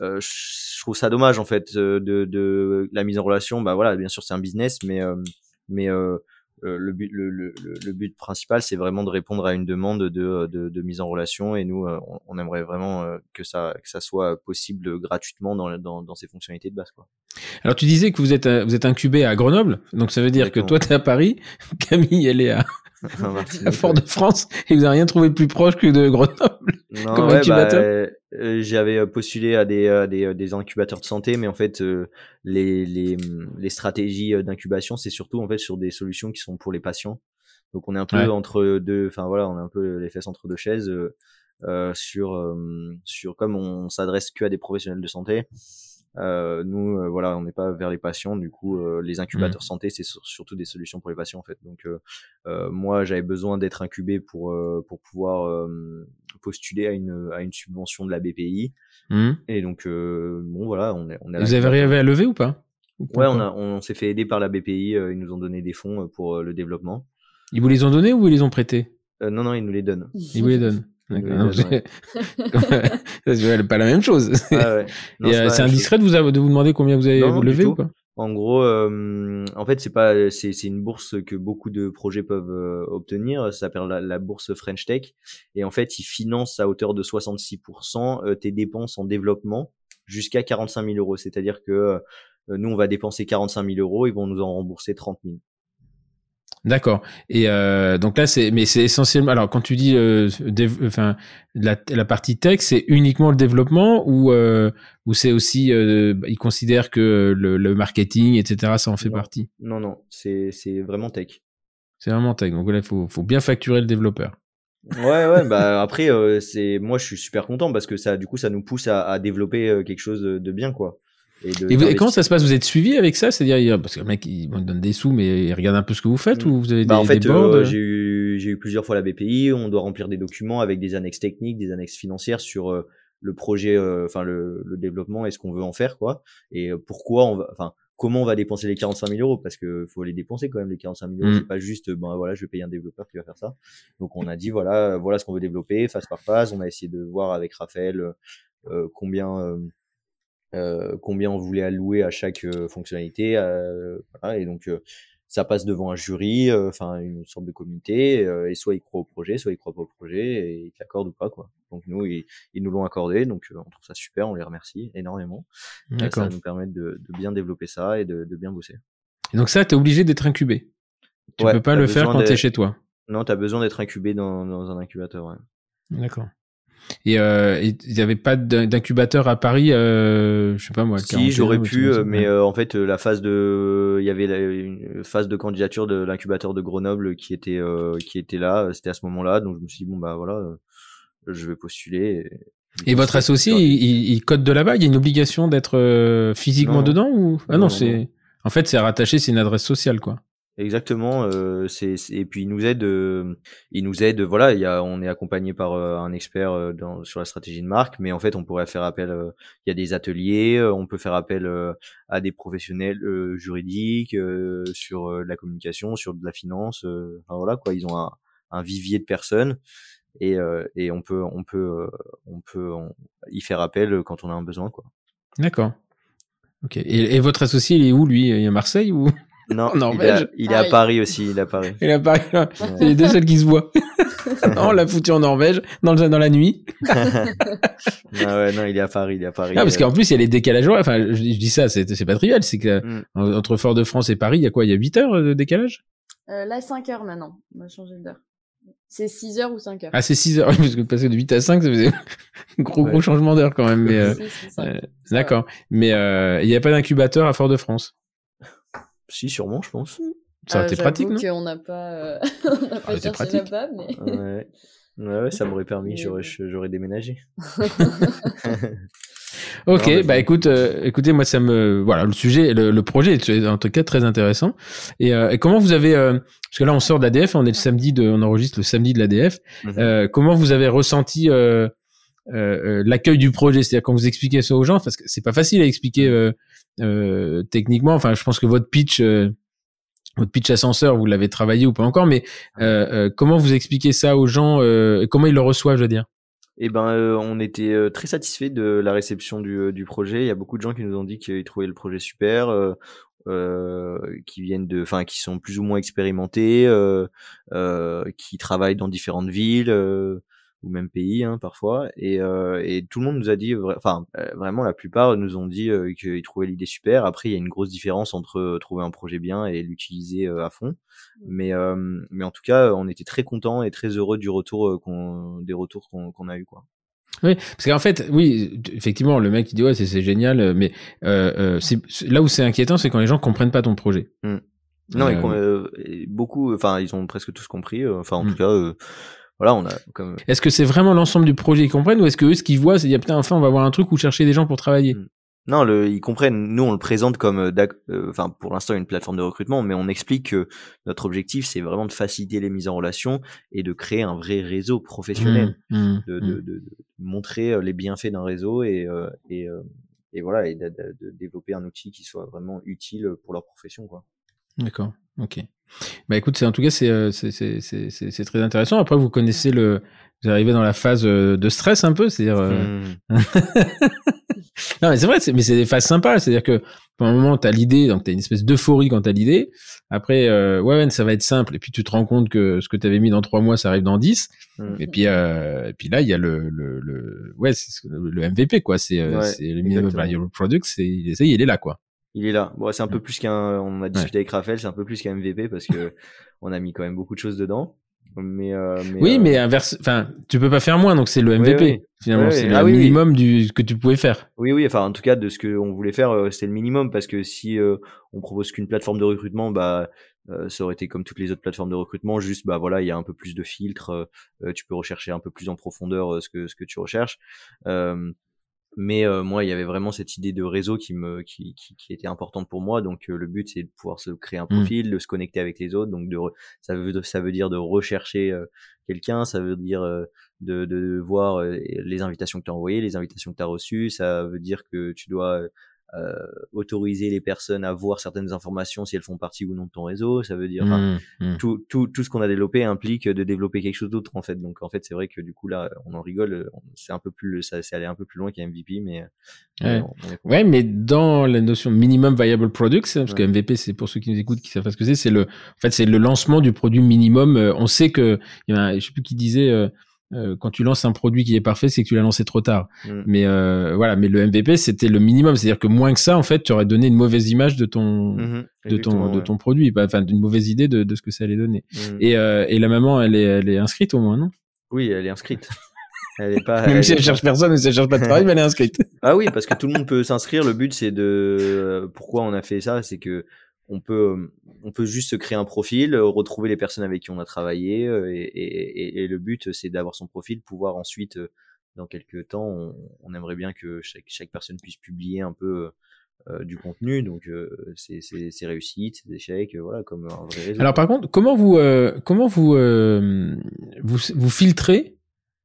euh, je trouve ça dommage en fait de, de la mise en relation. Bah voilà, bien sûr c'est un business, mais euh, mais euh, le but le, le, le- but principal c'est vraiment de répondre à une demande de, de, de mise en relation et nous on, on aimerait vraiment que ça que ça soit possible gratuitement dans, dans, dans ces fonctionnalités de base quoi. Alors tu disais que vous êtes vous êtes incubé à Grenoble, donc ça veut dire que toi t'es à Paris, <laughs> Camille elle est à, <laughs> à Fort-de-France et vous avez rien trouvé plus proche que de Grenoble. Non, Comme ouais, incubateur bah, euh, j'avais postulé à des, euh, des, des incubateurs de santé, mais en fait, euh, les, les, les stratégies euh, d'incubation, c'est surtout en fait sur des solutions qui sont pour les patients. Donc on est un peu Ouais. entre deux, enfin voilà, on est un peu les fesses entre deux chaises euh, euh, sur euh, sur comme on s'adresse que à des professionnels de santé. Euh, nous, euh, voilà, on n'est pas vers les patients. Du coup, euh, les incubateurs santé, c'est sur- surtout des solutions pour les patients en fait. Donc moi, j'avais besoin d'être incubé pour pour pouvoir postuler à une à une subvention de la BPI. Hum. Et donc bon voilà, on est on est à Vous avez arrivé à lever ou pas? Ou Ouais, on a on s'est fait aider par la BPI. ils nous ont donné des fonds pour le développement. Ils vous les ont donnés ou ils les ont prêtés? Non non, ils nous les donnent. Ils vous les donnent. D'accord. donnent, <laughs> c'est pas la même chose. Ah ouais. <laughs> Non, Et, c'est euh, c'est chose. indiscret de vous, de vous demander combien vous avez Non, levé ou pas? En gros, euh, en fait, c'est pas, c'est, c'est une bourse que beaucoup de projets peuvent euh, obtenir. Ça s'appelle la, la bourse French Tech. Et en fait, ils financent à hauteur de 66% euh, tes dépenses en développement jusqu'à 45 000 euros. C'est-à-dire que nous, on va dépenser 45 000 euros, ils vont nous en rembourser 30 000. D'accord. Et euh, donc là, c'est, mais c'est essentiellement. Alors, quand tu dis, euh, dév- enfin, la, la partie tech, c'est uniquement le développement ou euh, ou c'est aussi, euh, ils considèrent que le, le marketing, etc., ça en fait Non. partie? Non, non, c'est, c'est vraiment tech. C'est vraiment tech. Donc là, il faut, faut bien facturer le développeur. Ouais, ouais, bah <laughs> après, c'est, moi, je suis super content parce que ça, du coup, ça nous pousse à, à développer quelque chose de bien, quoi. Et, de Et, vous- et comment ça se passe? Vous êtes suivi avec ça? C'est-à-dire, parce que le mec, il vous donne des sous, mais il regarde un peu ce que vous faites Mm. ou vous avez Bah, des, en fait, des euh, j'ai eu, j'ai eu plusieurs fois la BPI. On doit remplir des documents avec des annexes techniques, des annexes financières sur euh, le projet, euh, enfin le, le développement et ce qu'on veut en faire, quoi. Et pourquoi on va, enfin, comment on va dépenser les 45 000 euros? Parce que faut les dépenser quand même les 45 000 euros. Mm. C'est pas juste, ben voilà, je vais payer un développeur qui va faire ça. Donc on a dit voilà, voilà ce qu'on veut développer, phase par phase. On a essayé de voir avec Raphaël euh, combien. euh, combien on voulait allouer à chaque euh, fonctionnalité, euh, voilà, et donc euh, ça passe devant un jury, euh, enfin une sorte de comité, euh, et soit ils croient au projet, soit ils croient pas au projet, et ils l'accordent ou pas quoi. Donc nous ils, ils nous l'ont accordé, donc euh, on trouve ça super, on les remercie énormément. Euh, ça va nous permettre de, de bien développer ça et de, de bien bosser. Et donc ça, t'es obligé d'être incubé. Tu Ouais, peux pas le faire quand de- t'es chez toi. Non, t'as besoin d'être incubé dans, dans un incubateur. Ouais. D'accord. Et euh, et il n'y avait pas d'in- d'incubateur à Paris, euh, je sais pas moi. Si 41, j'aurais pu, euh, mais euh, en fait euh, la phase de, il y avait la- une phase de candidature de l'incubateur de Grenoble qui était euh, qui était là, c'était à ce moment-là, donc je me suis dit bon bah voilà, je vais postuler. Et, Et votre associé, il, il, code de là-bas? Il y a une obligation d'être physiquement Non. dedans ou? Ah non, c'est. En fait, c'est rattaché, c'est une adresse sociale, quoi. Exactement, euh, c'est c'est- et puis il nous aide, euh, il nous aide, voilà, il y a, on est accompagné par euh, un expert euh, dans, sur la stratégie de marque, mais en fait on pourrait faire appel, euh, il y a des ateliers, euh, on peut faire appel euh, à des professionnels euh, juridiques euh, sur euh, la communication, sur de la finance, euh, voilà quoi, ils ont un, un vivier de personnes et, euh, et on peut on peut euh, on peut on- y faire appel quand on a un besoin quoi. D'accord. Ok. Et, et votre associé, il est où, lui? Il est à Marseille ou? Non, <laughs> En il, est à, Norvège il est à Paris. Aussi, il est à Paris. Il est à Paris. C'est les deux seuls qui se voient. <laughs> on l'a foutu en Norvège, dans, le, dans la nuit. non, <laughs> ouais, non, il est à Paris, il est à Paris. Ah, parce euh, qu'en plus, il y a les décalages horaires. Enfin, je, je dis ça, c'est c'est pas trivial. C'est que Mm. en- entre Fort-de-France et Paris, il y a quoi? Il y a 8 heures de décalage? Euh, là, 5 heures maintenant. On a changé d'heure. C'est 6 heures ou 5 heures. Ah, c'est 6 heures. Oui, parce que passer de 8 à 5, ça faisait un gros, Ouais. gros changement d'heure quand même. Mais, euh, euh. D'accord. Mais euh, il n'y a pas d'incubateur à Fort-de-France. Si, sûrement, je pense. Ça aurait Euh, été pratique, non? qu'on n'a pas, euh, <laughs> on n'a pas aurait été cherché pratique. là-bas, mais Ouais. Ouais, <laughs> ça m'aurait permis, j'aurais, j'aurais déménagé. <laughs> ok, bah écoute, euh, écoutez, moi ça me, voilà, le sujet, le, projet est en tout cas très intéressant. Et, euh, et comment vous avez, euh, parce que là on sort de l'ADF, on est le samedi de, on enregistre le samedi de l'ADF. Mhm. comment vous avez ressenti l'accueil du projet, c'est-à-dire quand vous expliquez ça aux gens, parce que c'est pas facile à expliquer techniquement. Enfin, je pense que votre pitch votre pitch ascenseur, vous l'avez travaillé ou pas encore, mais comment vous expliquez ça aux gens Comment ils le reçoivent, je veux dire? Eh ben, euh, on était euh, très satisfait de la réception du, euh, du, projet. Il y a beaucoup de gens qui nous ont dit qu'ils trouvaient le projet super, euh, qui viennent de, enfin, qui sont plus ou moins expérimentés, qui travaillent dans différentes villes ou même pays hein, parfois. Et, euh, et, tout le monde nous a dit, enfin euh, vraiment la plupart nous ont dit euh, qu'ils trouvaient l'idée super. Après il y a une grosse différence entre euh, trouver un projet bien et l'utiliser à fond. Mmh. Mais mais en tout cas on était très contents et très heureux du retour qu'on des retours qu'on a eu quoi. Oui, parce qu'en fait, oui, effectivement, le mec il dit ouais c'est génial, mais euh, là où c'est inquiétant, c'est quand les gens comprennent pas ton projet. Mmh. Non, et, beaucoup, enfin ils ont presque tous compris. Enfin en mmh. tout cas voilà, on a comme. Est-ce que c'est vraiment l'ensemble du projet qu'ils comprennent ou est-ce que eux, ce qu'ils voient, c'est dire putain, enfin, on va voir un truc où chercher des gens pour travailler? Hmm. Non, le, ils comprennent. Nous, on le présente comme, euh, euh, enfin, pour l'instant, une plateforme de recrutement, mais on explique que notre objectif, c'est vraiment de faciliter les mises en relation et de créer un vrai réseau professionnel, mmh, mmh, de, de, de, de, montrer euh, les bienfaits d'un réseau et, et, et voilà, et de, développer un outil qui soit vraiment utile pour leur profession, quoi. D'accord. Ok. Bah écoute, c'est en tout cas c'est euh, c'est très intéressant. Après, vous connaissez le, vous arrivez dans la phase euh, de stress un peu, c'est-à-dire. Euh, hmm. <laughs> non mais c'est vrai, mais c'est des phases sympas, c'est-à-dire que pour un moment t'as l'idée, donc t'as une espèce d'euphorie quand t'as l'idée. Après, ouais, ouais, ça va être simple. Et puis tu te rends compte que ce que t'avais mis dans trois mois, ça arrive dans dix. Hmm. Et puis et puis là, il y a le le, le ouais, le MVP quoi. C'est c'est le minimum viable product. C'est il est là quoi. Il est là. Bon, c'est un peu plus qu'un. On a discuté avec Raphaël, c'est un peu plus qu'un MVP parce que <laughs> on a mis quand même beaucoup de choses dedans. Mais, euh, oui, euh, mais inverse. Enfin, tu peux pas faire moins, donc c'est le MVP. Finalement, c'est le ah minimum du que tu pouvais faire. Oui, oui. Enfin, en tout cas, de ce qu'on voulait faire, euh, c'était le minimum parce que si on propose qu'une plateforme de recrutement, bah ça aurait été comme toutes les autres plateformes de recrutement, juste bah voilà, il y a un peu plus de filtres, tu peux rechercher un peu plus en profondeur ce que ce que tu recherches. Mais euh, moi, il y avait vraiment cette idée de réseau qui me qui, qui, qui était importante pour moi. Donc euh, le but, c'est de pouvoir se créer un mmh. profil, de se connecter avec les autres. Donc de ça veut ça veut dire de rechercher euh, quelqu'un, ça veut dire de, de voir les invitations que tu as envoyées, les invitations que tu as reçues. Ça veut dire que tu dois euh, autoriser les personnes à voir certaines informations si elles font partie ou non de ton réseau. Ça veut dire mmh, mmh. tout, tout, tout ce qu'on a développé implique de développer quelque chose d'autre en fait. Donc en fait c'est vrai que du coup là on en rigole, c'est un peu plus ça c'est aller un peu plus loin qu'un MVP, mais ouais. ouais. mais dans la notion minimum viable product, parce que MVP c'est pour ceux qui nous écoutent qui savent pas ce que c'est, c'est le en fait c'est le lancement du produit minimum. Euh, on sait que il y a, je sais plus qui disait euh, quand tu lances un produit qui est parfait, c'est que tu l'as lancé trop tard. Mm. Mais euh, voilà, mais le MVP c'était le minimum, c'est-à-dire que moins que ça, en fait, tu aurais donné une mauvaise image de ton mm-hmm. de ton de ton produit, enfin d'une mauvaise idée de, de ce que ça allait donner. Mm. Et, euh, et la maman, elle est elle est inscrite au moins, non? Oui, elle est inscrite. Elle est pas. <laughs> Même si elle cherche personne, si elle cherche pas de travail, mais <laughs> elle est inscrite. ah oui, parce que tout le monde peut s'inscrire. Le but c'est de pourquoi on a fait ça, c'est que on peut, euh, on peut juste créer un profil, euh, retrouver les personnes avec qui on a travaillé, euh, et, le but, c'est d'avoir son profil, pouvoir ensuite, dans quelques temps, on, aimerait bien que chaque, personne puisse publier un peu du contenu, donc euh, c'est réussites, c'est échecs, voilà, comme un. Alors par contre, comment vous, comment vous, vous filtrez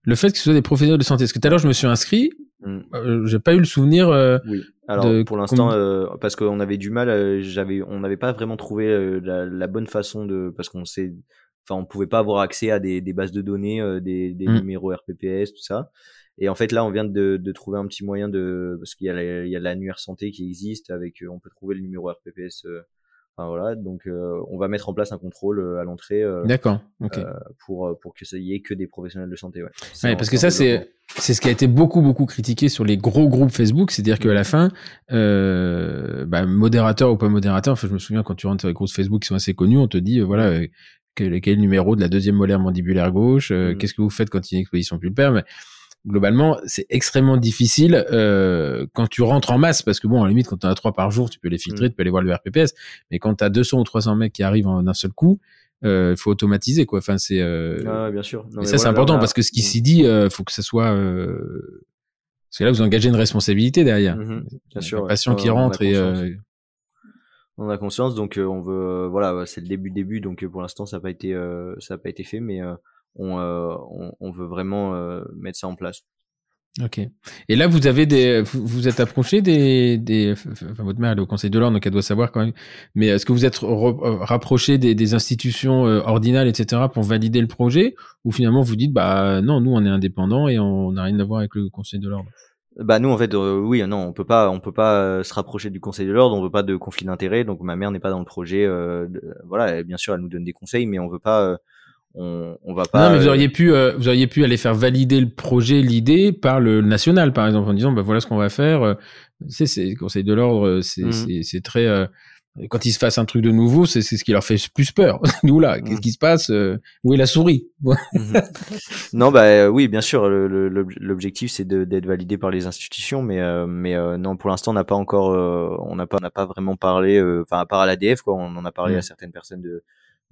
le fait que ce soit des professionnels de santé Parce que tout à l'heure, je me suis inscrit, mmh. j'ai pas eu le souvenir. oui alors pour l'instant, euh, parce qu'on avait du mal, euh, j'avais, on n'avait pas vraiment trouvé euh, la, la, bonne façon de, parce qu'on sait, enfin on pouvait pas avoir accès à des, des bases de données, des, des mmh. numéros RPPS, tout ça. Et en fait là, on vient de, de trouver un petit moyen de, parce qu'il y a, l'annuaire santé qui existe, avec, on peut trouver le numéro RPPS Enfin, voilà, donc euh, on va mettre en place un contrôle euh, à l'entrée. Euh, D'accord. pour pour que ça y ait que des professionnels de santé. Ouais. ouais parce que ça c'est c'est ce qui a été beaucoup beaucoup critiqué sur les gros groupes Facebook, c'est-à-dire qu'à la fin, bah, modérateur ou pas modérateur, enfin je me souviens quand tu rentres sur les groupes Facebook qui sont assez connus, on te dit voilà quel, quel est le numéro de la deuxième molaire mandibulaire gauche, mmh. qu'est-ce que vous faites quand il y a une exposition pulpaire, mais globalement, c'est extrêmement difficile euh, quand tu rentres en masse, parce que bon, à la limite, quand tu as trois par jour, tu peux les filtrer, mm. tu peux aller voir le RPPS, mais quand tu as 200 ou 300 mecs qui arrivent en un seul coup, il faut automatiser quoi. Enfin, c'est. Ah, bien sûr. et ça, c'est important parce que ce qui s'y dit, faut que ça soit. Parce que là, vous engagez une responsabilité derrière. Mmh bien sûr. Un patient qui rentre et on a conscience donc on veut voilà c'est le début début donc pour l'instant ça n'a pas été ça a pas été fait mais on, on, on, veut vraiment mettre ça en place Ok. Et là, vous avez des, vous, vous êtes approché des, des, enfin, votre mère elle est au Conseil de l'ordre, donc elle doit savoir quand même. Mais est-ce que vous êtes euh, rapproché des, des, institutions euh, ordinales, etc., pour valider le projet, ou finalement vous dites, bah non, nous on est indépendants et on n'a rien à voir avec le Conseil de l'ordre? Bah nous en fait euh, oui non on peut pas on peut pas se rapprocher du Conseil de l'ordre on veut pas de conflit d'intérêts donc ma mère n'est pas dans le projet voilà bien sûr elle nous donne des conseils mais on veut pas on, on va pas. Non, mais vous auriez pu, euh, vous auriez pu aller faire valider le projet, l'idée par le national, par exemple, en disant, bah voilà ce qu'on va faire. Euh, c'est, c'est le Conseil de l'ordre, c'est, mmh. c'est, très. Euh, quand il se passe un truc de nouveau, c'est, c'est ce qui leur fait plus peur. <laughs> Nous là, qu'est-ce mmh. qui se passe Où est la souris? Mmh. <laughs> Non, bah oui, bien sûr. l'objectif c'est d'être validé par les institutions, mais mais non, pour l'instant, on n'a pas encore, on n'a pas, on n'a pas vraiment parlé. Enfin, à part à l'ADF, quoi, on en a parlé à certaines personnes de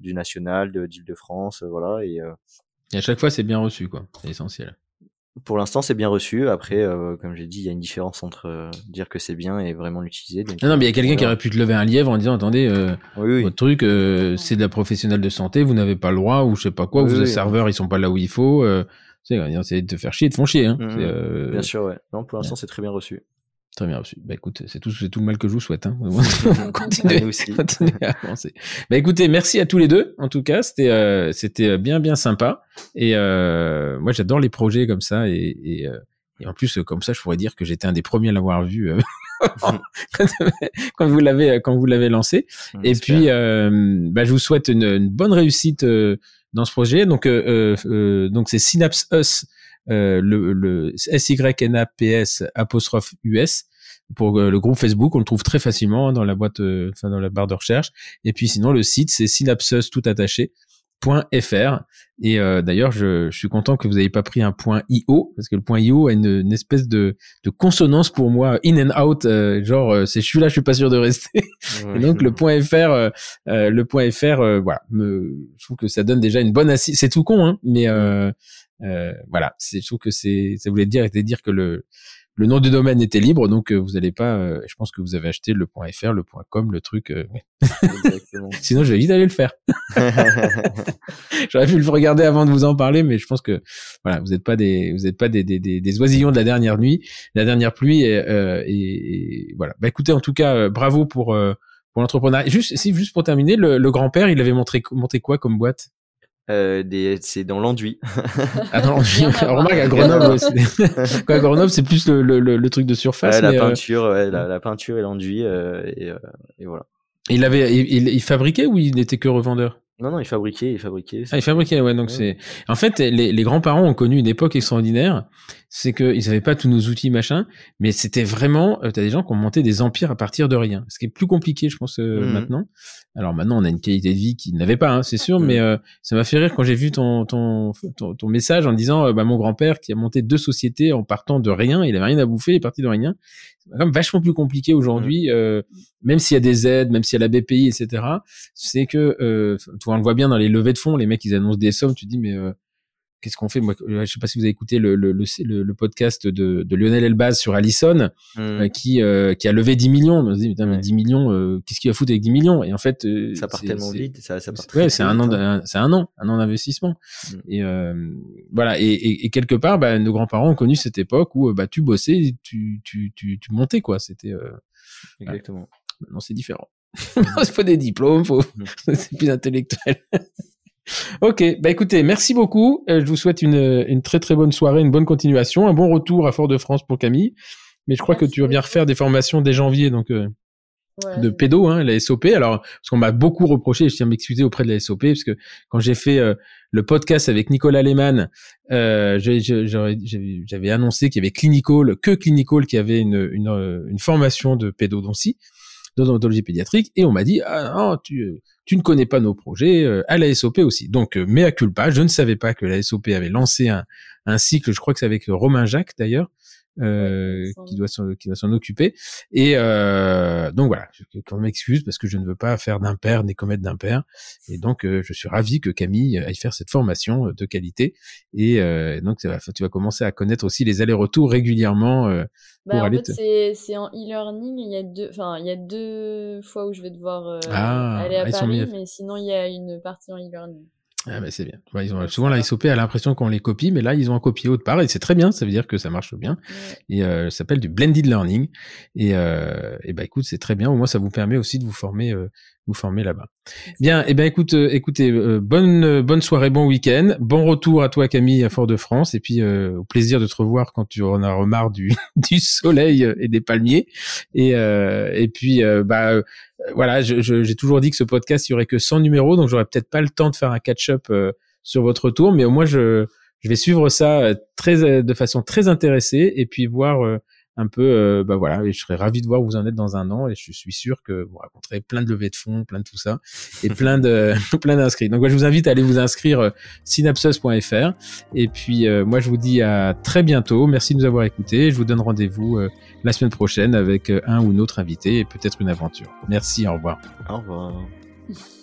du national, de d'Île-de-France, euh, voilà. Et, euh, et, à chaque fois, c'est bien reçu, quoi. C'est essentiel. Pour l'instant, c'est bien reçu. Après, euh, comme j'ai dit, il y a une différence entre dire que c'est bien et vraiment l'utiliser. Non, non, mais il y a quelqu'un qui aurait pu te lever un lievre en disant, attendez, votre truc, c'est de la professionnelle de santé, vous n'avez pas le droit ou je sais pas quoi, vos serveurs, ils sont pas là où il faut. c'est de te faire chier, de font chier. Hein. Mmh, bien sûr, ouais. Non, pour l'instant, c'est très bien reçu. Très bien reçu. Bah écoute, c'est tout, c'est tout le mal que je vous souhaite. Hein. <laughs> continuez, <laughs> aussi. <laughs> continuez à avancer. Bah écoutez, merci à tous les deux. En tout cas, c'était euh, c'était bien bien sympa. Et euh, moi, j'adore les projets comme ça. Et, et, euh, et, en plus, comme ça, je pourrais dire que j'étais un des premiers à l'avoir vu euh, quand vous l'avez quand vous l'avez lancé. et puis, bah, je vous souhaite une, une bonne réussite dans ce projet. Donc donc c'est Synapse Us. Euh, le, le SYNAPS apostrophe US pour euh, le groupe Facebook, on le trouve très facilement dans la boîte, euh, enfin dans la barre de recherche. Et puis sinon, le site c'est synapses tout attaché. .fr et d'ailleurs je, je, suis content que vous n'ayez pas pris un point .io parce que le point .io a une, une espèce de, de, consonance pour moi in and out genre c'est je suis là je suis pas sûr de rester et donc le point .fr le point .fr voilà me, je trouve que ça donne déjà une bonne assise c'est tout con hein mais euh, voilà, c'est, je trouve que c'est, ça voulait dire, dire que le, le nom du domaine était libre, donc euh, vous n'allez pas. Euh, je pense que vous avez acheté le .fr, le .com, le truc. <laughs> Sinon, je vais vite aller le faire. <laughs> J'aurais pu le regarder avant de vous en parler, mais je pense que voilà, vous n'êtes pas des, vous êtes pas des, des, des, oisillons de la dernière nuit, la dernière pluie, et, et, voilà. Bah écoutez, en tout cas, bravo pour pour l'entrepreneuriat. Juste, si juste pour terminer, le, le grand-père, il avait montré monté quoi comme boîte? Euh, des, c'est dans l'enduit. ah, dans l'enduit. <laughs> Remarque, à Grenoble, c'est... <laughs> Quoi, à Grenoble, c'est plus le, le, le, truc de surface. la, euh, peinture, ouais, la, la, peinture et l'enduit, euh, et, euh, et, voilà. Il avait, il, il, fabriquait ou il n'était que revendeur? Non, non, il fabriquait, il fabriquait. Ah, il fabriquait, ouais. Donc c'est, en fait, les, les grands-parents ont connu une époque extraordinaire. C'est qu'ils n'avaient pas tous nos outils, machin, mais c'était vraiment, euh, t'as des gens qui ont monté des empires à partir de rien. Ce qui est plus compliqué, je pense, euh, mmh. maintenant. Alors maintenant, on a une qualité de vie qu'ils n'avaient pas, hein, c'est sûr, mmh. mais euh, ça m'a fait rire quand j'ai vu ton, ton, ton, message en disant, euh, bah, mon grand-père qui a monté deux sociétés en partant de rien, il avait rien à bouffer, il est parti de rien quand même vachement plus compliqué aujourd'hui, mmh. euh, même s'il y a des aides, même s'il y a la BPI, etc. C'est que, euh, on le voit bien dans les levées de fonds, les mecs ils annoncent des sommes, tu dis mais euh, qu'est-ce qu'on fait? Moi, je sais pas si vous avez écouté le, le, le, le podcast de, de, Lionel Elbaz sur Allison, mmh. euh, qui, euh, qui a levé 10 millions. On se dit, putain, mais 10 millions, euh, qu'est-ce qu'il va foutre avec 10 millions? Et en fait, ça part tellement vite. Ça, ça part ouais, c'est un an, c'est un an, un an d'investissement. Mmh. Et voilà. Et, et, et, quelque part, bah, nos grands-parents ont connu cette époque où bah, tu bossais, tu, tu, tu, tu montais quoi. C'était exactement. Maintenant, c'est différent. il <laughs> faut des diplômes, faut... Mmh. <laughs> c'est plus intellectuel. Ok, bah écoutez, merci beaucoup. Euh, je vous souhaite une, une, très très bonne soirée, une bonne continuation, un bon retour à Fort-de-France pour Camille. Mais je crois que tu vas bien refaire des formations dès janvier, donc euh, de pédo, hein, la SOP. Alors, parce qu'on m'a beaucoup reproché, je tiens à m'excuser auprès de la SOP, parce que quand j'ai fait euh, le podcast avec Nicolas Lehmann, euh, j'avais annoncé qu'il y avait Clinical, que Clinical qui avait une, une, une formation de pédodontie d'odontologie pédiatrique et on m'a dit ah non, tu ne connais pas nos projets euh, à la SOP aussi. Donc euh, mea culpa, je ne savais pas que la SOP avait lancé un, un cycle, je crois que c'est avec Romain Jacques d'ailleurs, euh, qui doit s'en, qui doit s'en occuper. Et euh, donc voilà, je, je m'excuse parce que je ne veux pas faire d'impair ni commettre d'impair. Et donc euh, je suis ravi que Camille aille faire cette formation de qualité. Et euh, donc tu vas, tu vas commencer à connaître aussi les allers-retours régulièrement. Euh, bah, en fait, c'est, c'est en e-learning. Il y a deux, enfin, il y a deux fois où je vais devoir euh, Ah, aller à sont Paris, mais sinon il y a une partie en e-learning. Ah mais c'est bien. Ouais, ils ont, souvent la SOP a l'impression qu'on les copie, mais là ils ont copié autre part et c'est très bien. Ça veut dire que ça marche bien. Et euh, ça s'appelle du blended learning. Et, euh, et bah écoute, c'est très bien. Au moins ça vous permet aussi de vous former, euh, vous former là-bas. Bien. Et ben écoute, euh, écoutez, euh, bonne euh, bonne soirée, bon week-end, bon retour à toi Camille à Fort-de-France et puis euh, au plaisir de te revoir quand tu en as remarre du <laughs> du soleil et des palmiers. Et euh, et puis euh, bah euh, voilà, je- je- j'ai toujours dit que ce podcast il y aurait que 100 numéros, donc j'aurais peut-être pas le temps de faire un catch-up euh, sur votre retour, mais au moins je je vais suivre ça euh, très euh, de façon très intéressée et puis voir euh, un peu euh, bah voilà et je serais ravi de voir où vous en êtes dans un an et je suis sûr que vous raconterez plein de levées de fonds plein de tout ça et <laughs> plein de <laughs> plein d'inscrits. Donc moi, je vous invite à aller vous inscrire euh, synapsos.fr et puis euh, moi je vous dis à très bientôt. Merci de nous avoir écoutés je vous donne rendez-vous euh, la semaine prochaine avec un ou une autre invité et peut-être une aventure. Merci au revoir. Au revoir. <laughs>